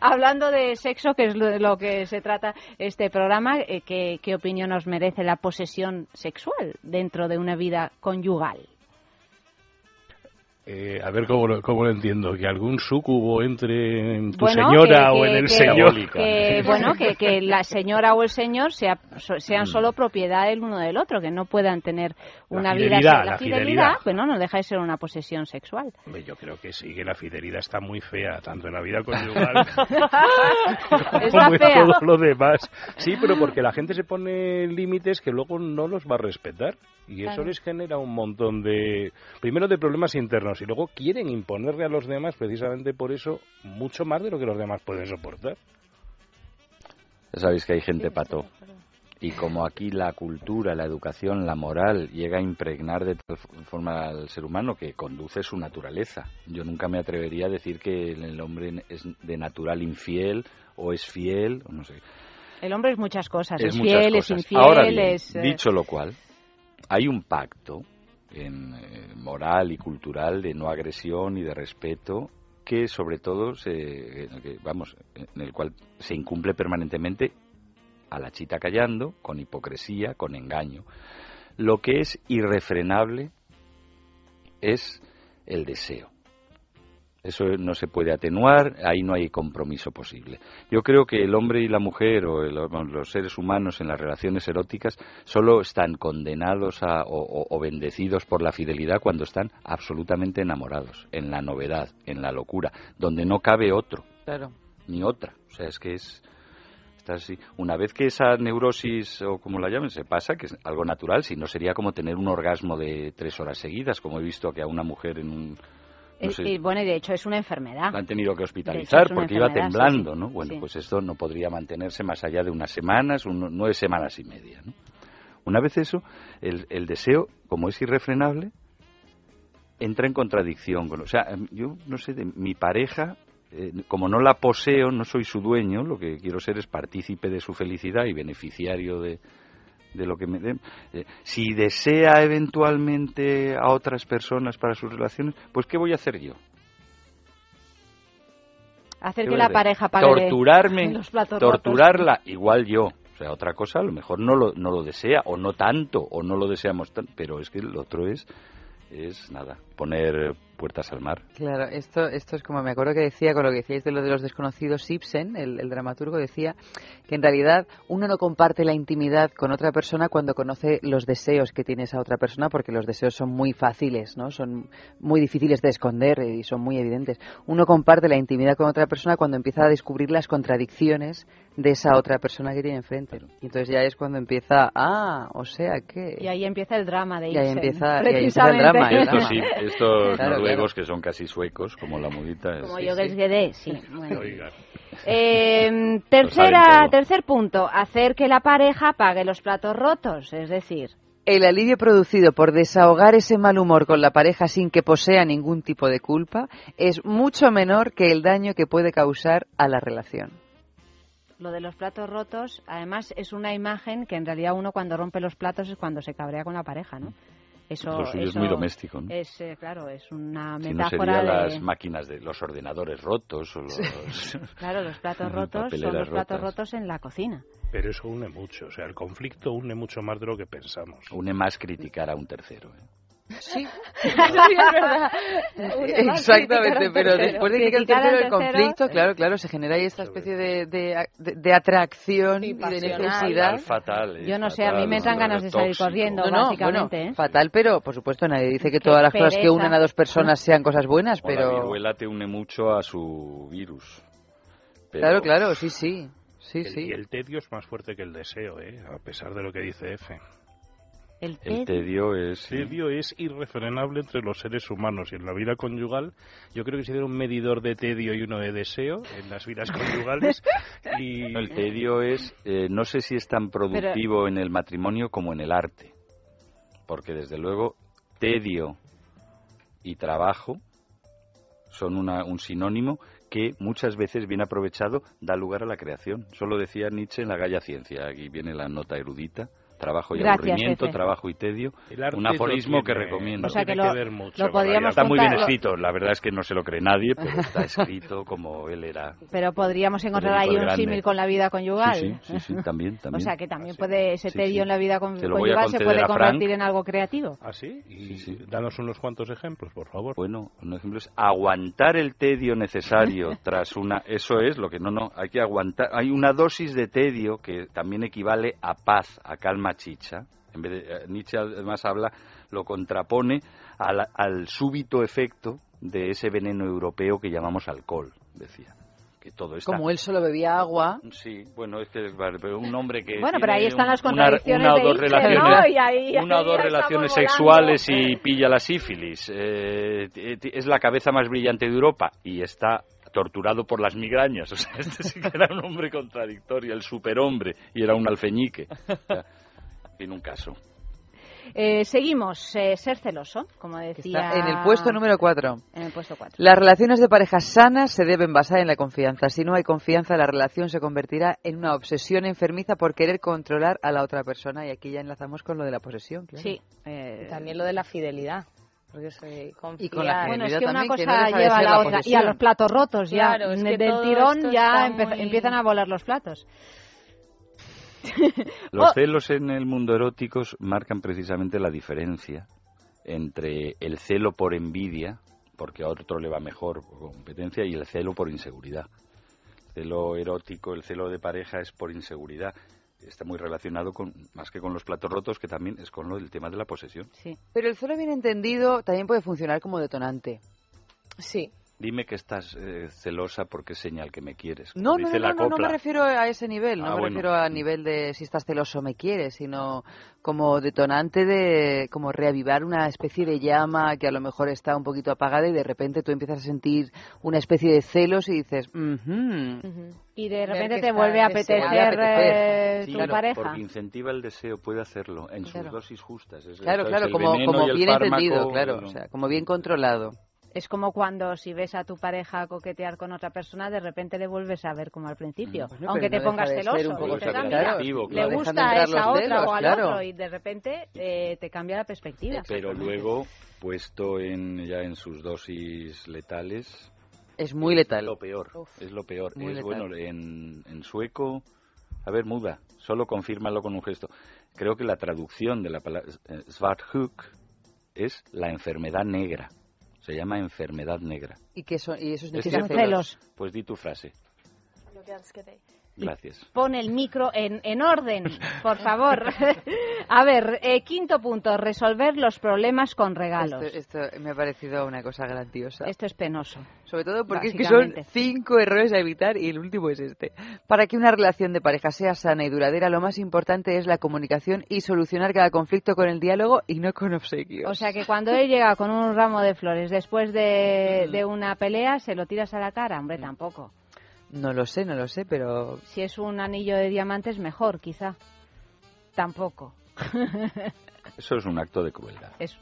Speaker 2: hablando de sexo, que es lo, lo que se trata este programa, eh, ¿qué, ¿qué opinión nos merece la posesión sexual dentro de una vida conyugal?
Speaker 22: Eh, a ver cómo lo, cómo lo entiendo, que algún sucubo entre en tu
Speaker 2: Bueno,
Speaker 22: señora
Speaker 2: que-
Speaker 22: o en el
Speaker 2: que-
Speaker 22: señor.
Speaker 2: que, bueno, que, la señora o el señor sea, sean solo propiedad el uno del otro, que no puedan tener una vida
Speaker 22: fidelidad,
Speaker 2: la
Speaker 22: la
Speaker 2: fidelidad,
Speaker 22: fidelidad.
Speaker 2: pues no, deja de ser una posesión sexual.
Speaker 22: Yo creo que sí, que la fidelidad está muy fea, tanto en la vida conyugal como en todo lo demás. Sí, pero porque la gente se pone límites que luego no los va a respetar. Y eso les genera un montón de, primero de problemas internos y luego quieren imponerle a los demás precisamente por eso mucho más de lo que los demás pueden soportar.
Speaker 19: Ya sabéis que hay gente pato. Y como aquí la cultura, la educación, la moral llega a impregnar de tal forma al ser humano que conduce su naturaleza. Yo nunca me atrevería a decir que el hombre es de natural infiel o es fiel, o no sé.
Speaker 2: El hombre es muchas cosas, es,
Speaker 19: es muchas
Speaker 2: fiel, es infiel,
Speaker 19: Ahora bien,
Speaker 2: es... eh,
Speaker 19: dicho lo cual, hay un pacto en, eh, moral y cultural de no agresión y de respeto que sobre todo se, vamos en el cual se incumple permanentemente a la chita callando con hipocresía con engaño. Lo que es irrefrenable es el deseo eso no se puede atenuar, ahí no hay compromiso posible. Yo creo que el hombre y la mujer o el- los seres humanos en las relaciones eróticas solo están condenados a- o, bendecidos por la fidelidad cuando están absolutamente enamorados, en la novedad, en la locura, donde no cabe otro,
Speaker 3: Claro.
Speaker 19: ni otra. O sea, es que es... está así. Una vez que esa neurosis, o como la llamen, se pasa, que es algo natural, si no sería como tener un orgasmo de tres horas seguidas, como he visto que a una mujer en un... no sé,
Speaker 2: y, bueno, y de hecho es una enfermedad.
Speaker 19: la han tenido que hospitalizar porque iba
Speaker 2: sí,
Speaker 19: temblando,
Speaker 2: sí.
Speaker 19: ¿no? Bueno,
Speaker 2: Sí.
Speaker 19: pues esto no podría mantenerse más allá de unas semanas, un- nueve semanas y media, ¿no? Una vez eso, el, el deseo, como es irrefrenable, entra en contradicción con... O sea, em, yo no sé, de mi pareja, eh, como no la poseo, no soy su dueño, lo que quiero ser es partícipe de su felicidad y beneficiario de, de lo que me den. Eh, si desea eventualmente a otras personas para sus relaciones, pues ¿qué voy a hacer yo?
Speaker 2: Hacer
Speaker 19: ¿Qué
Speaker 2: que la pareja pague
Speaker 19: torturarme,
Speaker 2: los platos rotos.
Speaker 19: torturarla, igual yo. O sea, otra cosa, a lo mejor no lo, no lo desea, o no tanto, o no lo deseamos tanto, pero es que el otro es es nada, poner puertas al mar.
Speaker 3: Claro, esto, esto es como me acuerdo que decía con lo que decíais de lo de los desconocidos, Ibsen, el, el, dramaturgo, decía que en realidad uno no comparte la intimidad con otra persona cuando conoce los deseos que tiene esa otra persona, porque los deseos son muy fáciles, ¿no? Son muy difíciles de esconder y son muy evidentes. Uno comparte la intimidad con otra persona cuando empieza a descubrir las contradicciones de esa otra persona que tiene enfrente. Y entonces ya es cuando empieza, ah, o sea que...
Speaker 2: Y ahí empieza el drama de
Speaker 3: Y ahí
Speaker 2: Ibsen,
Speaker 3: empieza, y ahí empieza el drama. el
Speaker 19: Esto
Speaker 3: drama.
Speaker 19: sí, estos
Speaker 3: Claro,
Speaker 19: noruegos que son casi suecos, como la mudita.
Speaker 2: Como
Speaker 19: sí,
Speaker 2: yo que
Speaker 19: sí.
Speaker 2: Guedé, sí. bueno. Eh, tercera, tercer punto, hacer que la pareja pague los platos rotos, es decir,
Speaker 3: El alivio producido por desahogar ese mal humor con la pareja sin que posea ningún tipo de culpa es mucho menor que el daño que puede causar a la relación.
Speaker 2: lo de los platos rotos, además es una imagen que en realidad uno cuando rompe los platos es cuando se cabrea con la pareja, ¿no? Eso,
Speaker 19: Lo suyo es
Speaker 2: eso
Speaker 19: muy doméstico, ¿no?
Speaker 2: Es, eh, claro, es una
Speaker 19: Si no
Speaker 2: metáfora
Speaker 19: serían
Speaker 2: de...
Speaker 19: las máquinas de los ordenadores rotos o los...
Speaker 2: Claro, los platos rotos son los platos
Speaker 19: rotas.
Speaker 2: rotos en la cocina.
Speaker 22: Pero eso une mucho, o sea, el conflicto une mucho más de lo que pensamos.
Speaker 19: Une más criticar a un tercero. ¿eh?
Speaker 3: Sí,
Speaker 2: es verdad.
Speaker 3: Exactamente, pero después de que el
Speaker 2: Criticar al
Speaker 3: tercero el conflicto, claro, claro, se genera ahí esta especie de, de, de- de atracción y de necesidad.
Speaker 19: Fatal.
Speaker 2: Yo no sé, a mí
Speaker 19: Fatal,
Speaker 2: me entran ganas de salir
Speaker 19: tóxico.
Speaker 2: corriendo,
Speaker 3: No, no,
Speaker 2: básicamente.
Speaker 3: bueno,
Speaker 2: ¿eh?
Speaker 3: fatal, pero por supuesto nadie dice que
Speaker 2: Qué
Speaker 3: todas las cosas que unen a dos personas sean cosas buenas,
Speaker 19: O La
Speaker 3: pero
Speaker 19: viruela te une mucho a su virus. Pero-
Speaker 3: claro, claro, sí, sí, sí,
Speaker 22: El-
Speaker 3: sí.
Speaker 22: Y el tedio es más fuerte que el deseo, ¿eh? a pesar de lo que dice F.
Speaker 2: El
Speaker 19: El tedio es...
Speaker 22: El tedio es irrefrenable entre los seres humanos y en la vida conyugal. Yo creo que si hubiera un medidor de tedio y uno de deseo en las vidas conyugales. y
Speaker 19: No, el tedio es, eh, no sé si es tan productivo en el matrimonio como en el arte, porque desde luego tedio y trabajo son una- un sinónimo que muchas veces bien aprovechado da lugar a la creación. Solo decía Nietzsche en la Galla Ciencia, aquí viene la nota erudita, trabajo y
Speaker 2: Gracias,
Speaker 19: aburrimiento, trabajo y tedio,
Speaker 22: El arte
Speaker 19: un aforismo que recomiendo.
Speaker 2: O sea que lo-
Speaker 22: ver mucho
Speaker 2: lo podríamos
Speaker 19: Está muy bien escrito, la verdad es que no se lo cree nadie, pero está escrito como él era.
Speaker 2: Pero podríamos encontrar ahí un símil con la vida conyugal.
Speaker 19: Sí, sí, sí, sí, también, también.
Speaker 2: O sea que también puede ese tedio
Speaker 19: sí.
Speaker 2: en la vida con-
Speaker 19: Se
Speaker 2: conyugal se puede convertir en algo creativo.
Speaker 22: ¿Ah, sí? Y danos unos cuantos ejemplos, por favor.
Speaker 19: Bueno, un ejemplo es aguantar el tedio necesario tras una... Eso es lo que no, no, hay que aguantar. Hay una dosis de tedio que también equivale a paz, a calma chicha. En vez de, eh, Nietzsche además habla, lo contrapone al, al súbito efecto de ese veneno europeo que llamamos alcohol, decía. Que todo está...
Speaker 3: Como él solo bebía agua,
Speaker 19: Sí, bueno, es que un hombre que
Speaker 2: Bueno, pero ahí están las
Speaker 19: una-
Speaker 2: contradicciones
Speaker 19: una, o
Speaker 2: de
Speaker 19: dos relaciones,
Speaker 2: ¿no? Y ahí-
Speaker 19: una o
Speaker 2: ahí
Speaker 19: dos
Speaker 2: estamos
Speaker 19: relaciones
Speaker 2: volando.
Speaker 19: sexuales y pilla la sífilis. Eh, es la cabeza más brillante de Europa y está torturado por las migrañas. O sea, este sí que era un hombre contradictorio, el superhombre, y era un alfeñique. O sea, en un caso.
Speaker 2: Eh, seguimos, eh, ser celoso, como decía.
Speaker 3: está en el puesto número 4.
Speaker 2: En el puesto 4.
Speaker 3: Las relaciones de pareja sanas se deben basar en la confianza. Si no hay confianza, la relación se convertirá en una obsesión enfermiza por querer controlar a la otra persona. Y aquí ya enlazamos con lo de la posesión. claro.
Speaker 2: Sí. eh,
Speaker 20: También lo de la fidelidad. Porque se confía.
Speaker 3: Y con la
Speaker 2: Bueno, es
Speaker 3: fidelidad
Speaker 2: que una
Speaker 3: también, que
Speaker 2: cosa
Speaker 3: no deja de
Speaker 2: lleva a la
Speaker 3: la
Speaker 2: otra. Y a los platos rotos ya.
Speaker 20: Claro, es que
Speaker 2: Del tirón ya
Speaker 20: muy-
Speaker 2: empiezan a volar los platos.
Speaker 19: Los
Speaker 2: Oh.
Speaker 19: celos en el mundo erótico marcan precisamente la diferencia entre el celo por envidia, porque a otro le va mejor por competencia, y el celo por inseguridad. El celo erótico, el celo de pareja es por inseguridad. Está muy relacionado con, más que con los platos rotos, que también es con lo del tema de la posesión.
Speaker 2: Sí.
Speaker 3: Pero el celo bien entendido también puede funcionar como detonante.
Speaker 20: Sí.
Speaker 19: Dime que estás eh, celosa porque es señal que me quieres.
Speaker 3: No, no, no, no, no, me refiero a ese nivel, no
Speaker 19: Ah,
Speaker 3: me
Speaker 19: bueno.
Speaker 3: refiero a nivel de si estás celoso me quieres, sino como detonante de como reavivar una especie de llama que a lo mejor está un poquito apagada y de repente tú empiezas a sentir una especie de celos y dices, "Ujú".
Speaker 2: Y de repente te vuelve a apetecer,
Speaker 3: vuelve a apetecer.
Speaker 2: eh,
Speaker 19: Sí,
Speaker 2: tu
Speaker 19: claro,
Speaker 2: pareja.
Speaker 19: porque incentiva el deseo, puede hacerlo en sus
Speaker 2: Claro.
Speaker 19: dosis justas. Es-
Speaker 3: Claro, claro, como, como bien
Speaker 19: fármaco,
Speaker 3: entendido, claro, o sea, como bien controlado.
Speaker 2: Es como cuando si ves a tu pareja coquetear con otra persona, de repente le vuelves a ver como al principio.
Speaker 3: Bueno,
Speaker 2: Aunque te
Speaker 3: no
Speaker 2: pongas celoso.
Speaker 3: un poco
Speaker 2: dices, "Ah,
Speaker 19: atractivo,
Speaker 2: mira,
Speaker 19: claro.
Speaker 2: Le gusta a esa otra o al
Speaker 3: claro.
Speaker 2: otro y de repente eh, te cambia la perspectiva.
Speaker 19: Pero luego, puesto en ya en sus dosis letales,
Speaker 3: Es muy letal.
Speaker 19: es lo peor. Es lo peor. Es
Speaker 3: letal.
Speaker 19: bueno en, en sueco. A ver, muda. Solo confírmalo con un gesto. Creo que la traducción de la palabra eh, Svarthug es la enfermedad negra. Se llama enfermedad negra.
Speaker 3: ¿Y, qué son, y eso
Speaker 19: ¿Es
Speaker 3: significa
Speaker 2: celos.
Speaker 19: Pues di tu frase. Gracias.
Speaker 2: Pon el micro en, en orden, por favor. A ver, eh, quinto punto, resolver los problemas con regalos.
Speaker 3: Esto, esto me ha parecido una cosa grandiosa.
Speaker 2: Esto es penoso.
Speaker 3: Sobre todo porque es que son cinco errores a evitar y el último es este. Para que una relación de pareja sea sana y duradera, lo más importante es la comunicación y solucionar cada conflicto con el diálogo y no con obsequios.
Speaker 2: O sea que cuando él llega con un ramo de flores después de, de una pelea, ¿se lo tiras a la cara? Hombre, tampoco.
Speaker 3: No lo sé, no lo sé, pero
Speaker 2: Si es un anillo de diamantes, mejor, quizá. Tampoco.
Speaker 19: Eso es un acto de crueldad.
Speaker 2: es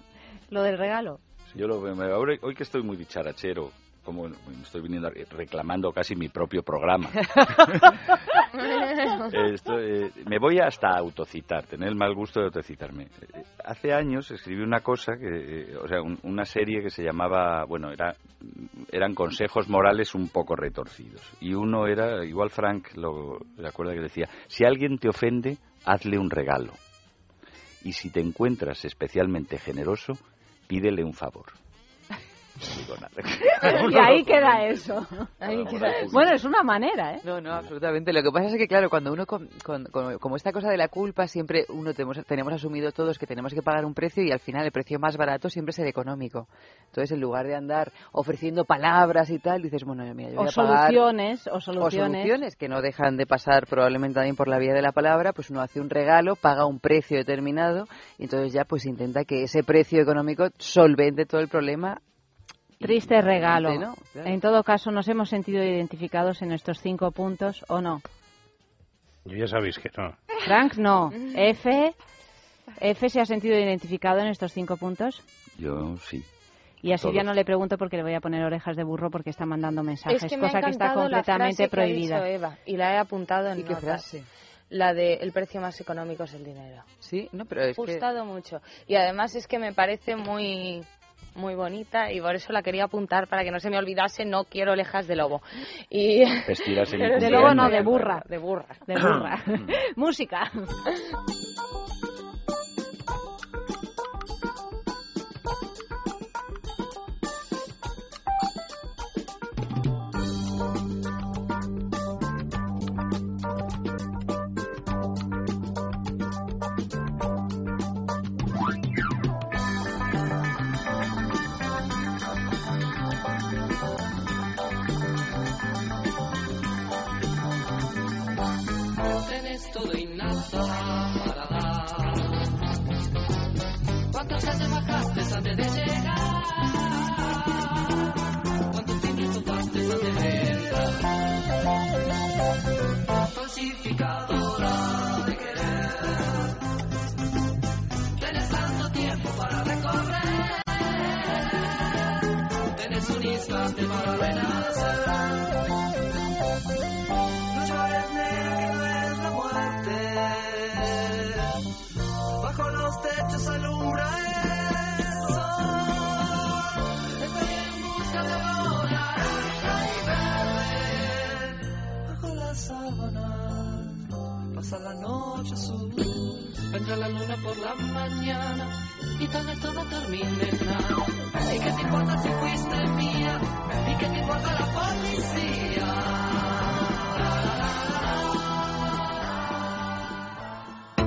Speaker 2: lo del regalo.
Speaker 19: Yo lo veo, ahora, hoy que estoy muy dicharachero, como estoy viniendo reclamando casi mi propio programa. Esto, eh, me voy hasta a autocitar, tener el mal gusto de autocitarme. Eh, Hace años escribí una cosa, que, eh, o sea, un- una serie que se llamaba, bueno, era, eran consejos morales un poco retorcidos. Y uno era, igual Frank lo recuerda que decía, si alguien te ofende, hazle un regalo. Y si te encuentras especialmente generoso, pídele un favor. No digo nada.
Speaker 2: Y ahí queda eso. Ahí
Speaker 19: Bueno,
Speaker 2: queda- Bueno, es una manera, ¿eh?
Speaker 3: No, no, absolutamente. Lo que pasa es que, claro, cuando uno, con, con- con- como esta cosa de la culpa, siempre uno tenemos, tenemos asumido todos que tenemos que pagar un precio y al final el precio más barato siempre es el económico. Entonces, en lugar de andar ofreciendo palabras y tal, dices, bueno, mira, yo voy
Speaker 2: O
Speaker 3: a pagar...
Speaker 2: soluciones, o
Speaker 3: O
Speaker 2: soluciones.
Speaker 3: soluciones que no dejan de pasar probablemente también por la vía de la palabra, pues uno hace un regalo, paga un precio determinado y entonces ya pues intenta que ese precio económico solvente todo el problema.
Speaker 2: Triste regalo.
Speaker 3: ¿no? Claro.
Speaker 2: En todo caso, ¿nos hemos sentido identificados en estos cinco puntos o no?
Speaker 22: Yo ya sabéis que no.
Speaker 2: Frank, no. F, F se ha sentido identificado en estos cinco puntos.
Speaker 19: Yo sí.
Speaker 2: Y a Silvia
Speaker 19: Todos.
Speaker 2: no le pregunto porque le voy a poner orejas de burro porque está mandando mensajes,
Speaker 20: Es que me ha
Speaker 2: cosa que está
Speaker 20: encantado la
Speaker 2: completamente
Speaker 20: frase que ha
Speaker 2: prohibida.
Speaker 20: dicho Eva, y la he apuntado en
Speaker 3: ¿Y qué
Speaker 20: notas.
Speaker 3: frase?
Speaker 20: La de el precio más económico es el dinero.
Speaker 3: Sí, no, pero es
Speaker 20: Me ha
Speaker 3: que...
Speaker 20: gustado mucho. Y además es que me parece muy muy bonita y por eso la quería apuntar para que no se me olvidase, no quiero orejas de lobo. Y
Speaker 2: De lobo no, de burra.
Speaker 20: De burra.
Speaker 2: De burra. Música.
Speaker 6: ¿Cuántas veces bajaste antes de llegar? ¿Cuántos timbres tomaste antes de entrar? Falsificadora de querer. Tienes tanto tiempo para recorrer. Tienes un instante para renacer. Los techos alumbra el sol. Estoy en busca de olor a naranja y verde. Bajo las sábanas pasa la noche azul. Vendrá la luna por la mañana y tal vez todo termine en. ¿Y qué te importa si fuiste mía? ¿Y qué te importa la policía?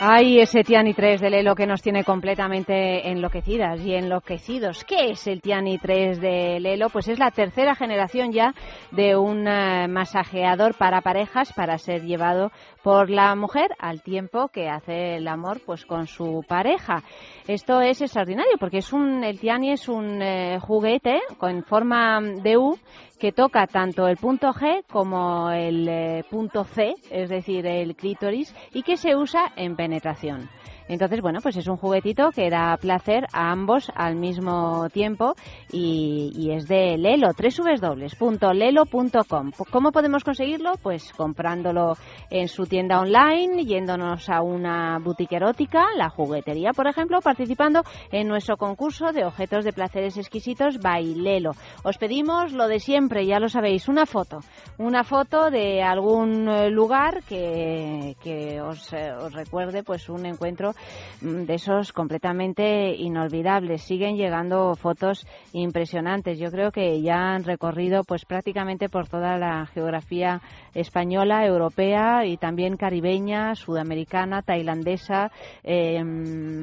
Speaker 2: Ay, ese Tiani 3 de Lelo que nos tiene completamente enloquecidas y enloquecidos. ¿Qué es el Tiani 3 de Lelo? Pues es la tercera generación ya de un eh, masajeador para parejas para ser llevado por la mujer al tiempo que hace el amor pues con su pareja. Esto es extraordinario porque es un el Tiani es un eh, juguete con forma de U que toca tanto el punto G como el eh, punto C, es decir, el clítoris, y que se usa en penetración. Entonces, bueno, pues es un juguetito que da placer a ambos al mismo tiempo y, y es de Lelo, www.lelo.com. ¿Cómo podemos conseguirlo? Pues comprándolo en su tienda online, yéndonos a una boutique erótica, la juguetería, por ejemplo, participando en nuestro concurso de objetos de placeres exquisitos Bailelo. Os pedimos lo de siempre, ya lo sabéis, una foto, una foto de algún eh, lugar que, que os, eh, os recuerde pues un encuentro mm, de esos completamente inolvidables. Siguen llegando fotos impresionantes. Yo creo que ya han recorrido pues prácticamente por toda la geografía española, europea y también caribeña, sudamericana, tailandesa, eh,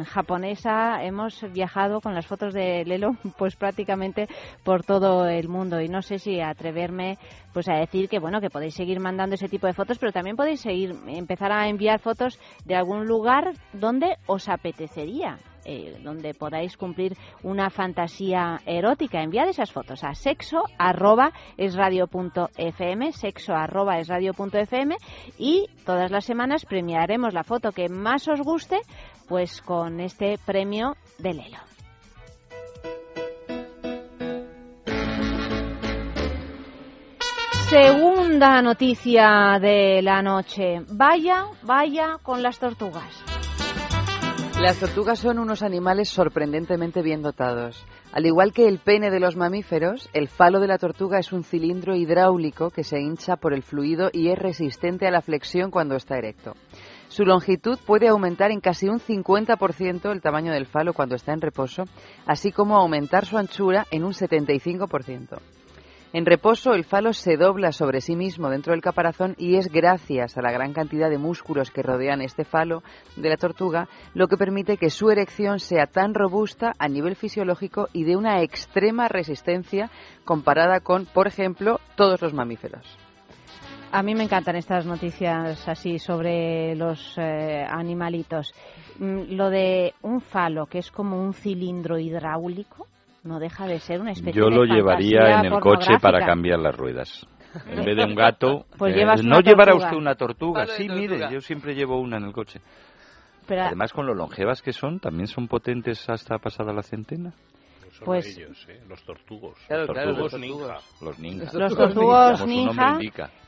Speaker 2: japonesa. Hemos viajado con las fotos de Lelo pues prácticamente por todo el mundo y no sé si atreverme pues a decir que bueno que podéis seguir mandando ese tipo de fotos pero también podéis seguir empezar a enviar fotos de algún lugar donde os apetecería eh, donde podáis cumplir una fantasía erótica. Enviad esas fotos a sexo arroba es punto fm, sexo arroba es punto fm y todas las semanas premiaremos la foto que más os guste pues con este premio de Lelo. Segunda noticia de la noche. Vaya, vaya con las tortugas.
Speaker 3: Las tortugas son unos animales sorprendentemente bien dotados. Al igual que el pene de los mamíferos, el falo de la tortuga es un cilindro hidráulico que se hincha por el fluido y es resistente a la flexión cuando está erecto. Su longitud puede aumentar en casi un 50% el tamaño del falo cuando está en reposo, así como aumentar su anchura en un 75%. En reposo, el falo se dobla sobre sí mismo dentro del caparazón y es gracias a la gran cantidad de músculos que rodean este falo de la tortuga lo que permite que su erección sea tan robusta a nivel fisiológico y de una extrema resistencia comparada con, por ejemplo, todos los mamíferos.
Speaker 2: A mí me encantan estas noticias así sobre los eh, animalitos. Mm, Lo de un falo, que es como un cilindro hidráulico, no deja de ser una especie
Speaker 19: Yo
Speaker 2: de
Speaker 19: lo llevaría en el coche para cambiar las ruedas. En vez de un gato,
Speaker 2: Pues
Speaker 19: eh, no llevará usted una tortuga. Sí, mire, yo siempre llevo una en el coche.
Speaker 2: Pero-
Speaker 19: Además, con lo longevas que son, también son potentes hasta pasada la centena.
Speaker 22: Son
Speaker 2: Pues-
Speaker 22: ellos, ¿eh? los tortugos.
Speaker 19: Claro,
Speaker 22: los
Speaker 19: claro, los
Speaker 22: ninja.
Speaker 19: Los
Speaker 2: tortugos ninja.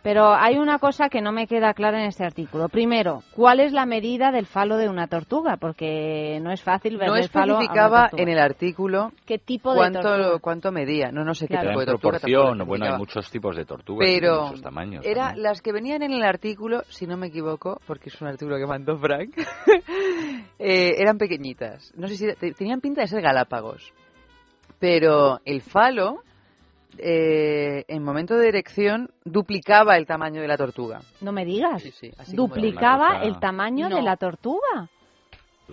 Speaker 2: Pero hay una cosa que no me queda clara en este artículo. Primero, ¿cuál es la medida del falo de una tortuga? Porque no es fácil ver
Speaker 3: No
Speaker 2: el falo una
Speaker 3: especificaba en el artículo
Speaker 2: ¿Qué tipo de
Speaker 3: cuánto,
Speaker 2: tortuga?
Speaker 3: cuánto medía. No, no sé qué
Speaker 2: Claro.
Speaker 3: tipo de
Speaker 19: en
Speaker 3: tortuga.
Speaker 19: proporción, bueno, hay muchos tipos de tortugas, y de
Speaker 3: Pero
Speaker 19: muchos tamaños.
Speaker 3: era
Speaker 19: también.
Speaker 3: las que venían en el artículo, si no me equivoco, porque es un artículo que mandó Frank, eh, eran pequeñitas. No sé si te- tenían pinta de ser galápagos. Pero el falo, eh, en momento de erección, duplicaba el tamaño de la tortuga.
Speaker 2: No me digas.
Speaker 3: así como
Speaker 2: ¿Duplicaba
Speaker 3: una cosa-
Speaker 2: el tamaño
Speaker 3: No.
Speaker 2: de la tortuga?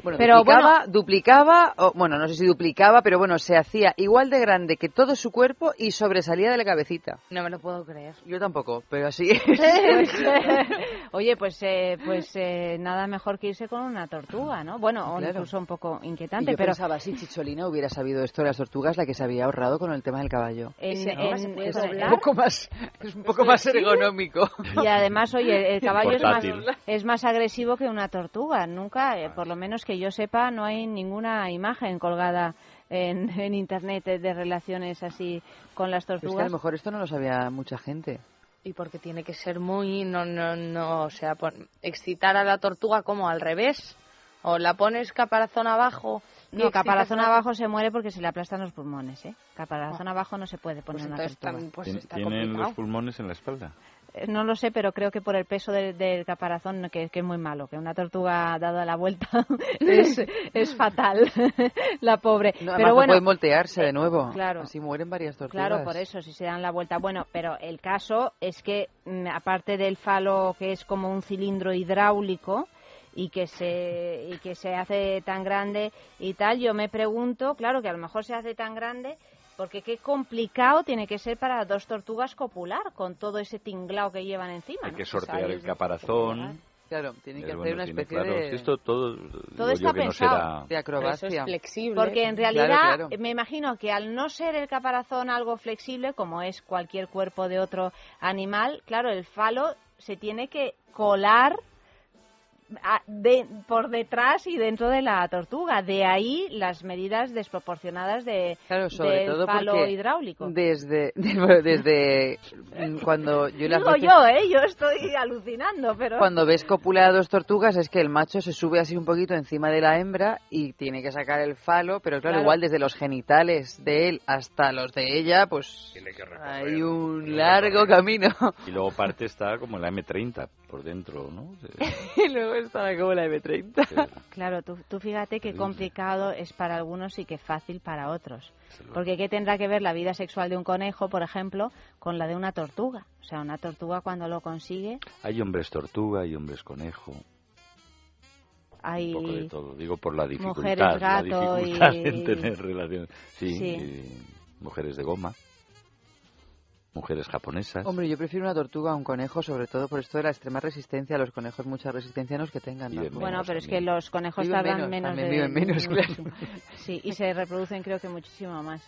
Speaker 3: Bueno,
Speaker 2: Pero
Speaker 3: duplicaba, duplicaba, o, bueno, no sé si duplicaba, pero bueno, se hacía igual de grande que todo su cuerpo y sobresalía de la cabecita.
Speaker 20: No me lo puedo creer.
Speaker 3: Yo tampoco, pero así
Speaker 2: Oye, pues eh, pues eh, nada mejor que irse con una tortuga, ¿no? Bueno, o
Speaker 3: Claro.
Speaker 2: incluso un poco
Speaker 3: Y
Speaker 2: inquietante,
Speaker 3: yo
Speaker 2: pero
Speaker 3: pensaba, si Chicholina hubiera sabido esto de las tortugas, la que se había ahorrado con el tema del caballo.
Speaker 2: en, en-
Speaker 3: es un poco más, es un poco más ergonómico.
Speaker 2: Y además, oye, el caballo es más, es más agresivo que una tortuga. Nunca, eh, por lo menos que yo sepa, no hay ninguna imagen colgada en, en internet de, de relaciones así con las
Speaker 3: Pero es que a
Speaker 2: tortugas.
Speaker 3: lo mejor esto no lo sabía mucha gente.
Speaker 20: Y porque tiene que ser muy, no, no, no, o sea, excitar a la tortuga como al revés. O la pones caparazón abajo.
Speaker 2: No, caparazón abajo se muere porque se le aplastan los pulmones, ¿eh? Caparazón abajo no se puede poner
Speaker 20: Pues
Speaker 2: una tortuga.
Speaker 20: pues
Speaker 19: Tien-
Speaker 20: está
Speaker 19: Tienen
Speaker 20: complicado.
Speaker 19: los pulmones en la espalda.
Speaker 2: Eh, No lo sé, pero creo que por el peso del, del caparazón, que, que es muy malo, que una tortuga dada la vuelta es, es fatal, la pobre.
Speaker 3: No,
Speaker 2: pero
Speaker 3: no
Speaker 2: bueno,
Speaker 3: pueden voltearse de nuevo.
Speaker 2: claro.
Speaker 3: Así mueren varias tortugas.
Speaker 2: Claro, por eso, si se dan la vuelta. Bueno, pero el caso es que, mm, aparte del falo que es como un cilindro hidráulico, y que se y que se hace tan grande y tal, yo me pregunto, claro que a lo mejor se hace tan grande porque qué complicado tiene que ser para dos tortugas copular con todo ese tinglao que llevan encima.
Speaker 19: Hay
Speaker 2: ¿no?
Speaker 19: que sortear el
Speaker 2: de-
Speaker 19: caparazón.
Speaker 3: Claro, tiene que hacer
Speaker 19: bueno,
Speaker 3: una
Speaker 19: tiene-
Speaker 3: especie
Speaker 19: claro,
Speaker 3: de...
Speaker 19: Esto todo,
Speaker 2: Todo está
Speaker 19: no
Speaker 2: pensado.
Speaker 19: será...
Speaker 3: de acrobacia.
Speaker 20: Eso es flexible.
Speaker 2: Porque en realidad
Speaker 3: Claro, claro.
Speaker 2: me imagino que al no ser el caparazón algo flexible, como es cualquier cuerpo de otro animal, claro, el falo se tiene que colar a- de- por detrás y dentro de la tortuga. De ahí las medidas desproporcionadas de,
Speaker 3: Claro, sobre
Speaker 2: del
Speaker 3: todo
Speaker 2: falo
Speaker 3: porque
Speaker 2: hidráulico.
Speaker 3: Desde, bueno, desde mm, cuando yo las
Speaker 2: Digo
Speaker 3: veces-
Speaker 2: yo, ¿eh? Yo estoy alucinando, pero...
Speaker 3: Cuando ves copular a dos tortugas es que el macho se sube así un poquito encima de la hembra y tiene que sacar el falo, pero claro,
Speaker 2: Claro.
Speaker 3: igual desde los genitales de él hasta los de ella, pues hay un largo camino.
Speaker 19: Y luego parte está como la M30 por dentro, ¿no?
Speaker 3: y luego está como la M30.
Speaker 2: Claro, tú, tú fíjate qué complicado es para algunos y qué fácil para otros. Porque ¿qué tendrá que ver la vida sexual de un conejo, por ejemplo, con la de una tortuga? O sea, una tortuga cuando lo consigue,
Speaker 19: Hay hombres tortuga, hay hombres conejo,
Speaker 2: hay...
Speaker 19: un poco de todo. Digo por la dificultad,
Speaker 2: Mujeres
Speaker 19: la
Speaker 2: gato
Speaker 19: dificultad
Speaker 2: y-
Speaker 19: en tener relaciones. Sí,
Speaker 2: Sí.
Speaker 19: y mujeres de goma, mujeres japonesas.
Speaker 3: Hombre, yo prefiero una tortuga a un conejo, sobre todo por esto de la extrema resistencia. Los conejos mucha resistencia no es que tengan. Tampoco.
Speaker 2: Bueno, pero es que los conejos
Speaker 3: Viven
Speaker 2: tardan
Speaker 3: menos,
Speaker 2: menos,
Speaker 3: también
Speaker 2: de...
Speaker 3: menos, claro.
Speaker 2: Sí, y se reproducen creo que muchísimo más.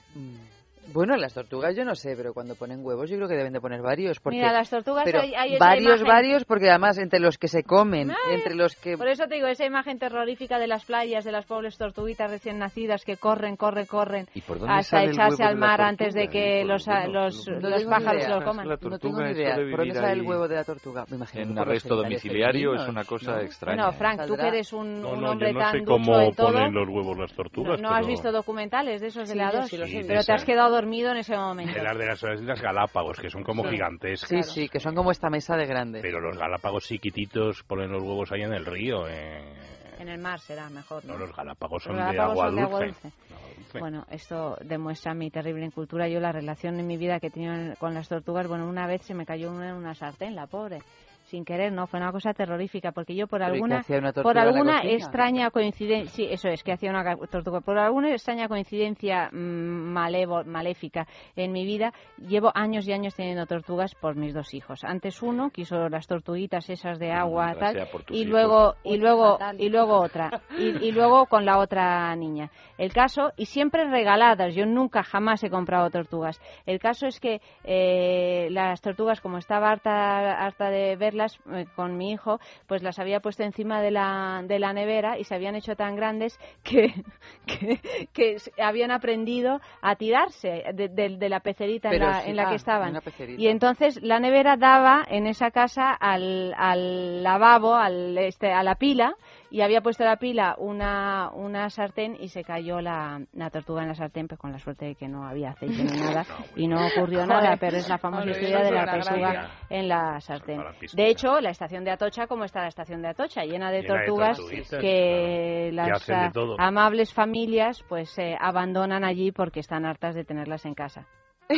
Speaker 3: Bueno, las tortugas yo no sé, pero cuando ponen huevos yo creo que deben de poner varios. Porque,
Speaker 2: Mira, las tortugas
Speaker 3: pero
Speaker 2: hay- hay esa
Speaker 3: varios,
Speaker 2: imagen-
Speaker 3: varios, porque además entre los que se comen,
Speaker 2: Ay,
Speaker 3: entre los que...
Speaker 2: Por eso te digo, esa imagen terrorífica de las playas, de las pobres tortuguitas recién nacidas que corren, corren, corren
Speaker 19: ¿Y por dónde
Speaker 2: hasta echarse al mar
Speaker 19: tortuga?
Speaker 2: antes de
Speaker 19: ¿Y
Speaker 2: que
Speaker 19: por
Speaker 2: los,
Speaker 19: dónde?
Speaker 2: los,
Speaker 19: No
Speaker 2: los
Speaker 3: tengo ni
Speaker 2: pájaros lo coman.
Speaker 19: La
Speaker 3: No tengo ni idea.
Speaker 19: de
Speaker 3: ¿Por dónde sale el huevo de la tortuga? Me imagino.
Speaker 19: En
Speaker 3: los
Speaker 19: arresto domiciliario es una cosa
Speaker 3: ¿no?
Speaker 19: extraña.
Speaker 2: Bueno, Frank, tú que eres un,
Speaker 22: No,
Speaker 2: un
Speaker 22: no,
Speaker 2: hombre
Speaker 22: yo no
Speaker 2: tan
Speaker 22: sé cómo ponen los huevos las
Speaker 2: ¿No,
Speaker 22: tortugas.
Speaker 2: no has visto documentales de esos de la
Speaker 20: yo
Speaker 2: 2?
Speaker 20: sí los he
Speaker 22: visto.
Speaker 2: pero te has quedado dormido en ese momento.
Speaker 22: De las de las Islas Galápagos, que son como
Speaker 2: Sí.
Speaker 22: gigantescas.
Speaker 3: Sí, sí, que son como esta mesa de grandes.
Speaker 22: Pero los Galápagos chiquititos ponen los huevos ahí en el río. eh.
Speaker 2: En el mar será mejor.
Speaker 22: No, los Galápagos son
Speaker 2: Los
Speaker 22: de
Speaker 2: Galápagos
Speaker 22: agua
Speaker 2: son de agua
Speaker 22: dulce.
Speaker 2: dulce. Bueno, esto demuestra mi terrible incultura. Yo la relación en mi vida que he tenido con las tortugas, bueno, una vez se me cayó una en una sartén, la pobre. Sin querer, no, fue una cosa terrorífica, porque yo por
Speaker 3: ¿Pero y qué
Speaker 2: alguna, por alguna extraña coincidencia, sí, eso es, que hacía una tortuga, por alguna extraña coincidencia mm, malevo- maléfica en mi vida, llevo años y años teniendo tortugas por mis dos hijos. Antes uno quiso las tortuguitas esas de agua,
Speaker 19: mientras
Speaker 2: tal,
Speaker 19: sea por tus
Speaker 2: y
Speaker 19: hijos.
Speaker 2: luego, y luego, y luego otra, y, y luego con la otra niña. El caso, y siempre regaladas, yo nunca jamás he comprado tortugas. El caso es que eh, las tortugas, como estaba harta, harta de verlas eh, con mi hijo, pues las había puesto encima de la, de la nevera y se habían hecho tan grandes que, que, habían aprendido a tirarse de, de- de la pecerita en la,
Speaker 3: sí-
Speaker 2: en la
Speaker 3: ah,
Speaker 2: que estaban.
Speaker 3: una pecerita.
Speaker 2: Y entonces la nevera daba en esa casa al, al lavabo, al, este, a la pila, y había puesto la pila una, una sartén y se cayó la, la tortuga en la sartén, pues con la suerte de que no había aceite ni nada y no ocurrió nada, pero es la famosa historia de la
Speaker 22: gracia.
Speaker 2: en la sartén. De hecho, la estación de Atocha, como está la estación de Atocha, llena de tortugas que las amables familias pues eh, abandonan allí porque están hartas de tenerlas en casa.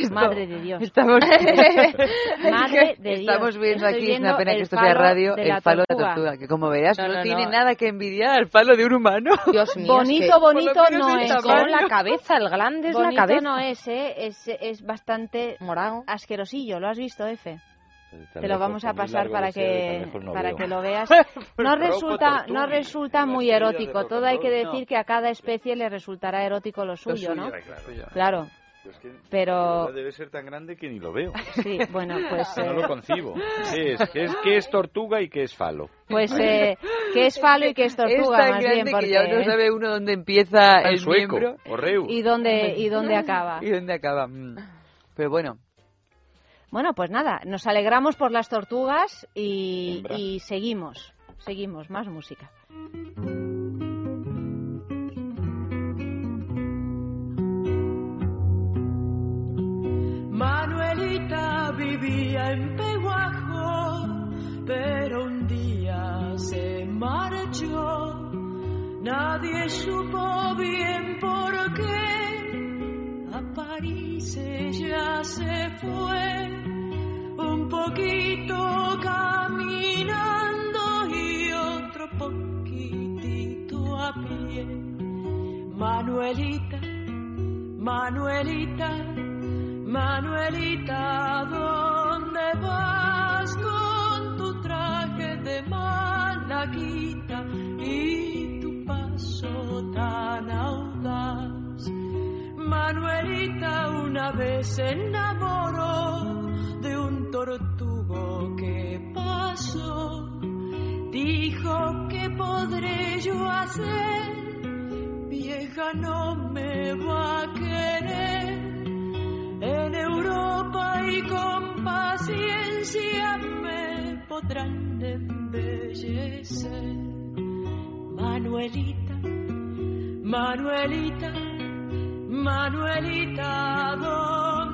Speaker 3: Esto-
Speaker 2: Madre de Dios.
Speaker 3: Estamos,
Speaker 2: Madre de Dios.
Speaker 3: Estamos viendo
Speaker 2: Estoy
Speaker 3: aquí, es una pena que esto sea radio, el falo de
Speaker 2: tortuga.
Speaker 3: la tortuga, que como verás no,
Speaker 20: No, no,
Speaker 3: tiene
Speaker 20: no.
Speaker 3: nada que envidiar al falo de un humano.
Speaker 20: Dios mío,
Speaker 2: Bonito,
Speaker 20: es que
Speaker 2: bonito no es.
Speaker 20: con la cabeza, el grande es la cabeza.
Speaker 2: no es, ¿eh? Es, es bastante
Speaker 20: Morado.
Speaker 2: asquerosillo. ¿Lo has visto, Efe? Te lo vamos a pasar para que
Speaker 19: no
Speaker 2: para
Speaker 19: veo.
Speaker 2: que lo veas. No resulta no resulta muy erótico. Todo hay que decir que a cada especie le resultará erótico lo suyo, ¿no?
Speaker 19: claro.
Speaker 2: Claro.
Speaker 19: Es que
Speaker 2: Pero
Speaker 19: debe ser tan grande que ni lo veo.
Speaker 2: sí, bueno, pues
Speaker 19: No
Speaker 2: eh,
Speaker 19: lo concibo. ¿Qué es? ¿Qué es, qué es tortuga y qué es falo?
Speaker 2: pues eh, que es falo y que es tortuga
Speaker 3: es tan
Speaker 2: más
Speaker 3: grande
Speaker 2: bien
Speaker 3: que ya
Speaker 2: porque
Speaker 3: no sabe uno dónde empieza
Speaker 19: Tan
Speaker 3: el
Speaker 19: sueco.
Speaker 3: miembro
Speaker 19: Orreu.
Speaker 2: y dónde y dónde acaba.
Speaker 3: y dónde acaba. Mm. Pero bueno,
Speaker 2: Bueno, pues nada, nos alegramos por las tortugas y, y seguimos, seguimos, más música.
Speaker 6: vivía en Peguajo, pero un día se marchó. Nadie supo bien por qué. A París ella se fue, un poquito caminando y otro poquitito a pie. Manuelita, Manuelita Manuelita, ¿dónde vas con tu traje de malaquita y tu paso tan audaz? Manuelita una vez se enamoró de un tortugo que pasó. Dijo que podré yo hacer, vieja no me va a querer. En Europa y con paciencia me podrán embellecer. Manuelita, Manuelita, Manuelita, ¿dónde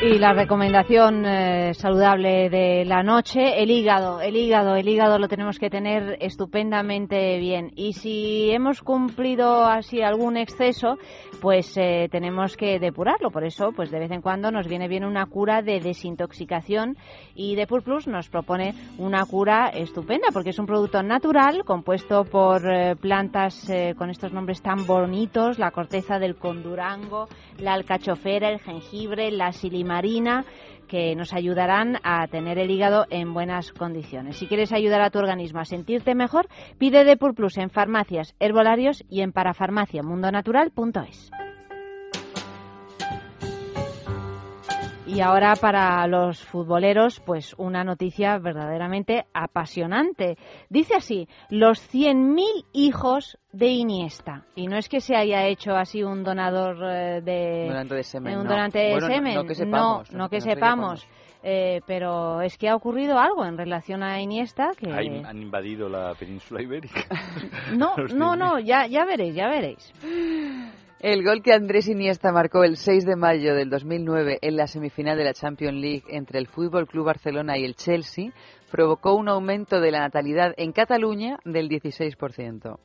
Speaker 2: Y la recomendación eh, saludable de la noche, el hígado, el hígado, el hígado lo tenemos que tener estupendamente bien. Y si hemos cumplido así algún exceso, pues eh, tenemos que depurarlo. Por eso, pues de vez en cuando nos viene bien una cura de desintoxicación y Depur Plus nos propone una cura estupenda porque es un producto natural compuesto por eh, plantas eh, con estos nombres tan bonitos, la corteza del condurango, la alcachofera, el jengibre, la silimarina que nos ayudarán a tener el hígado en buenas condiciones. Si quieres ayudar a tu organismo a sentirte mejor, pide Depur Plus en farmacias, herbolarios y en parafarmaciamundonatural.es. Y ahora para los futboleros, pues una noticia verdaderamente apasionante. Dice así, los 100.000 hijos de Iniesta. Y no es que se haya hecho así un donador eh, de,
Speaker 3: Donante de semen,
Speaker 2: un
Speaker 3: no.
Speaker 2: donante de
Speaker 3: Bueno, no-
Speaker 2: semen.
Speaker 3: no que sepamos,
Speaker 2: no,
Speaker 3: no
Speaker 2: que
Speaker 3: que
Speaker 2: sepamos. Eh, pero es que ha ocurrido algo en relación a Iniesta que
Speaker 19: Hay- han invadido la península ibérica.
Speaker 2: no, no,
Speaker 19: 100.000.
Speaker 2: no, ya, ya veréis, ya veréis.
Speaker 3: El gol que Andrés Iniesta marcó el 6 de mayo del 2009 en la semifinal de la Champions League entre el Fútbol Club Barcelona y el Chelsea provocó un aumento de la natalidad en Cataluña del 16%.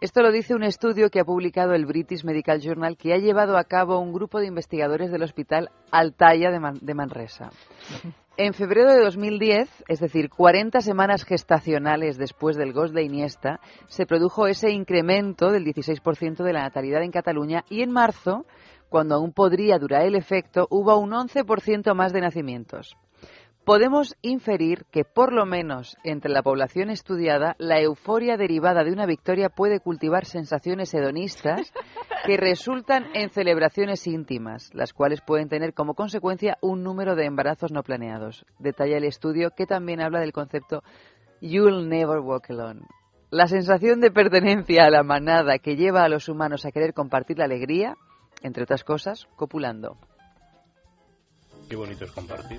Speaker 3: Esto lo dice un estudio que ha publicado el British Medical Journal que ha llevado a cabo un grupo de investigadores del Hospital Altaya de, Man- de Manresa. En febrero de 2010, es decir, 40 semanas gestacionales después del gol de Iniesta, se produjo ese incremento del 16% de la natalidad en Cataluña y en marzo, cuando aún podría durar el efecto, hubo un 11% más de nacimientos. Podemos inferir que, por lo menos entre la población estudiada, la euforia derivada de una victoria puede cultivar sensaciones hedonistas que resultan en celebraciones íntimas, las cuales pueden tener como consecuencia un número de embarazos no planeados. Detalla el estudio que también habla del concepto You'll Never Walk Alone. La sensación de pertenencia a la manada que lleva a los humanos a querer compartir la alegría, entre otras cosas, copulando.
Speaker 22: Qué bonito es compartir.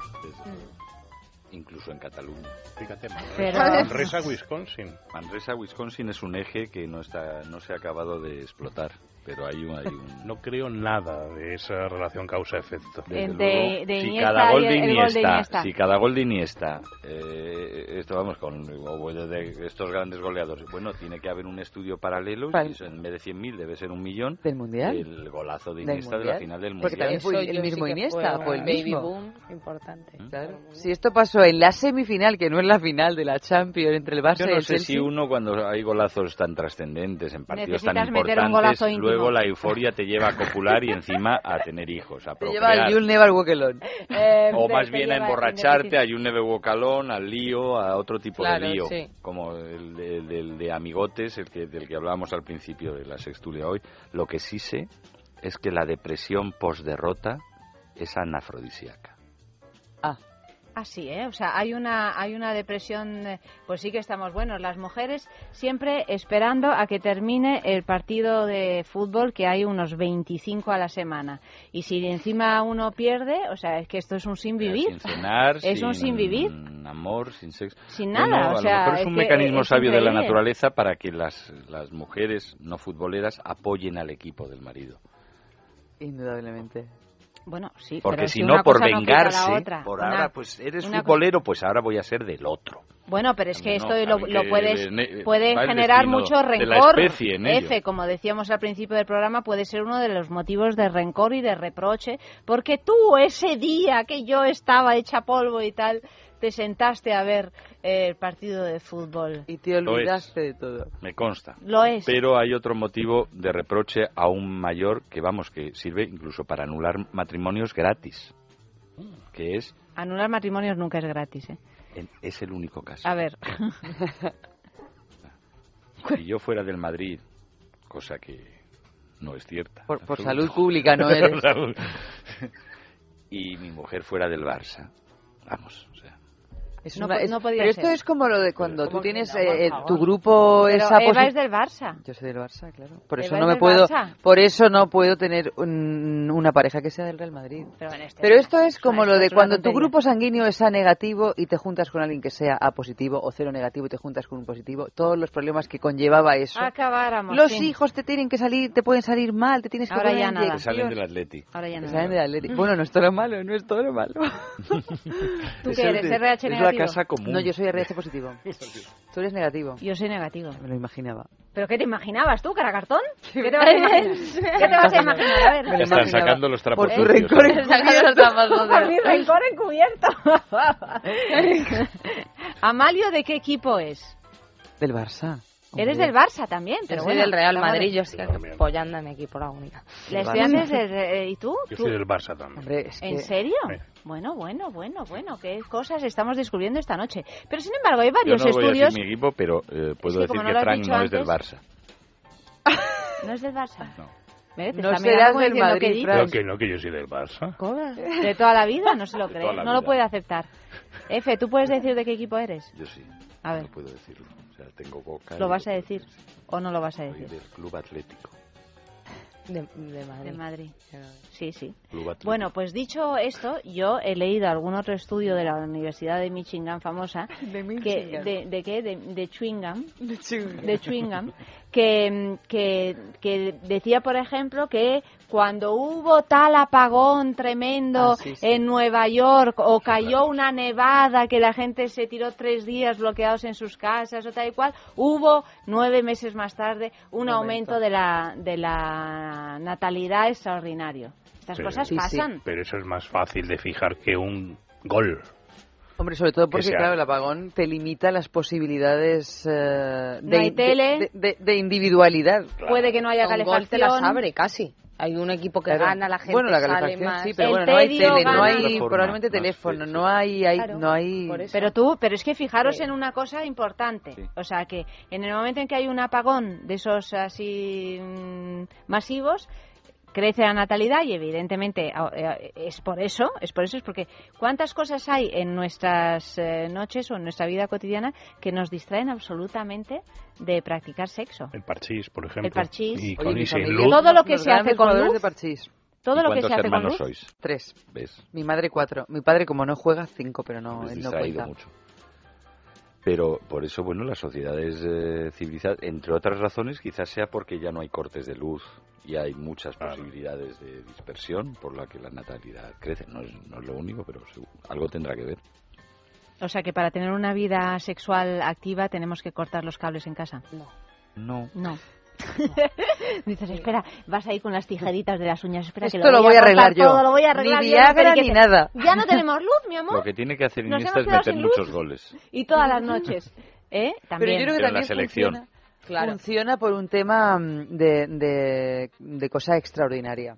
Speaker 19: Incluso en Cataluña.
Speaker 22: Fíjate,
Speaker 19: Pero-
Speaker 22: Manresa, Wisconsin.
Speaker 19: Manresa, Wisconsin es un eje que no está, no se ha acabado de explotar, pero hay un, hay un
Speaker 22: No creo nada de esa relación causa-efecto.
Speaker 2: Eh, de-
Speaker 19: luego,
Speaker 2: de
Speaker 19: si
Speaker 2: Iniesta
Speaker 19: cada gol
Speaker 2: y
Speaker 19: de
Speaker 2: gol
Speaker 19: Iniesta, si cada gol de Iniesta, eh, esto vamos con o de estos grandes goleadores, bueno, tiene que haber un estudio paralelo,
Speaker 3: Vale.
Speaker 19: y eso en vez de 100.000 debe ser un millón.
Speaker 3: ¿Del Mundial?
Speaker 19: El golazo de Iniesta de la final del
Speaker 3: Porque
Speaker 19: Mundial.
Speaker 3: también fue el mismo Iniesta, fue el
Speaker 20: baby
Speaker 3: mismo.
Speaker 20: boom importante.
Speaker 3: Claro. Si esto pasó en la semifinal, que no es la final de la Champions entre el Barça
Speaker 19: Yo
Speaker 3: y
Speaker 19: no
Speaker 3: el
Speaker 19: sé
Speaker 3: Chelsea.
Speaker 19: si uno cuando hay golazos tan trascendentes en partidos tan
Speaker 2: Necesitas meter un golazo
Speaker 19: importantes,
Speaker 2: íntimo.
Speaker 19: Luego la euforia te lleva a copular y encima a tener hijos, a
Speaker 3: Te lleva al
Speaker 19: procrear.
Speaker 3: You'll Never Walk Alone.
Speaker 2: Eh,
Speaker 19: o más bien a emborracharte, a un Bocalón, al lío, a otro tipo
Speaker 20: Claro,
Speaker 19: de lío,
Speaker 20: sí.
Speaker 19: como el de, del de amigotes, el que, del que hablábamos al principio de la sextulia hoy. Lo que sí sé es que la depresión post-derrota es anafrodisíaca.
Speaker 3: Ah.
Speaker 2: Así, ¿eh? O sea, hay una, hay una depresión, eh, pues sí que estamos buenos. Las mujeres siempre esperando a que termine el partido de fútbol, que hay unos 25 a la semana. Y si encima uno pierde, o sea, es que esto es un sin vivir.
Speaker 19: Sin cenar,
Speaker 2: Es un sin vivir.
Speaker 19: amor, sin sexo.
Speaker 2: Sin
Speaker 19: Bueno,
Speaker 2: nada, o
Speaker 19: a
Speaker 2: sea,
Speaker 19: lo mejor es un mecanismo
Speaker 2: es
Speaker 19: sabio de la naturaleza para que las, las mujeres no futboleras apoyen al equipo del marido.
Speaker 3: Indudablemente.
Speaker 2: Bueno, sí,
Speaker 19: Porque
Speaker 2: pero
Speaker 19: si
Speaker 2: si
Speaker 19: no, por
Speaker 2: cosa no
Speaker 19: vengarse,
Speaker 2: otra.
Speaker 19: por
Speaker 2: Una-
Speaker 19: ahora, pues eres futbolero, pues ahora voy a ser del otro.
Speaker 2: Bueno, pero es que
Speaker 19: No,
Speaker 2: esto lo, lo
Speaker 19: que
Speaker 2: puedes,
Speaker 19: ne-
Speaker 2: puede generar mucho
Speaker 19: de la
Speaker 2: rencor.
Speaker 19: especie en ello.
Speaker 2: F, como decíamos al principio del programa, puede ser uno de los motivos de rencor y de reproche, porque tú ese día que yo estaba hecha polvo y tal, te sentaste a ver eh, el partido de fútbol.
Speaker 3: Y te olvidaste de todo.
Speaker 19: Me consta.
Speaker 2: Lo es.
Speaker 19: Pero hay otro motivo de reproche aún mayor que, vamos, que sirve incluso para anular matrimonios gratis. Que es,
Speaker 2: Anular matrimonios nunca es gratis, ¿eh?
Speaker 19: es el único caso.
Speaker 2: A ver.
Speaker 19: Si yo fuera del Madrid, cosa que no es cierta.
Speaker 3: Por, salud pública no eres.
Speaker 19: Salud. y mi mujer fuera del Barça, vamos, o sea,
Speaker 3: Es
Speaker 2: No
Speaker 3: una-
Speaker 2: po-
Speaker 3: es-
Speaker 2: no podía
Speaker 3: pero esto es como lo de cuando tú
Speaker 2: ¿Cómo que
Speaker 3: tienes
Speaker 2: no,
Speaker 3: eh, eh, tu grupo
Speaker 2: Pero
Speaker 3: esa
Speaker 2: Eva es del Barça.
Speaker 3: Yo soy del Barça, claro. Por
Speaker 2: Eva
Speaker 3: eso
Speaker 2: es
Speaker 3: no me
Speaker 2: del
Speaker 3: puedo,
Speaker 2: Barça.
Speaker 3: por eso no puedo tener un- una pareja que sea del Real Madrid.
Speaker 2: Pero, en este
Speaker 3: Pero esto es como lo de cuando tu grupo sanguíneo es A negativo y te juntas con alguien que sea A positivo o cero negativo y te juntas con un positivo. Todos los problemas que conllevaba eso.
Speaker 2: Acabáramos.
Speaker 3: Los
Speaker 2: sí.
Speaker 3: hijos te tienen que salir, te pueden salir mal, te tienes que
Speaker 2: Ahora
Speaker 3: poner
Speaker 2: ya nada.
Speaker 19: que salen del Atleti.
Speaker 2: Ahora ya
Speaker 3: Que
Speaker 2: no.
Speaker 3: salen del Atleti. Bueno, no es todo lo malo, no es todo lo malo.
Speaker 2: ¿Tú qué eres?
Speaker 19: de-
Speaker 2: RH negativo.
Speaker 19: Casa común.
Speaker 3: No, yo soy RH positivo. Tú eres negativo.
Speaker 2: Yo soy negativo.
Speaker 3: Me lo imaginaba.
Speaker 2: ¿Pero qué te imaginabas tú, cara cartón? ¿Qué te vas a imaginar? ¿Qué te vas a imaginar? A ver.
Speaker 3: Me lo
Speaker 19: Están
Speaker 3: imaginaba.
Speaker 19: sacando los trapos
Speaker 3: Por tu rencor encubierto.
Speaker 2: Por mi rencor encubierto. Amalio, ¿de qué equipo es?
Speaker 3: Del Barça.
Speaker 2: Eres del Barça también,
Speaker 20: Yo
Speaker 2: pero
Speaker 20: soy
Speaker 2: bueno,
Speaker 20: del Real. Madrid, yo soy apoyando a mi equipo, la única.
Speaker 2: ¿La estudiantes eh, y tú?
Speaker 22: Yo
Speaker 2: ¿Tú?
Speaker 22: soy del Barça también.
Speaker 3: Hombre, es
Speaker 2: ¿En
Speaker 3: que-
Speaker 2: serio?
Speaker 22: Sí.
Speaker 2: Bueno, bueno, bueno, bueno, qué cosas estamos descubriendo esta noche. Pero sin embargo, hay
Speaker 19: Yo
Speaker 2: varios
Speaker 19: no voy a
Speaker 2: estudios.
Speaker 19: decir mi equipo, pero eh, puedo
Speaker 2: Es que
Speaker 19: decir
Speaker 2: no
Speaker 19: que
Speaker 2: lo
Speaker 19: Frank no es del
Speaker 2: antes-
Speaker 19: Barça.
Speaker 2: ¿No es del Barça?
Speaker 19: No.
Speaker 2: Ve, te
Speaker 3: No
Speaker 2: está
Speaker 3: serás del Madrid. Frank.
Speaker 22: Que no, que yo soy del Barça.
Speaker 2: ¿Cómo? De toda la vida, no se lo cree, no lo
Speaker 19: vida.
Speaker 2: puede aceptar. Efe, ¿tú puedes decir de qué equipo eres?
Speaker 19: Yo sí.
Speaker 2: A ver.
Speaker 19: No puedo decirlo. Sea, tengo boca.
Speaker 2: ¿Lo vas a decir o no lo vas a
Speaker 19: Soy
Speaker 2: decir?
Speaker 19: del Club Atlético.
Speaker 20: De, de Madrid.
Speaker 2: De Madrid. Sí, sí.
Speaker 19: Club Atlético.
Speaker 2: Bueno, pues dicho esto, yo he leído algún otro estudio de la Universidad de Michigan famosa,
Speaker 3: De
Speaker 2: que,
Speaker 3: Michigan.
Speaker 2: de, de qué? De, de Chewingham,
Speaker 3: De Chewingham.
Speaker 2: de Chewingham, que, que, que decía, por ejemplo, que cuando hubo tal apagón tremendo
Speaker 3: Ah, sí, sí.
Speaker 2: en Nueva York o cayó una nevada que la gente se tiró tres días bloqueados en sus casas o tal y cual, hubo nueve meses más tarde un aumento de la, de la natalidad extraordinario. Estas
Speaker 22: Sí.
Speaker 2: cosas
Speaker 3: Sí, sí.
Speaker 2: pasan.
Speaker 22: Pero eso es más fácil de fijar que un gol.
Speaker 3: Hombre, sobre todo porque,
Speaker 22: sea-
Speaker 3: claro, el apagón te limita las posibilidades eh,
Speaker 2: No
Speaker 3: de,
Speaker 2: hay tele.
Speaker 3: de, de- de individualidad.
Speaker 2: Puede que no haya
Speaker 20: Con gol
Speaker 2: calefacción.
Speaker 20: te las abre casi. Hay un equipo que
Speaker 3: Claro.
Speaker 20: gana, la gente
Speaker 3: bueno, la
Speaker 20: sale más.
Speaker 3: sí, pero
Speaker 2: El
Speaker 3: bueno, no hay tele, no
Speaker 2: gana.
Speaker 3: hay
Speaker 19: Otra forma,
Speaker 3: probablemente
Speaker 19: más
Speaker 3: teléfono,
Speaker 19: sí,
Speaker 3: no hay, hay
Speaker 20: Claro,
Speaker 3: no hay.
Speaker 2: Pero tú, pero es que fijaros
Speaker 20: Sí.
Speaker 2: en una cosa importante.
Speaker 19: Sí.
Speaker 2: O sea, que en el momento en que hay un apagón de esos así mm, masivos, crece la natalidad y evidentemente es por eso, es por eso, es porque cuántas cosas hay en nuestras eh, noches o en nuestra vida cotidiana que nos distraen absolutamente de practicar sexo.
Speaker 22: El parchís, por ejemplo.
Speaker 2: El parchís.
Speaker 22: Y
Speaker 3: Oye,
Speaker 22: con
Speaker 3: mi
Speaker 22: y luz.
Speaker 2: Todo lo que
Speaker 3: los
Speaker 2: se hace con luz.
Speaker 3: de parchís.
Speaker 2: Todo
Speaker 19: ¿Y
Speaker 2: lo que se hace con luz.
Speaker 19: sois?
Speaker 3: Tres.
Speaker 19: ¿Ves?
Speaker 3: Mi madre cuatro. Mi padre, como no juega, cinco, pero no, él no cuenta.
Speaker 19: mucho. Pero por eso, bueno, las sociedades eh, civilizadas, entre otras razones, quizás sea porque ya no hay cortes de luz y hay muchas
Speaker 22: Claro.
Speaker 19: posibilidades de dispersión por la que la natalidad crece. No es, no es lo único, pero algo tendrá que ver.
Speaker 2: O sea, que para tener una vida sexual activa tenemos que cortar los cables en casa.
Speaker 20: No.
Speaker 19: No.
Speaker 2: No. Dices, espera, vas ahí con las tijeritas de las uñas. Espera, que
Speaker 3: Esto lo voy a
Speaker 2: cortar
Speaker 3: arreglar yo.
Speaker 2: todo, lo voy a arreglar
Speaker 3: Ni Viagra ni nada.
Speaker 2: Ya no tenemos luz, mi amor.
Speaker 19: Lo que tiene que hacer Iniesta es meter muchos goles.
Speaker 2: Y todas las noches. ¿Eh?
Speaker 3: Pero
Speaker 2: También.
Speaker 3: yo creo que
Speaker 19: Pero en la
Speaker 3: también
Speaker 19: selección.
Speaker 3: funciona,
Speaker 20: Claro.
Speaker 3: funciona por un tema mm, de, de, de cosa extraordinaria.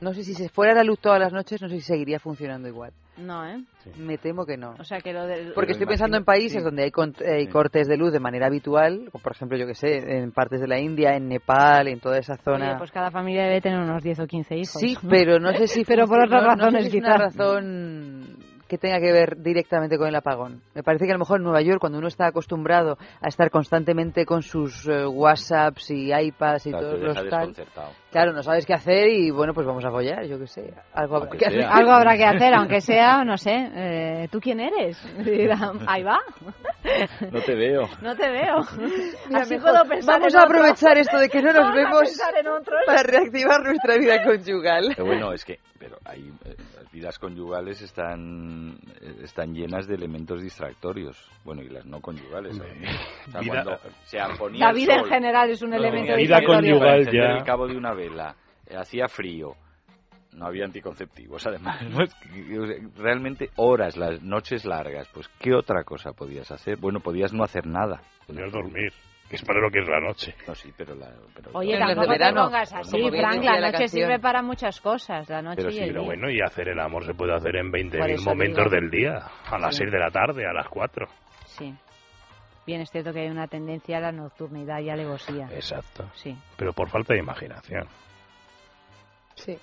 Speaker 3: No sé si se fuera la luz todas las noches, no sé si seguiría funcionando igual.
Speaker 2: No, ¿eh?
Speaker 3: Me temo que no.
Speaker 2: O sea, que lo del...
Speaker 3: Porque
Speaker 19: Pero
Speaker 3: estoy pensando en países
Speaker 19: sí.
Speaker 3: donde hay, con- hay
Speaker 19: Sí.
Speaker 3: cortes de luz de manera habitual, como por ejemplo, yo que sé, en partes de la India, en Nepal, en toda esa zona.
Speaker 2: Oye, pues cada familia debe tener unos 10 o 15 hijos.
Speaker 3: Sí, pero no sé si
Speaker 2: Pero por otras
Speaker 3: no- no sé
Speaker 2: razones,
Speaker 3: si es una
Speaker 2: quizás.
Speaker 3: razón que tenga que ver directamente con el apagón. Me parece que a lo mejor en Nueva York, cuando uno está acostumbrado a estar constantemente con sus eh, WhatsApps y iPads y
Speaker 19: Claro,
Speaker 3: todos los tal, claro, no sabes qué hacer y bueno, pues vamos a follar, yo qué sé. Algo habrá que hacer.
Speaker 2: Algo habrá que hacer, aunque sea, no sé, eh, ¿tú quién eres? Ahí va,
Speaker 19: No te veo.
Speaker 2: no te veo.
Speaker 3: Mira,
Speaker 2: Así
Speaker 3: mejor
Speaker 2: puedo pensar
Speaker 3: vamos
Speaker 2: en
Speaker 3: a
Speaker 2: otro.
Speaker 3: aprovechar esto de que no nos
Speaker 2: Vamos
Speaker 3: vemos para reactivar nuestra vida conyugal.
Speaker 19: Pero bueno, es que pero hay, eh, las vidas conyugales están, eh, están llenas de elementos distractorios. Bueno, y las no conyugales. O sea,
Speaker 22: Vida-
Speaker 19: cuando se ponía
Speaker 2: La
Speaker 19: el
Speaker 2: vida en general es un
Speaker 19: no,
Speaker 2: elemento distractorio.
Speaker 22: conyugal
Speaker 19: encender
Speaker 22: ya-
Speaker 19: el cabo de una vela, eh, hacía frío, no había anticonceptivos además. ¿no? Es que, o sea, Realmente horas, las noches largas, pues ¿qué otra cosa podías hacer? Bueno, podías no hacer nada.
Speaker 22: Podías dormir, es para lo que es la noche.
Speaker 19: No, sí, pero... La, pero
Speaker 2: Oye,
Speaker 3: de
Speaker 2: tampoco te
Speaker 3: verano,
Speaker 2: pongas así, Frank, la
Speaker 3: la
Speaker 2: noche
Speaker 3: canción.
Speaker 2: sirve para muchas cosas, la noche
Speaker 19: Pero
Speaker 2: y
Speaker 19: sí,
Speaker 2: el
Speaker 22: Pero
Speaker 2: día.
Speaker 22: bueno, y hacer el amor se puede hacer en
Speaker 2: Por
Speaker 22: 20.000
Speaker 2: eso
Speaker 22: momentos
Speaker 2: digo.
Speaker 22: del día, a las
Speaker 2: Sí.
Speaker 22: 6 de la tarde, a las 4.
Speaker 2: Sí. Bien, es cierto que hay una tendencia a la nocturnidad y alevosía.
Speaker 22: Exacto.
Speaker 2: Sí.
Speaker 22: Pero por falta de imaginación.
Speaker 3: Sí.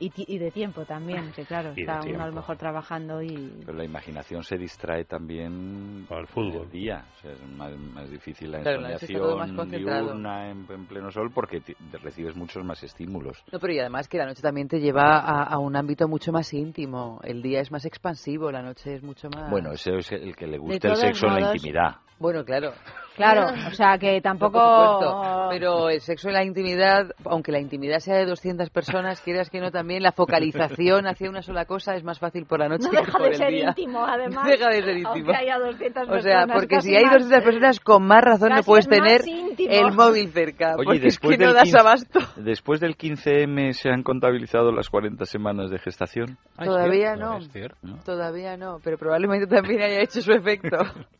Speaker 2: Y, y de tiempo también, que claro, está uno a lo mejor trabajando y...
Speaker 19: Pero la imaginación se distrae también
Speaker 22: al fútbol.
Speaker 19: el día. O sea, es más, más difícil la
Speaker 3: Claro,
Speaker 19: ensoñación diurna en, en pleno sol porque recibes muchos más estímulos.
Speaker 3: No, pero y además que la noche también te lleva a, a un ámbito mucho más íntimo. El día es más expansivo, la noche es mucho más...
Speaker 19: Bueno, ese es el que le gusta el sexo en la
Speaker 2: modos-
Speaker 19: intimidad.
Speaker 3: Bueno, claro.
Speaker 2: Claro, o sea que
Speaker 3: No,
Speaker 2: tampoco...
Speaker 3: por supuesto. Pero el sexo en la intimidad, aunque la intimidad sea de 200 personas, quieras que no, también la focalización hacia una sola cosa es más fácil por la noche
Speaker 2: No
Speaker 3: que
Speaker 2: deja
Speaker 3: por
Speaker 2: de
Speaker 3: el
Speaker 2: ser
Speaker 3: día.
Speaker 2: íntimo, además.
Speaker 3: Deja de ser íntimo.
Speaker 2: Aunque haya 200
Speaker 3: O sea,
Speaker 2: personas,
Speaker 3: porque si hay
Speaker 2: más.
Speaker 3: 200 personas, con más razón no puedes
Speaker 2: es
Speaker 3: tener
Speaker 2: íntimo.
Speaker 3: el móvil cerca.
Speaker 19: Oye,
Speaker 3: porque es
Speaker 19: después
Speaker 3: que no
Speaker 19: del
Speaker 3: das
Speaker 19: 15
Speaker 3: abasto.
Speaker 19: Después del 15M se han contabilizado las 40 semanas de gestación.
Speaker 3: Todavía no. Todavía no, pero probablemente también haya hecho su efecto.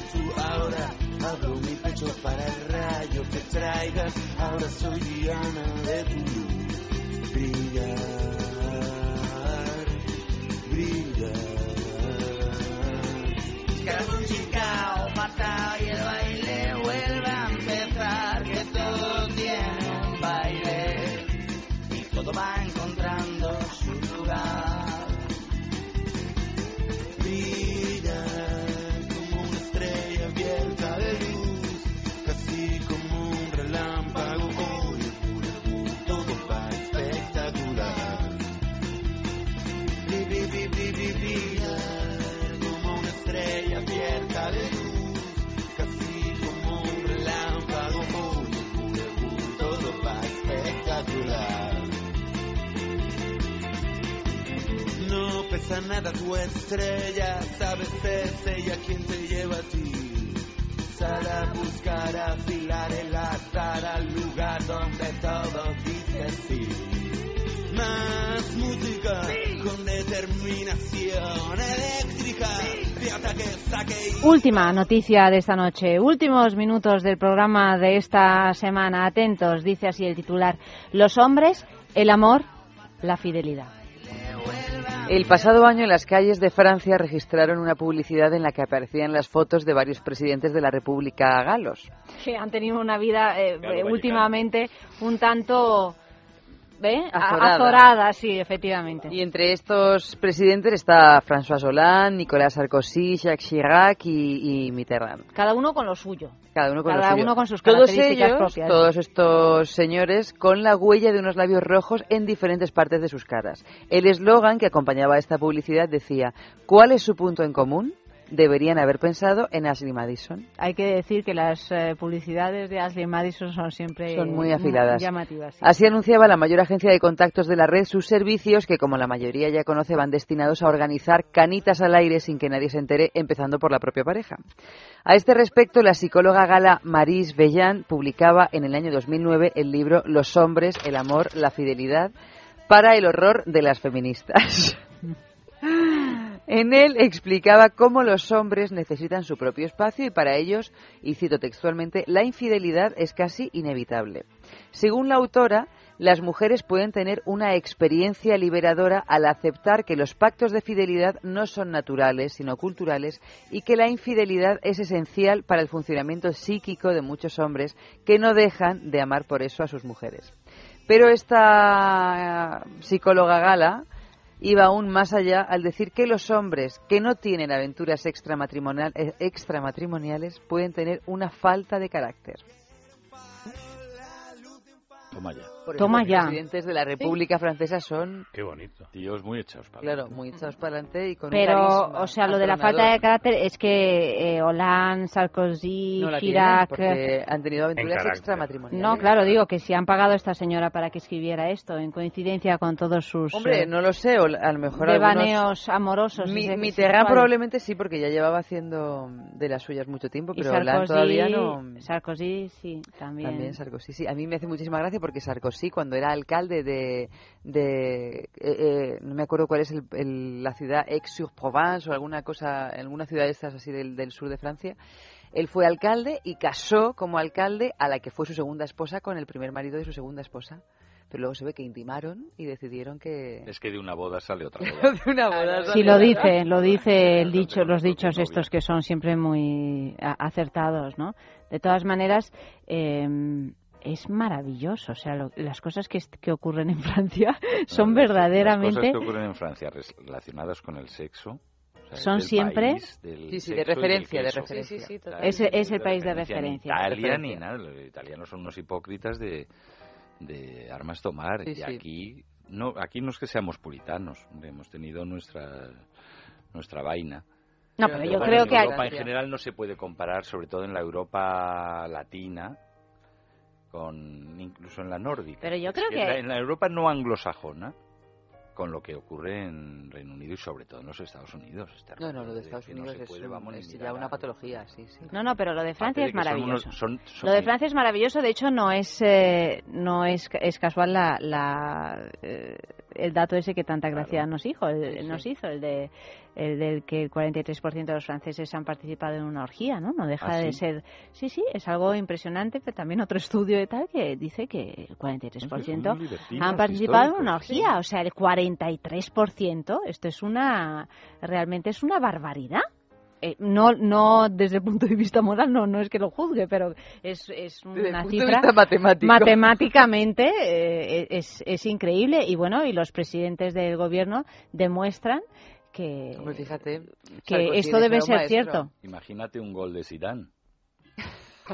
Speaker 23: Abro mi pecho para el rayo que traigas. Ahora soy Diana de tu luz. Brillar, brillar. Cada chica o mata nada tu estrella, sabes es ella quien te lleva a ti. Sal a buscar, afilar el azar al lugar donde todo dice sí. Más música con determinación eléctrica, de ataque, saque y
Speaker 2: Última noticia de esta noche, últimos minutos del programa de esta semana. Atentos, dice así el titular. Los hombres, el amor, la fidelidad.
Speaker 3: El pasado año en las calles de Francia registraron una publicidad en la que aparecían las fotos de varios presidentes de la República galos.
Speaker 2: Que han tenido una vida eh, eh, últimamente un tanto... A-
Speaker 3: Azorada.
Speaker 2: Azorada, sí, efectivamente.
Speaker 3: Y entre estos presidentes está François Hollande, Nicolas Sarkozy, Jacques Chirac y, y Mitterrand.
Speaker 2: Cada uno con lo suyo.
Speaker 3: Cada uno con
Speaker 2: Cada
Speaker 3: lo suyo.
Speaker 2: uno con sus
Speaker 3: Todos
Speaker 2: características
Speaker 3: ellos,
Speaker 2: propias.
Speaker 3: todos estos señores, con la huella de unos labios rojos en diferentes partes de sus caras. El eslogan que acompañaba esta publicidad decía, ¿cuál es su punto en común? Deberían haber pensado en Ashley Madison.
Speaker 2: Hay que decir que las eh, publicidades de Ashley Madison son siempre
Speaker 3: Son muy afiladas.
Speaker 2: llamativas. sí.
Speaker 3: Así anunciaba la mayor agencia de contactos de la red sus servicios, que como la mayoría ya conoce, van destinados a organizar canitas al aire sin que nadie se entere, empezando por la propia pareja. A este respecto, la psicóloga gala Maris Bellan publicaba en el año 2009 el libro Los hombres, el amor, la fidelidad, para el horror de las feministas. En él explicaba cómo los hombres necesitan su propio espacio y para ellos, y cito textualmente, la infidelidad es casi inevitable. Según la autora, las mujeres pueden tener una experiencia liberadora al aceptar que los pactos de fidelidad no son naturales, sino culturales, y que la infidelidad es esencial para el funcionamiento psíquico de muchos hombres que no dejan de amar por eso a sus mujeres. Pero esta eh, psicóloga gala iba aún más allá al decir que los hombres que no tienen aventuras extramatrimonial- eh, extramatrimoniales pueden tener una falta de carácter.
Speaker 19: Toma ya.
Speaker 3: Por
Speaker 2: Toma
Speaker 3: los
Speaker 2: ya.
Speaker 3: presidentes de la República Francesa son,
Speaker 22: Qué bonito.
Speaker 19: Tíos muy echados para
Speaker 3: claro, muy echados para adelante y con un
Speaker 2: Pero,
Speaker 3: carisma
Speaker 2: o sea, lo de la falta de carácter es que eh, Hollande, Sarkozy,
Speaker 3: No la
Speaker 2: Chirac...
Speaker 3: porque han tenido aventuras extramatrimoniales.
Speaker 2: No, claro, digo que si han pagado a esta señora para que escribiera esto, en coincidencia con todos sus
Speaker 3: Hombre,
Speaker 2: eh,
Speaker 3: no lo sé, o a lo mejor
Speaker 2: devaneos amorosos.
Speaker 3: Mi, Mitterrand
Speaker 2: sexuales.
Speaker 3: probablemente sí, porque ya llevaba haciendo de las suyas mucho tiempo, pero Hollande
Speaker 2: Sarkozy,
Speaker 3: todavía no.
Speaker 2: Sarkozy, sí, también.
Speaker 3: También Sarkozy, sí. A mí me hace muchísima gracia porque Sarkozy, cuando era alcalde de. de eh, eh, no me acuerdo cuál es el- el- la ciudad, Aix-sur-Provence o alguna cosa, alguna ciudad de estas así del, del sur de Francia, él fue alcalde y casó como alcalde a la que fue su segunda esposa con el primer marido de su segunda esposa. Pero luego se ve que intimaron y decidieron que.
Speaker 19: Es que de una boda sale otra boda.
Speaker 3: de una boda.
Speaker 2: Sí, lo dice, lo dice el dicho, los dichos estos que son siempre muy acertados, ¿no? De todas maneras, eh, es maravilloso, o sea, lo- las cosas que, que ocurren en Francia son
Speaker 19: Las
Speaker 2: verdaderamente...
Speaker 19: cosas que ocurren en Francia relacionadas con el sexo. o sea,
Speaker 2: Son
Speaker 19: del
Speaker 2: siempre-
Speaker 19: país del
Speaker 3: Sí, sí, de referencia, de referencia. Sí, sí.
Speaker 2: Es- es el país de referencia.
Speaker 19: Ni Italia ni nada. Los italianos son unos hipócritas de, de armas tomar.
Speaker 3: Sí,
Speaker 19: y
Speaker 3: sí.
Speaker 19: aquí no, aquí no es que seamos puritanos. Hemos tenido nuestra, nuestra vaina.
Speaker 2: No, pero yo
Speaker 19: Bueno,
Speaker 2: creo
Speaker 19: en
Speaker 2: que...
Speaker 19: Europa en general no se puede comparar, sobre todo en la Europa latina, con incluso en la nórdica.
Speaker 2: Pero yo creo que-
Speaker 19: en la- en la Europa no anglosajona, con lo que ocurre en Reino Unido y sobre todo en los Estados Unidos. Este
Speaker 3: No, no, lo de Estados
Speaker 19: no
Speaker 3: Unidos
Speaker 19: se
Speaker 3: es,
Speaker 19: puede,
Speaker 3: un- es ya una
Speaker 19: a-
Speaker 3: patología, sí, sí.
Speaker 2: No, no, pero lo de Francia es
Speaker 19: que son
Speaker 2: maravilloso.
Speaker 19: unos- son- son
Speaker 2: Lo de Francia es maravilloso, de hecho no es eh, no es, es casual la, la, eh, el dato ese que tanta gracia nos hizo, el,
Speaker 19: Sí, sí.
Speaker 2: nos hizo el de el del que el 43% de los franceses han participado en una orgía, ¿no? No deja
Speaker 19: ¿Ah,
Speaker 2: de
Speaker 19: sí?
Speaker 2: ser Sí, sí, es algo impresionante, pero también otro estudio de tal que dice que el 43%
Speaker 19: Son libertinos
Speaker 2: han participado en una orgía, o sea, el 43%, esto es una realmente es una barbaridad. Eh, no, no desde el punto de vista moral, no, no es que lo juzgue, pero es, es una
Speaker 3: punto de
Speaker 2: cifra
Speaker 3: vista matemático.
Speaker 2: matemáticamente eh, es, es increíble y bueno, y los presidentes del gobierno demuestran que,
Speaker 3: Hombre, fíjate,
Speaker 2: que esto debe ser
Speaker 3: maestro.
Speaker 2: cierto.
Speaker 19: Imagínate un gol de Zidane.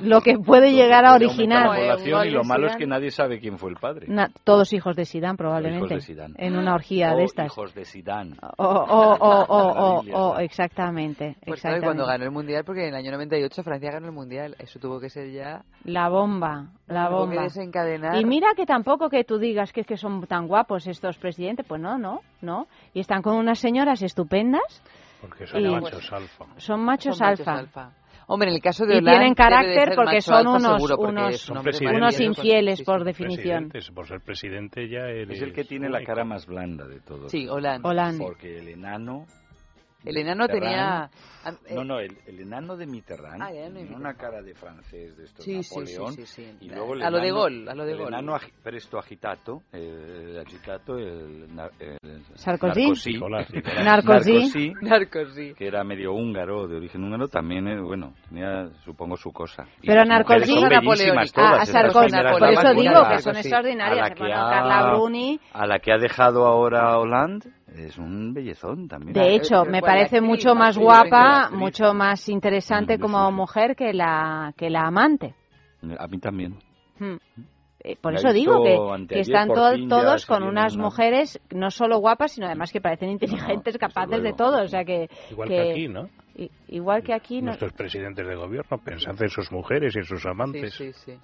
Speaker 2: Lo que puede llegar a originar
Speaker 19: la población y lo malo es que nadie sabe quién fue el padre.
Speaker 2: Na- todos hijos de Sidán probablemente
Speaker 19: Hijos de Zidane.
Speaker 2: en una orgía
Speaker 19: O
Speaker 2: de estas.
Speaker 19: hijos de Zidane.
Speaker 2: O, o, o, exactamente,
Speaker 3: Pues claro,
Speaker 2: exactamente.
Speaker 3: cuando ganó el Mundial, porque en el año 98 Francia ganó el Mundial, eso tuvo que ser ya...
Speaker 2: La bomba, la
Speaker 3: tuvo que
Speaker 2: bomba.
Speaker 3: desencadenar...
Speaker 2: Y mira que tampoco que tú digas que es que son tan guapos estos presidentes, pues no, no, no. Y están con unas señoras estupendas,
Speaker 22: Porque son
Speaker 2: Y-
Speaker 22: machos alfa.
Speaker 2: son machos,
Speaker 3: Son machos
Speaker 2: alfa.
Speaker 3: Hombre, en el caso de
Speaker 2: Y
Speaker 3: Hollande
Speaker 2: tienen
Speaker 3: de
Speaker 2: carácter porque son unos,
Speaker 3: porque
Speaker 2: unos,
Speaker 3: un
Speaker 2: unos infieles por definición.
Speaker 22: Por ser presidente ya él
Speaker 19: Es el que tiene la cara más blanda de todos.
Speaker 3: Sí, Hollande.
Speaker 2: Hollande.
Speaker 19: Porque el enano...
Speaker 3: El enano tenía...
Speaker 19: Mitterrand- No, no, el, el enano de Mitterrand
Speaker 3: Ah, el
Speaker 19: tenía una cara de francés de estos
Speaker 3: Sí, sí,
Speaker 19: Napoleón
Speaker 3: sí, sí, sí.
Speaker 19: y luego el
Speaker 3: A lo de Gaulle, a lo de
Speaker 19: el
Speaker 3: Gaulle.
Speaker 19: enano agi- presto agitato el agitato el, el
Speaker 2: Sarkozy.
Speaker 19: Narcosí.
Speaker 2: Narcosí.
Speaker 19: Que era medio húngaro de origen húngaro también eh, bueno tenía supongo su cosa Y
Speaker 2: Pero Narcosí- a, a Sarkozy, por eso digo que son extraordinarias.
Speaker 19: A la que ha dejado ahora Hollande es un bellezón también
Speaker 2: de hecho, me
Speaker 3: ¿cuál, la
Speaker 2: parece mucho más guapa, mucho más interesante como mujer que la que la amante.
Speaker 19: a mí también
Speaker 2: Hmm. Eh, Por eso digo que, que están to- todos con unas
Speaker 19: una-
Speaker 2: mujeres no solo guapas, sino además que parecen inteligentes,
Speaker 19: desde
Speaker 2: capaces de todo. O sea que,
Speaker 22: Igual que aquí, ¿no?
Speaker 2: i- igual que aquí, no-
Speaker 22: Nuestros presidentes de gobierno, pensad en sus mujeres y en sus amantes.
Speaker 3: sí, sí. Sí,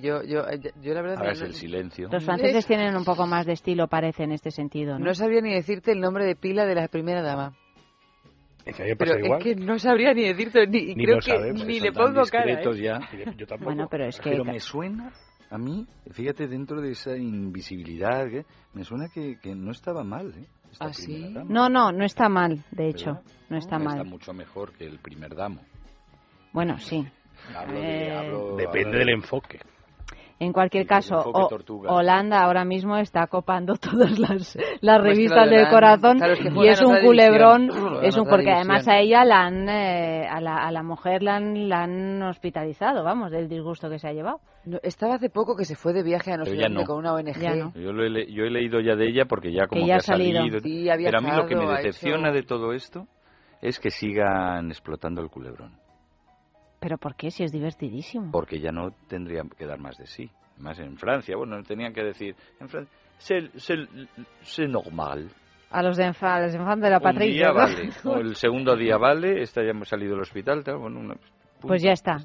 Speaker 3: yo, yo, eh, yo la verdad
Speaker 19: ahora
Speaker 3: no-
Speaker 19: es el silencio
Speaker 2: los franceses tienen un poco más de estilo, parece, en este sentido. ¿no?
Speaker 3: no sabría ni decirte el nombre de pila de la primera dama.
Speaker 22: Es que a mí me
Speaker 3: Pero
Speaker 22: pasa
Speaker 3: es
Speaker 22: igual.
Speaker 3: que no sabría ni decirte, ni,
Speaker 22: Ni
Speaker 3: creo que
Speaker 22: sabemos,
Speaker 3: ni le pongo cara. ¿eh?
Speaker 19: ya
Speaker 22: Yo tampoco.
Speaker 2: Bueno, pero es que
Speaker 19: pero me suena a mí, fíjate, dentro de esa invisibilidad, ¿eh? me suena que, que no estaba mal, ¿eh?
Speaker 3: ¿Ah, sí?
Speaker 19: dama.
Speaker 2: No, no, no está mal, de hecho.
Speaker 19: ¿Verdad?
Speaker 2: No está
Speaker 19: Está
Speaker 2: mal.
Speaker 19: mucho mejor que el primer damo.
Speaker 2: Bueno, sí.
Speaker 19: Hablo de-
Speaker 2: Eh,
Speaker 19: hablo-
Speaker 22: Depende
Speaker 19: hablo
Speaker 22: del
Speaker 19: de-
Speaker 22: enfoque.
Speaker 2: En cualquier caso, O-. Holanda ahora mismo está copando todas las, las
Speaker 3: Pues
Speaker 2: revistas
Speaker 3: que
Speaker 2: del corazón
Speaker 3: claro, es que
Speaker 2: y es un culebrón,
Speaker 3: división.
Speaker 2: Es un, porque además a ella la han, eh, a, la, a la mujer la han, la han hospitalizado, vamos, del disgusto que se ha llevado.
Speaker 3: No, estaba hace poco que se fue de viaje a no
Speaker 19: Pero
Speaker 3: sé
Speaker 19: ya
Speaker 3: dónde
Speaker 19: no.
Speaker 3: con una ONG.
Speaker 2: Ya no.
Speaker 19: Yo, lo he, le- yo he leído ya de ella porque ya como
Speaker 2: Que
Speaker 19: que,
Speaker 2: ya
Speaker 19: ha
Speaker 2: ha salido.
Speaker 19: salido.
Speaker 3: Sí, ha
Speaker 19: Pero a mí lo que me decepciona
Speaker 3: hecho-
Speaker 19: de todo esto es que sigan explotando el culebrón.
Speaker 2: ¿Pero por qué? Si es divertidísimo.
Speaker 19: Porque ya no tendrían que dar más de sí. Más en Francia, bueno, tenían que decir, en Francia, c'est, normal.
Speaker 2: A los de, enfa- a los de la
Speaker 19: Un
Speaker 2: patria.
Speaker 19: día
Speaker 2: ¿no?
Speaker 19: vale, o el segundo día vale, esta ya hemos salido del hospital, tal, bueno, una- punto,
Speaker 2: Pues ya está.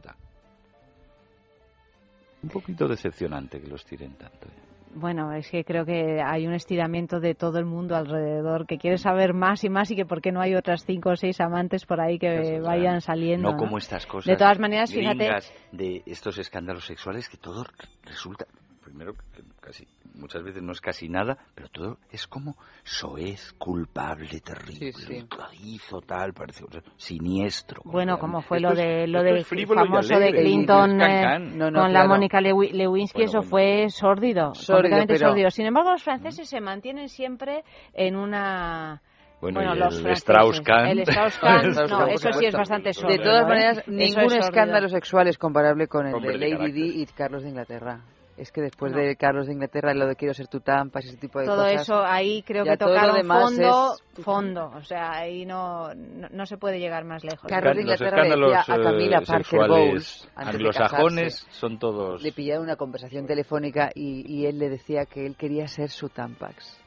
Speaker 19: Un poquito decepcionante que los tiren tanto. ¿eh?
Speaker 2: Bueno, es que creo que hay un estiramiento de todo el mundo alrededor que quiere saber más y más y que por qué no hay otras cinco o seis amantes por ahí que
Speaker 19: O sea,
Speaker 2: vayan saliendo.
Speaker 19: No como estas cosas.
Speaker 2: De todas maneras, fíjate,
Speaker 19: de estos escándalos sexuales que todo resulta. Primero, que casi. Muchas veces no es casi nada, pero todo es como soez, culpable, terrible,
Speaker 3: Sí, sí.
Speaker 19: hizo tal, parece o sea, siniestro.
Speaker 2: bueno, como fue lo de lo del famoso de Clinton eh.
Speaker 3: No, no,
Speaker 2: con la. Mónica Lewi- Lewinsky, eso fue sórdido,
Speaker 3: Sórdido,
Speaker 2: completamente
Speaker 3: pero-
Speaker 2: sórdido. Sin embargo, los franceses se mantienen siempre en una
Speaker 19: Bueno,
Speaker 2: los
Speaker 19: el. Strauss-Kahn.
Speaker 2: El Strauss-Kahn, no, eso sí es bastante
Speaker 3: De
Speaker 2: sórdido.
Speaker 3: todas
Speaker 2: ¿eh?
Speaker 3: maneras, ningún
Speaker 2: es
Speaker 3: escándalo sexual es comparable con el
Speaker 19: Hombre
Speaker 3: de
Speaker 19: de
Speaker 3: Lady. Di y Carlos de Inglaterra. Es que después
Speaker 2: No.
Speaker 3: de Carlos de Inglaterra, lo de quiero ser tu tampas, ese tipo de
Speaker 2: todo
Speaker 3: cosas.
Speaker 2: eso ahí creo que
Speaker 3: todo
Speaker 2: tocaron fondo
Speaker 3: es-
Speaker 2: fondo o sea ahí no, no no se puede llegar más lejos
Speaker 3: Carlos de Inglaterra le decía a Camila
Speaker 19: eh,
Speaker 3: Parker Bowles,
Speaker 19: anglosajones
Speaker 3: casarse,
Speaker 19: son todos.
Speaker 3: le pillaron una conversación telefónica y, y él le decía que él quería ser su tampax.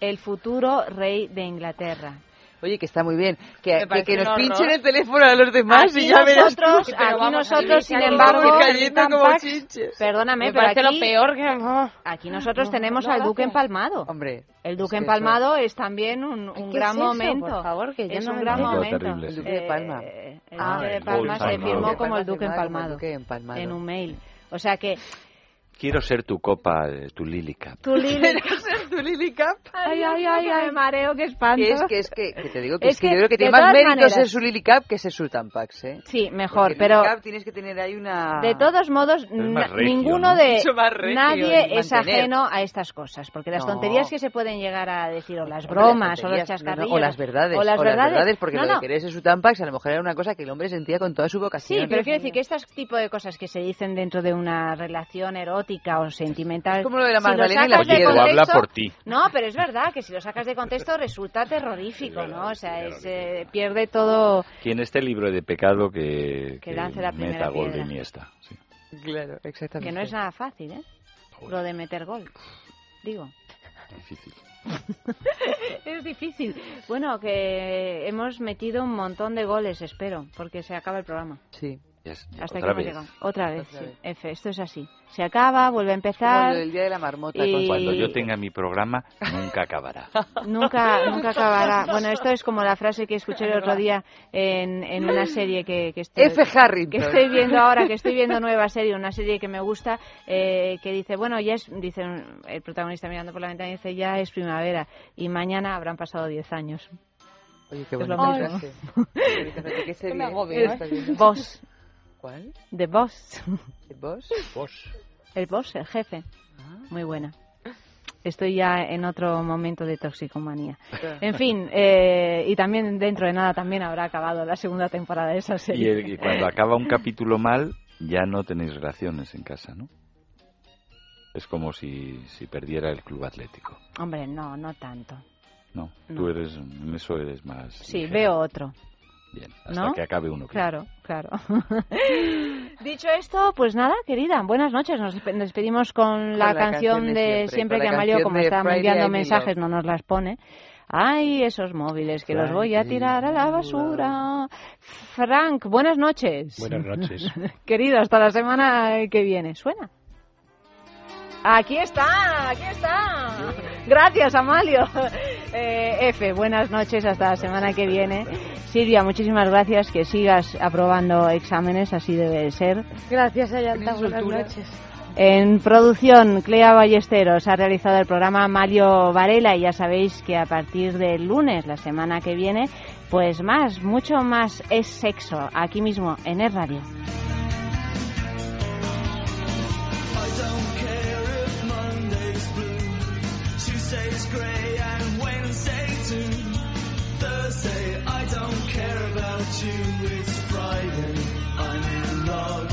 Speaker 2: el futuro rey de Inglaterra
Speaker 3: Oye, que está muy bien. Que, que, que nos
Speaker 2: un
Speaker 3: pinchen
Speaker 2: horror.
Speaker 3: el teléfono a los demás
Speaker 2: aquí
Speaker 3: y ya verás tú.
Speaker 2: nosotros,
Speaker 3: Pero
Speaker 2: aquí nosotros, sin embargo,
Speaker 3: chinches.
Speaker 2: perdóname,
Speaker 20: Me
Speaker 2: pero aquí,
Speaker 20: lo peor que...
Speaker 2: aquí nosotros
Speaker 20: No,
Speaker 2: tenemos
Speaker 20: no
Speaker 2: al Duque empalmado.
Speaker 3: Hombre,
Speaker 2: El Duque
Speaker 3: es que
Speaker 2: empalmado es también un, un
Speaker 20: ¿qué
Speaker 2: gran
Speaker 20: es eso,
Speaker 2: momento.
Speaker 20: por favor, que
Speaker 2: es
Speaker 20: no
Speaker 2: un gran momento.
Speaker 19: Terrible,
Speaker 3: El
Speaker 19: sí.
Speaker 3: Duque de Palma.
Speaker 2: Eh, el
Speaker 3: Ah,
Speaker 2: Duque de
Speaker 19: el
Speaker 2: Palma se firmó como el Duque
Speaker 3: el
Speaker 2: empalmado
Speaker 3: Duque empalmado.
Speaker 2: en un mail. O sea que
Speaker 19: Quiero ser tu copa, eh, tu Cup.
Speaker 2: tu Lili...
Speaker 3: tu Lily Cup?
Speaker 2: Ay, ay, ay, ay, mareo, qué espanto.
Speaker 3: Que es que, es que, que te digo que,
Speaker 2: Es
Speaker 3: es que yo creo que
Speaker 2: de
Speaker 3: tiene más mérito
Speaker 2: maneras-
Speaker 3: ser su Lily Cup que ser su Tampax, ¿eh?
Speaker 2: Sí, mejor,
Speaker 3: Porque
Speaker 2: pero
Speaker 3: Lily Cup tienes que tener ahí una...
Speaker 2: de todos modos,
Speaker 19: regio,
Speaker 2: ninguno
Speaker 19: ¿no?
Speaker 2: de
Speaker 3: regio
Speaker 2: nadie es ajeno a estas cosas, porque las
Speaker 3: No.
Speaker 2: tonterías que se pueden llegar a decir o las bromas
Speaker 3: las
Speaker 2: o los
Speaker 3: tonterías, no, no,
Speaker 2: chascarrillos
Speaker 3: o las verdades,
Speaker 2: o las verdades,
Speaker 3: porque
Speaker 2: No,
Speaker 3: lo de querer ser su Tampax a lo mejor era una cosa que el hombre sentía con toda su vocación.
Speaker 2: Sí, pero quiero decir que este tipo de cosas que se dicen dentro de una relación erótica o sentimental.
Speaker 3: Es como lo de la
Speaker 2: si
Speaker 3: Magdalena y la
Speaker 19: habla por ti.
Speaker 2: No, pero es verdad que si lo sacas de contexto resulta terrorífico, ¿no? O sea, es, eh, pierde todo.
Speaker 19: Quien este libro de pecado que,
Speaker 2: Que lance la primera
Speaker 19: meta gol de. Iniesta. Sí.
Speaker 3: Claro, exactamente.
Speaker 2: Que no es nada fácil, ¿eh? Lo de meter gol. Digo.
Speaker 19: Difícil.
Speaker 2: es difícil. Bueno, que hemos metido un montón de goles, espero, porque se acaba el programa.
Speaker 3: Sí.
Speaker 2: Hasta
Speaker 19: otra
Speaker 2: que llegado. Otra vez,
Speaker 3: Otra
Speaker 2: sí.
Speaker 3: vez.
Speaker 2: F, esto es así. Se acaba, vuelve a empezar.
Speaker 3: del día de la marmota.
Speaker 2: Y-
Speaker 19: Cuando yo tenga mi programa, nunca acabará.
Speaker 2: Nunca, nunca acabará. Bueno, esto es como la frase que escuché el otro día en, en una serie que, que estoy,
Speaker 3: F.
Speaker 2: Que estoy viendo ahora, que estoy viendo nueva serie, una serie que me gusta, eh, que dice, bueno, ya es, dice el protagonista mirando por la ventana, dice, ya es primavera y mañana habrán pasado 10 años.
Speaker 3: Oye, qué
Speaker 2: Es lo mismo.
Speaker 3: Qué bonita frase. ¿Qué serie
Speaker 20: me
Speaker 2: Boss,
Speaker 3: ¿Cuál?
Speaker 2: The Boss,
Speaker 3: ¿El boss?
Speaker 22: Vos.
Speaker 2: el boss, el jefe,
Speaker 3: Ah.
Speaker 2: muy buena. Estoy ya en otro momento de toxicomanía. En fin, eh, y también dentro de nada también habrá acabado la segunda temporada de esa
Speaker 19: Y,
Speaker 2: serie.
Speaker 19: el- y cuando acaba un capítulo mal, ya no tenéis relaciones en casa, ¿no? Es como si, si perdiera el club atlético.
Speaker 2: Hombre, no, no tanto.
Speaker 19: No,
Speaker 2: No.
Speaker 19: tú eres, en eso eres más.
Speaker 2: Sí,
Speaker 19: ligera.
Speaker 2: veo otro.
Speaker 19: Bien, hasta
Speaker 2: ¿no?
Speaker 19: que acabe uno.
Speaker 2: Claro, claro. Dicho esto, pues nada, querida, buenas noches. Nos despe- despedimos con, la,
Speaker 3: la
Speaker 2: canción,
Speaker 3: canción de siempre,
Speaker 2: siempre, que Amalio, como está enviando mensajes, no nos las pone. Ay, esos móviles que los voy a tirar a la basura. Frank, buenas noches.
Speaker 22: Buenas noches.
Speaker 2: Querido, hasta la semana que viene. ¿Suena? Aquí está, aquí está. Gracias, Amalio. Eh, F, buenas noches, hasta la semana que viene. Silvia, muchísimas gracias, que sigas aprobando exámenes, así debe de ser.
Speaker 20: Gracias, Ayanta. Buenas noches.
Speaker 2: En producción, Clea Ballesteros ha realizado el programa Mario Varela y ya sabéis que a partir del lunes, la semana que viene, pues más, mucho más es sexo, aquí mismo en Es Radio.
Speaker 6: It's Friday, I'm in love.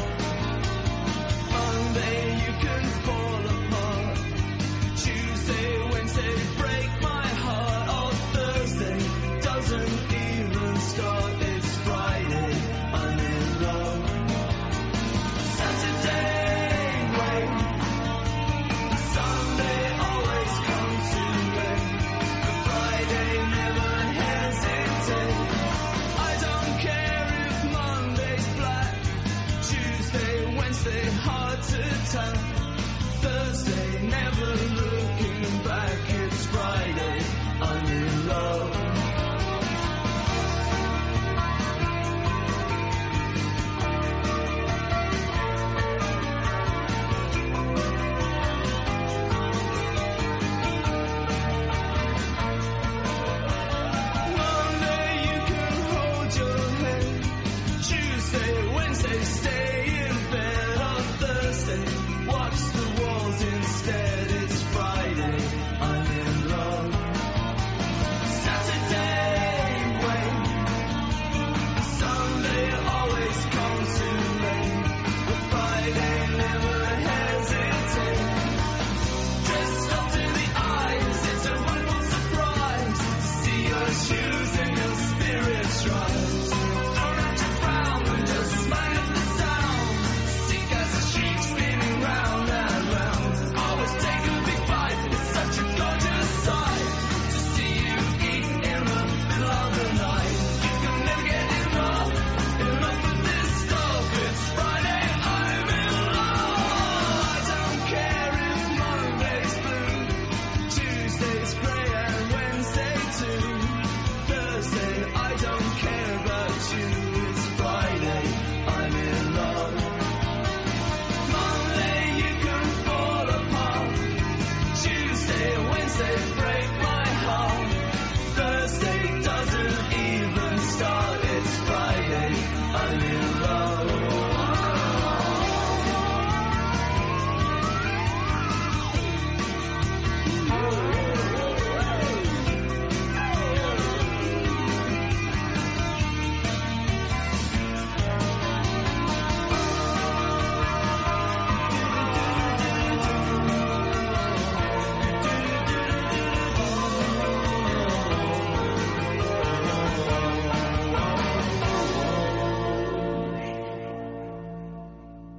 Speaker 6: Monday, you can fall apart. Tuesday, Wednesday, break. Wednesday, hard to tell. Thursday, never looking back, it's Friday.